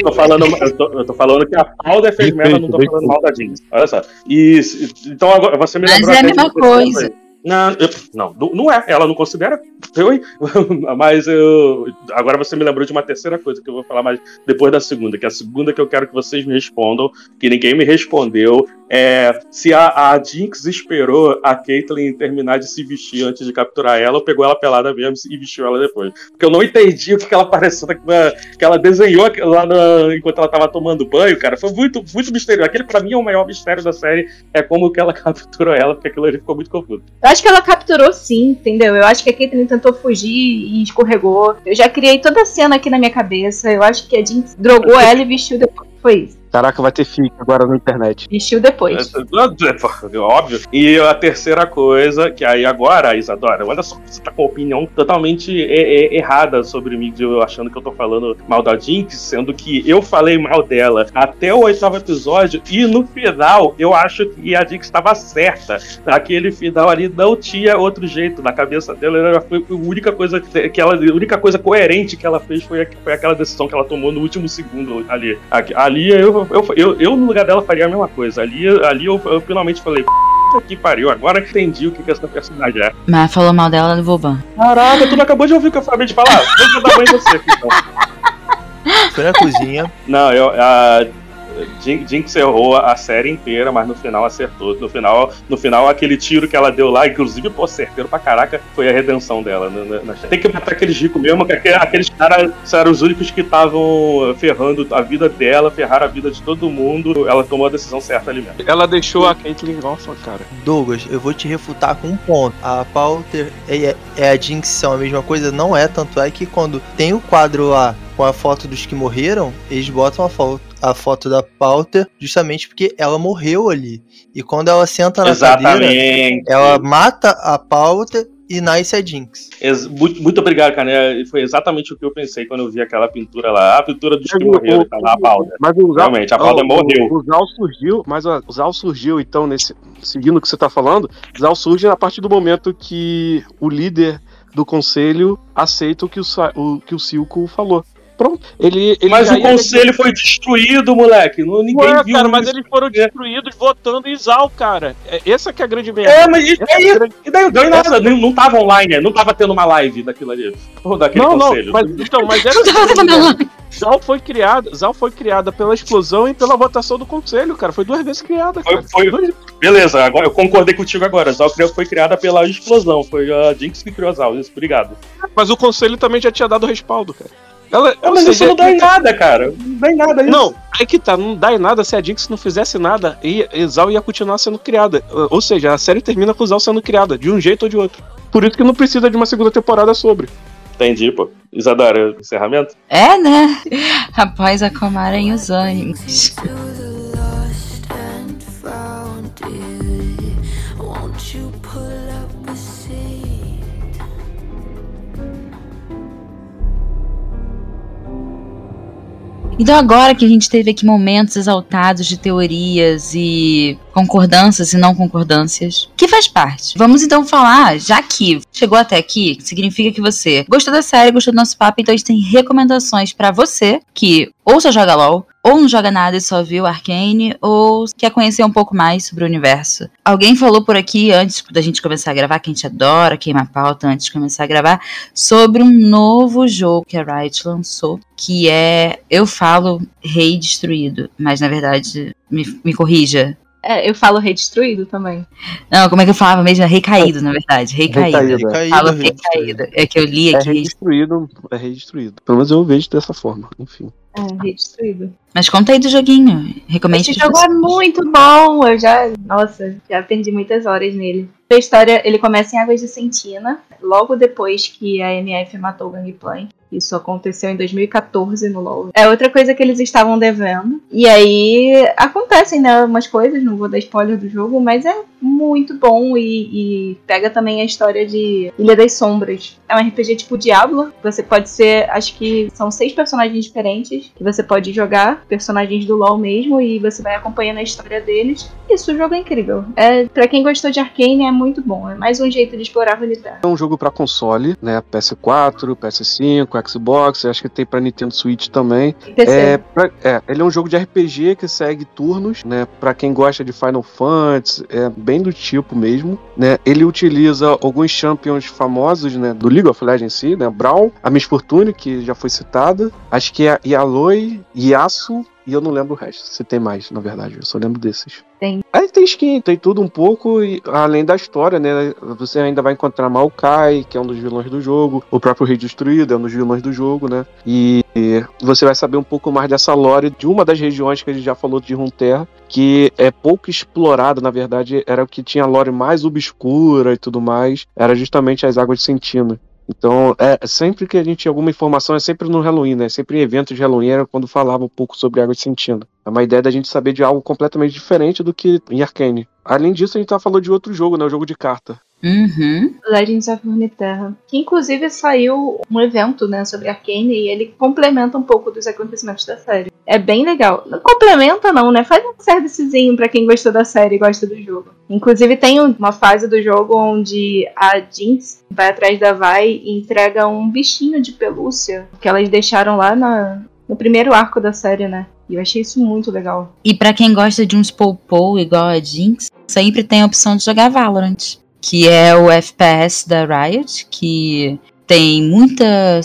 Speaker 1: Eu tô falando, eu tô, eu tô falando que a Powder fez merda, eu não tô falando mal da Jinx. Olha só. E, então agora você me
Speaker 3: Mas
Speaker 1: lembrou
Speaker 3: é a mesma coisa.
Speaker 1: Não, eu- não, não- é. Ela não considera. (laughs) Mas eu. Agora você me lembrou de uma terceira coisa que eu vou falar mais depois da segunda, que é a segunda que eu quero que vocês me respondam, que ninguém me respondeu. É se a, a Jinx esperou a Caitlyn terminar de se vestir antes de capturar ela ou pegou ela pelada mesmo e vestiu ela depois. Porque eu não entendi o que ela pareceu, que ela desenhou lá enquanto ela tava tomando banho, cara. Foi muito, muito misterioso. Aquele pra mim é o maior mistério da série, é como que ela (laughs) capturou ela, porque aquilo ali ficou muito confuso.
Speaker 2: Eu acho que ela capturou sim, entendeu? Eu acho que a Caitlyn tentou fugir e escorregou. Eu já criei toda a cena aqui na minha cabeça. Eu acho que a Jinx drogou ela e vestiu depois. Foi isso.
Speaker 6: Caraca, vai ter fic agora na internet.
Speaker 2: Vestiu depois.
Speaker 1: É, Óbvio. E a terceira coisa, que aí agora, Isadora, olha só, você tá com a opinião totalmente errada sobre mim, de eu achando que eu tô falando mal da Jinx, sendo que eu falei mal dela até o oitavo episódio, e no final eu acho que a Jinx estava certa. Aquele final ali não tinha outro jeito. Na cabeça dela, ela foi a única coisa que ela, a única coisa coerente que ela fez foi, foi aquela decisão que ela tomou no último segundo ali. Ali eu, eu, eu, eu, no lugar dela, faria a mesma coisa. Ali, ali eu, eu finalmente falei. "Puta Que pariu, agora entendi o que, que essa personagem é.
Speaker 3: Mas falou mal dela, levou ban.
Speaker 1: Caraca, tu não acabou de ouvir o que eu acabei de falar? Vou dar banho em você, então.
Speaker 4: Foi na cozinha.
Speaker 1: Não, eu, a Jin- Jinx errou a série inteira, mas no final acertou. No final, no final aquele tiro que ela deu lá, inclusive, pô, certeiro pra caraca, foi a redenção dela. né, na- na- Tem que matar aqueles ricos mesmo, que aquele- aqueles caras eram os únicos que estavam ferrando a vida dela, ferraram a vida de todo mundo. Ela tomou a decisão certa ali mesmo.
Speaker 6: Ela deixou a Caitlyn órfã, cara.
Speaker 4: Douglas, eu vou te refutar com um ponto. A Pauter é, é a Jinx são a mesma coisa? Não é, tanto é que quando tem o quadro lá com a foto dos que morreram, eles botam a foto, a foto da Pauter justamente porque ela morreu ali. E quando ela senta na cadeira,
Speaker 1: Exatamente.
Speaker 4: ela mata a Pauter e nasce a Jinx.
Speaker 1: Muito, muito obrigado, cara. né? Foi exatamente o que eu pensei quando eu vi aquela pintura lá. A pintura dos que morreram, tá lá, a Balda.
Speaker 6: Mas o Zal,
Speaker 1: Realmente, a
Speaker 6: o-
Speaker 1: morreu.
Speaker 6: O, Zal surgiu, mas o Zal surgiu, então, nesse. Seguindo o que você tá falando, o Zal surge a partir do momento que o líder do conselho aceita o que o, o, que o Silco falou. Pronto. Ele, ele
Speaker 1: Mas o conselho foi destruído, moleque. Não, ninguém
Speaker 6: Ué,
Speaker 1: viu.
Speaker 6: cara, mas eles foram destruídos votando em Zal, cara. É, essa que é a grande merda.
Speaker 1: É, mas isso
Speaker 6: Essa
Speaker 1: aí.
Speaker 6: é grande-
Speaker 1: E daí, deu nada, não, não tava online, não tava tendo uma live daquilo ali. Ou daquele
Speaker 6: Não, não,
Speaker 1: conselho.
Speaker 6: mas, então, mas era (laughs) Zal foi criada, Zal foi criada pela explosão e pela votação do conselho, cara. Foi duas vezes criada, cara.
Speaker 1: Foi, foi- Beleza, agora eu concordei contigo agora. Zal criou- foi criada pela explosão. Foi a Jinx que criou a Zal. Isso, obrigado.
Speaker 6: Mas o conselho também já tinha dado respaldo, cara. Ela, ou
Speaker 1: mas
Speaker 6: seja,
Speaker 1: isso não dá em nada, cara. Não dá em nada isso.
Speaker 6: Não, é que tá, não dá em nada se a Jinx não fizesse nada e e Zal ia continuar sendo criada. Ou seja, a série termina com Zal sendo criada, de um jeito ou de outro. Por isso que não precisa de uma segunda temporada sobre.
Speaker 1: Entendi, pô. Isadora, encerramento?
Speaker 3: É, né? (laughs) Após acalmarem os ânimos. Então agora que a gente teve aqui momentos exaltados de teorias e concordâncias e não concordâncias, que faz parte. Vamos então falar, já que chegou até aqui, significa que você gostou da série, gostou do nosso papo, então a gente tem recomendações pra você que ou só joga LOL, ou não joga nada e só viu Arcane, ou quer conhecer um pouco mais sobre o universo. Alguém falou por aqui antes da gente começar a gravar, que a gente adora queimar pauta antes de começar a gravar, sobre um novo jogo que a Riot lançou, que é, eu falo Rei Destruído, mas na verdade, me, me corrija,
Speaker 2: É, eu falo redestruído também.
Speaker 3: Não, como é que eu falava mesmo? Recaído, na verdade. Recaído.
Speaker 6: Recaído, é.
Speaker 3: Falo
Speaker 4: Recaído,
Speaker 3: recaído. É que eu li
Speaker 6: É
Speaker 3: aqui.
Speaker 6: redestruído, é redestruído. Pelo menos eu vejo dessa forma, enfim.
Speaker 2: É, redestruído.
Speaker 3: Mas conta aí do joguinho. Recomende
Speaker 2: Esse jogo é muito bom. Eu já. Nossa, já perdi muitas horas nele. A história, ele começa em Águas de Sentina, logo depois que a MF matou o Gangplank. Isso aconteceu em 2014 no LoL. É outra coisa que eles estavam devendo. E aí acontecem, né, umas coisas, não vou dar spoiler do jogo, mas é muito bom e, e pega também a história de Ilha das Sombras. É um RPG tipo Diablo. Você pode ser, acho que são seis personagens diferentes que você pode jogar, personagens do LoL mesmo, e você vai acompanhando a história deles. Isso, o jogo é incrível. É, para quem gostou de Arcane, é muito bom. É mais um jeito de explorar a Runeterra.
Speaker 6: É um jogo pra console, né? PS4, PS5, Xbox, acho que tem pra Nintendo Switch também. É, pra- é, ele é um jogo de RPG que segue turnos, né? Pra quem gosta de Final Fantasy, é bem do tipo mesmo, né? Ele utiliza alguns champions famosos, né? Do League of Legends em si, né? Brawl, a Miss Fortune, que já foi citada, acho que é Yaloi, Yasuo, e eu não lembro o resto, se tem mais, na verdade, eu só lembro desses.
Speaker 2: Tem.
Speaker 6: Aí tem skin, tem tudo um pouco, e além da história, né? Você ainda vai encontrar Maokai, que é um dos vilões do jogo, o próprio Rei Destruído é um dos vilões do jogo, né? E você vai saber um pouco mais dessa lore de uma das regiões que a gente já falou de Runeterra, que é pouco explorada, na verdade, era o que tinha a lore mais obscura e tudo mais, era justamente as Águas de Sentina. Então, é sempre que a gente tinha alguma informação, é sempre no Halloween, né? Sempre em eventos de Halloween era quando falava um pouco sobre Águas de Sentina. É uma ideia da gente saber de algo completamente diferente do que em Arcane. Além disso, a gente tá falando de outro jogo, né? O jogo de carta.
Speaker 3: Uhum.
Speaker 2: Legends of Runeterra. Que inclusive saiu um evento, né, sobre Arcane e ele complementa um pouco dos acontecimentos da série. É bem legal. Não complementa não, né? Faz um servicezinho pra quem gostou da série e gosta do jogo. Inclusive tem uma fase do jogo onde a Jinx vai atrás da Vai e entrega um bichinho de pelúcia que elas deixaram lá na, no primeiro arco da série, né? E eu achei isso muito legal.
Speaker 3: E pra quem gosta de uns pou igual a Jinx, sempre tem a opção de jogar Valorant, que é o FPS da Riot, que tem muita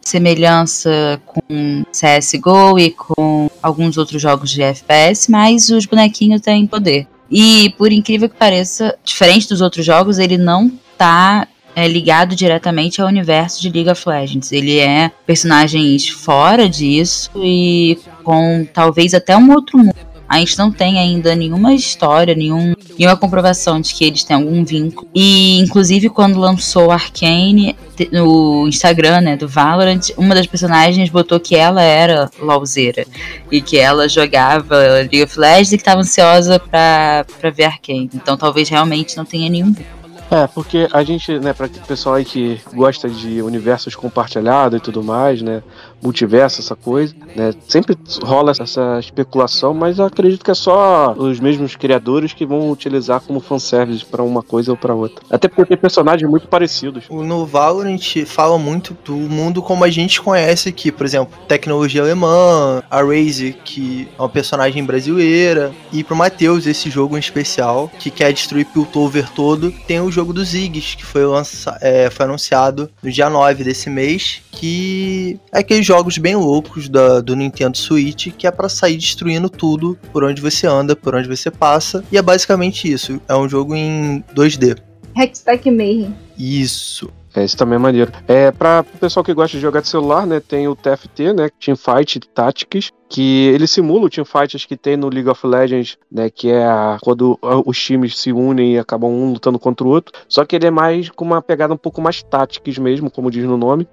Speaker 3: semelhança com CSGO e com alguns outros jogos de FPS, mas os bonequinhos têm poder. E por incrível que pareça, diferente dos outros jogos, ele não tá é, ligado diretamente ao universo de League of Legends. Ele é personagens fora disso e com talvez até um outro mundo. A gente não tem ainda nenhuma história, nenhum, nenhuma comprovação de que eles têm algum vínculo. E, inclusive, quando lançou Arcane no Instagram né, do Valorant, uma das personagens botou que ela era LOLzeira. E que ela jogava League of Legends e que estava ansiosa pra ver Arcane. Então, talvez realmente não tenha nenhum vínculo.
Speaker 6: É, porque a gente, né, para o pessoal aí que gosta de universos compartilhados e tudo mais, né, multiverso, essa coisa, né, sempre rola essa especulação, mas eu acredito que é só os mesmos criadores que vão utilizar como fanservice para uma coisa ou para outra. Até porque tem personagens muito parecidos.
Speaker 4: No Valorant fala muito do mundo como a gente conhece aqui, por exemplo, tecnologia alemã, a Raze, que é uma personagem brasileira, e pro Matheus, esse jogo em especial, que quer destruir Piltover todo, tem o jogo dos Ziggs, que foi, lança é, foi anunciado no dia 9 desse mês, que é aqueles jogos bem loucos da, do Nintendo Switch, que é pra sair destruindo tudo por onde você anda, por onde você passa, e é basicamente isso, é um jogo em 2D.
Speaker 2: Hextech Mayhem.
Speaker 4: Isso.
Speaker 6: É, isso também é maneiro. É, para o pessoal que gosta de jogar de celular, né, tem o TFT, né, Teamfight Tactics, que ele simula o Teamfight que tem no League of Legends, né, que é a- quando os times se unem e acabam um lutando contra o outro, só que ele é mais com uma pegada um pouco mais táticas mesmo, como diz no nome,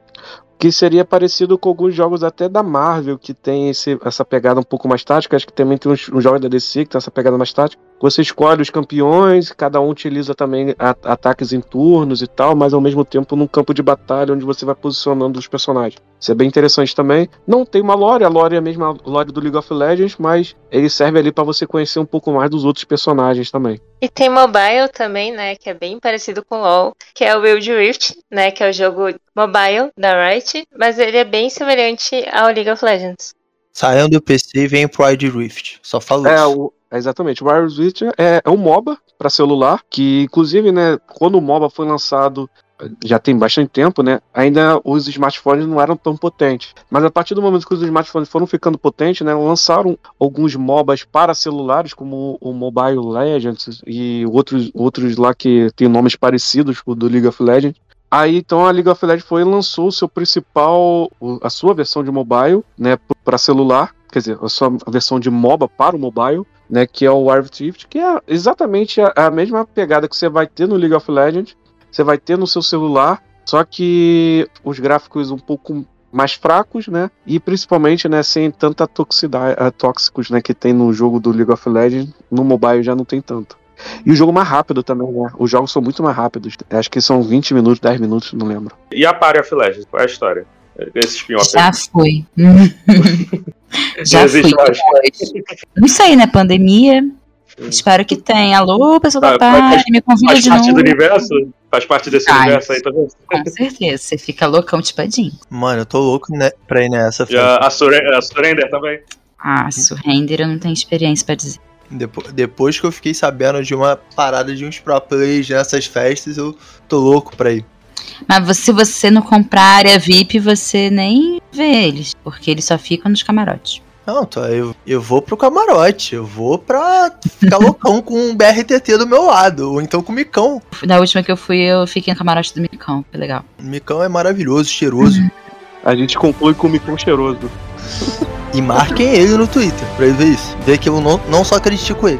Speaker 6: que seria parecido com alguns jogos até da Marvel, que tem esse- essa pegada um pouco mais tática, acho que também tem uns, uns jogos da DC que tem essa pegada mais tática, você escolhe os campeões, cada um utiliza também ataques em turnos e tal, mas ao mesmo tempo num campo de batalha onde você vai posicionando os personagens. Isso é bem interessante também. Não tem uma lore, a lore é a mesma lore do League of Legends, mas ele serve ali pra você conhecer um pouco mais dos outros personagens também.
Speaker 5: E tem mobile também, né? Que é bem parecido com LoL, que é o Wild Rift, né? Que é o jogo mobile da Riot, mas ele é bem semelhante ao League of Legends.
Speaker 4: Saiam do PC e vem pro Wild Rift. Só falo
Speaker 6: É,
Speaker 4: isso.
Speaker 6: o, é exatamente. O Rift é, é um MOBA para celular, que inclusive, né, quando o MOBA foi lançado, já tem bastante tempo, né? Ainda os smartphones não eram tão potentes. Mas a partir do momento que os smartphones foram ficando potentes, né? Lançaram alguns MOBAs para celulares, como o Mobile Legends e outros, outros lá que tem nomes parecidos com o do League of Legends. Aí então a League of Legends foi e lançou o seu principal, a sua versão de mobile, né, para celular, quer dizer, a sua versão de MOBA para o mobile, né, que é o Wild Rift, que é exatamente a, a mesma pegada que você vai ter no League of Legends, você vai ter no seu celular, só que os gráficos um pouco mais fracos, né, e principalmente, né, sem tanta toxicidade, eh, tóxicos, né, que tem no jogo do League of Legends, no mobile já não tem tanto. E o jogo mais rápido também, né? Os jogos são muito mais rápidos. Acho que são 20 minutos, 10 minutos, não lembro.
Speaker 1: E a Party of Legends, qual é a história? Esse
Speaker 3: Já
Speaker 1: aí. (laughs)
Speaker 3: Já
Speaker 1: existe
Speaker 3: fui. Não sei, né? Pandemia. Espero que tenha. Alô, pessoal da
Speaker 1: Faz- faz-
Speaker 3: parte, me convida
Speaker 1: Faz
Speaker 3: de
Speaker 1: parte
Speaker 3: novo.
Speaker 1: do universo? Faz parte desse
Speaker 3: Faz.
Speaker 1: universo aí, tá vendo?
Speaker 3: Com certeza. Você fica loucão tipo Adin.
Speaker 4: Mano, eu tô louco né, pra ir nessa
Speaker 1: E a,
Speaker 4: festa.
Speaker 1: a, Surrender, a Surrender também.
Speaker 3: Ah, Surrender eu não tenho experiência pra dizer.
Speaker 4: Depo- depois que eu fiquei sabendo de uma parada de uns pro players nessas festas, eu tô louco pra ir.
Speaker 3: Mas você- se você não comprar área VIP, você nem vê eles. Porque eles só ficam nos camarotes.
Speaker 4: Não, tô, eu, eu vou pro camarote, eu vou pra ficar loucão (laughs) com um BRTT do meu lado, ou então com o Micão.
Speaker 3: Na última que eu fui, eu fiquei no camarote do Micão. Foi legal.
Speaker 4: O Micão é maravilhoso, cheiroso.
Speaker 6: A gente conclui com o micão cheiroso.
Speaker 4: E marquem ele no Twitter pra ele ver isso. Ver que eu não, não só critico ele.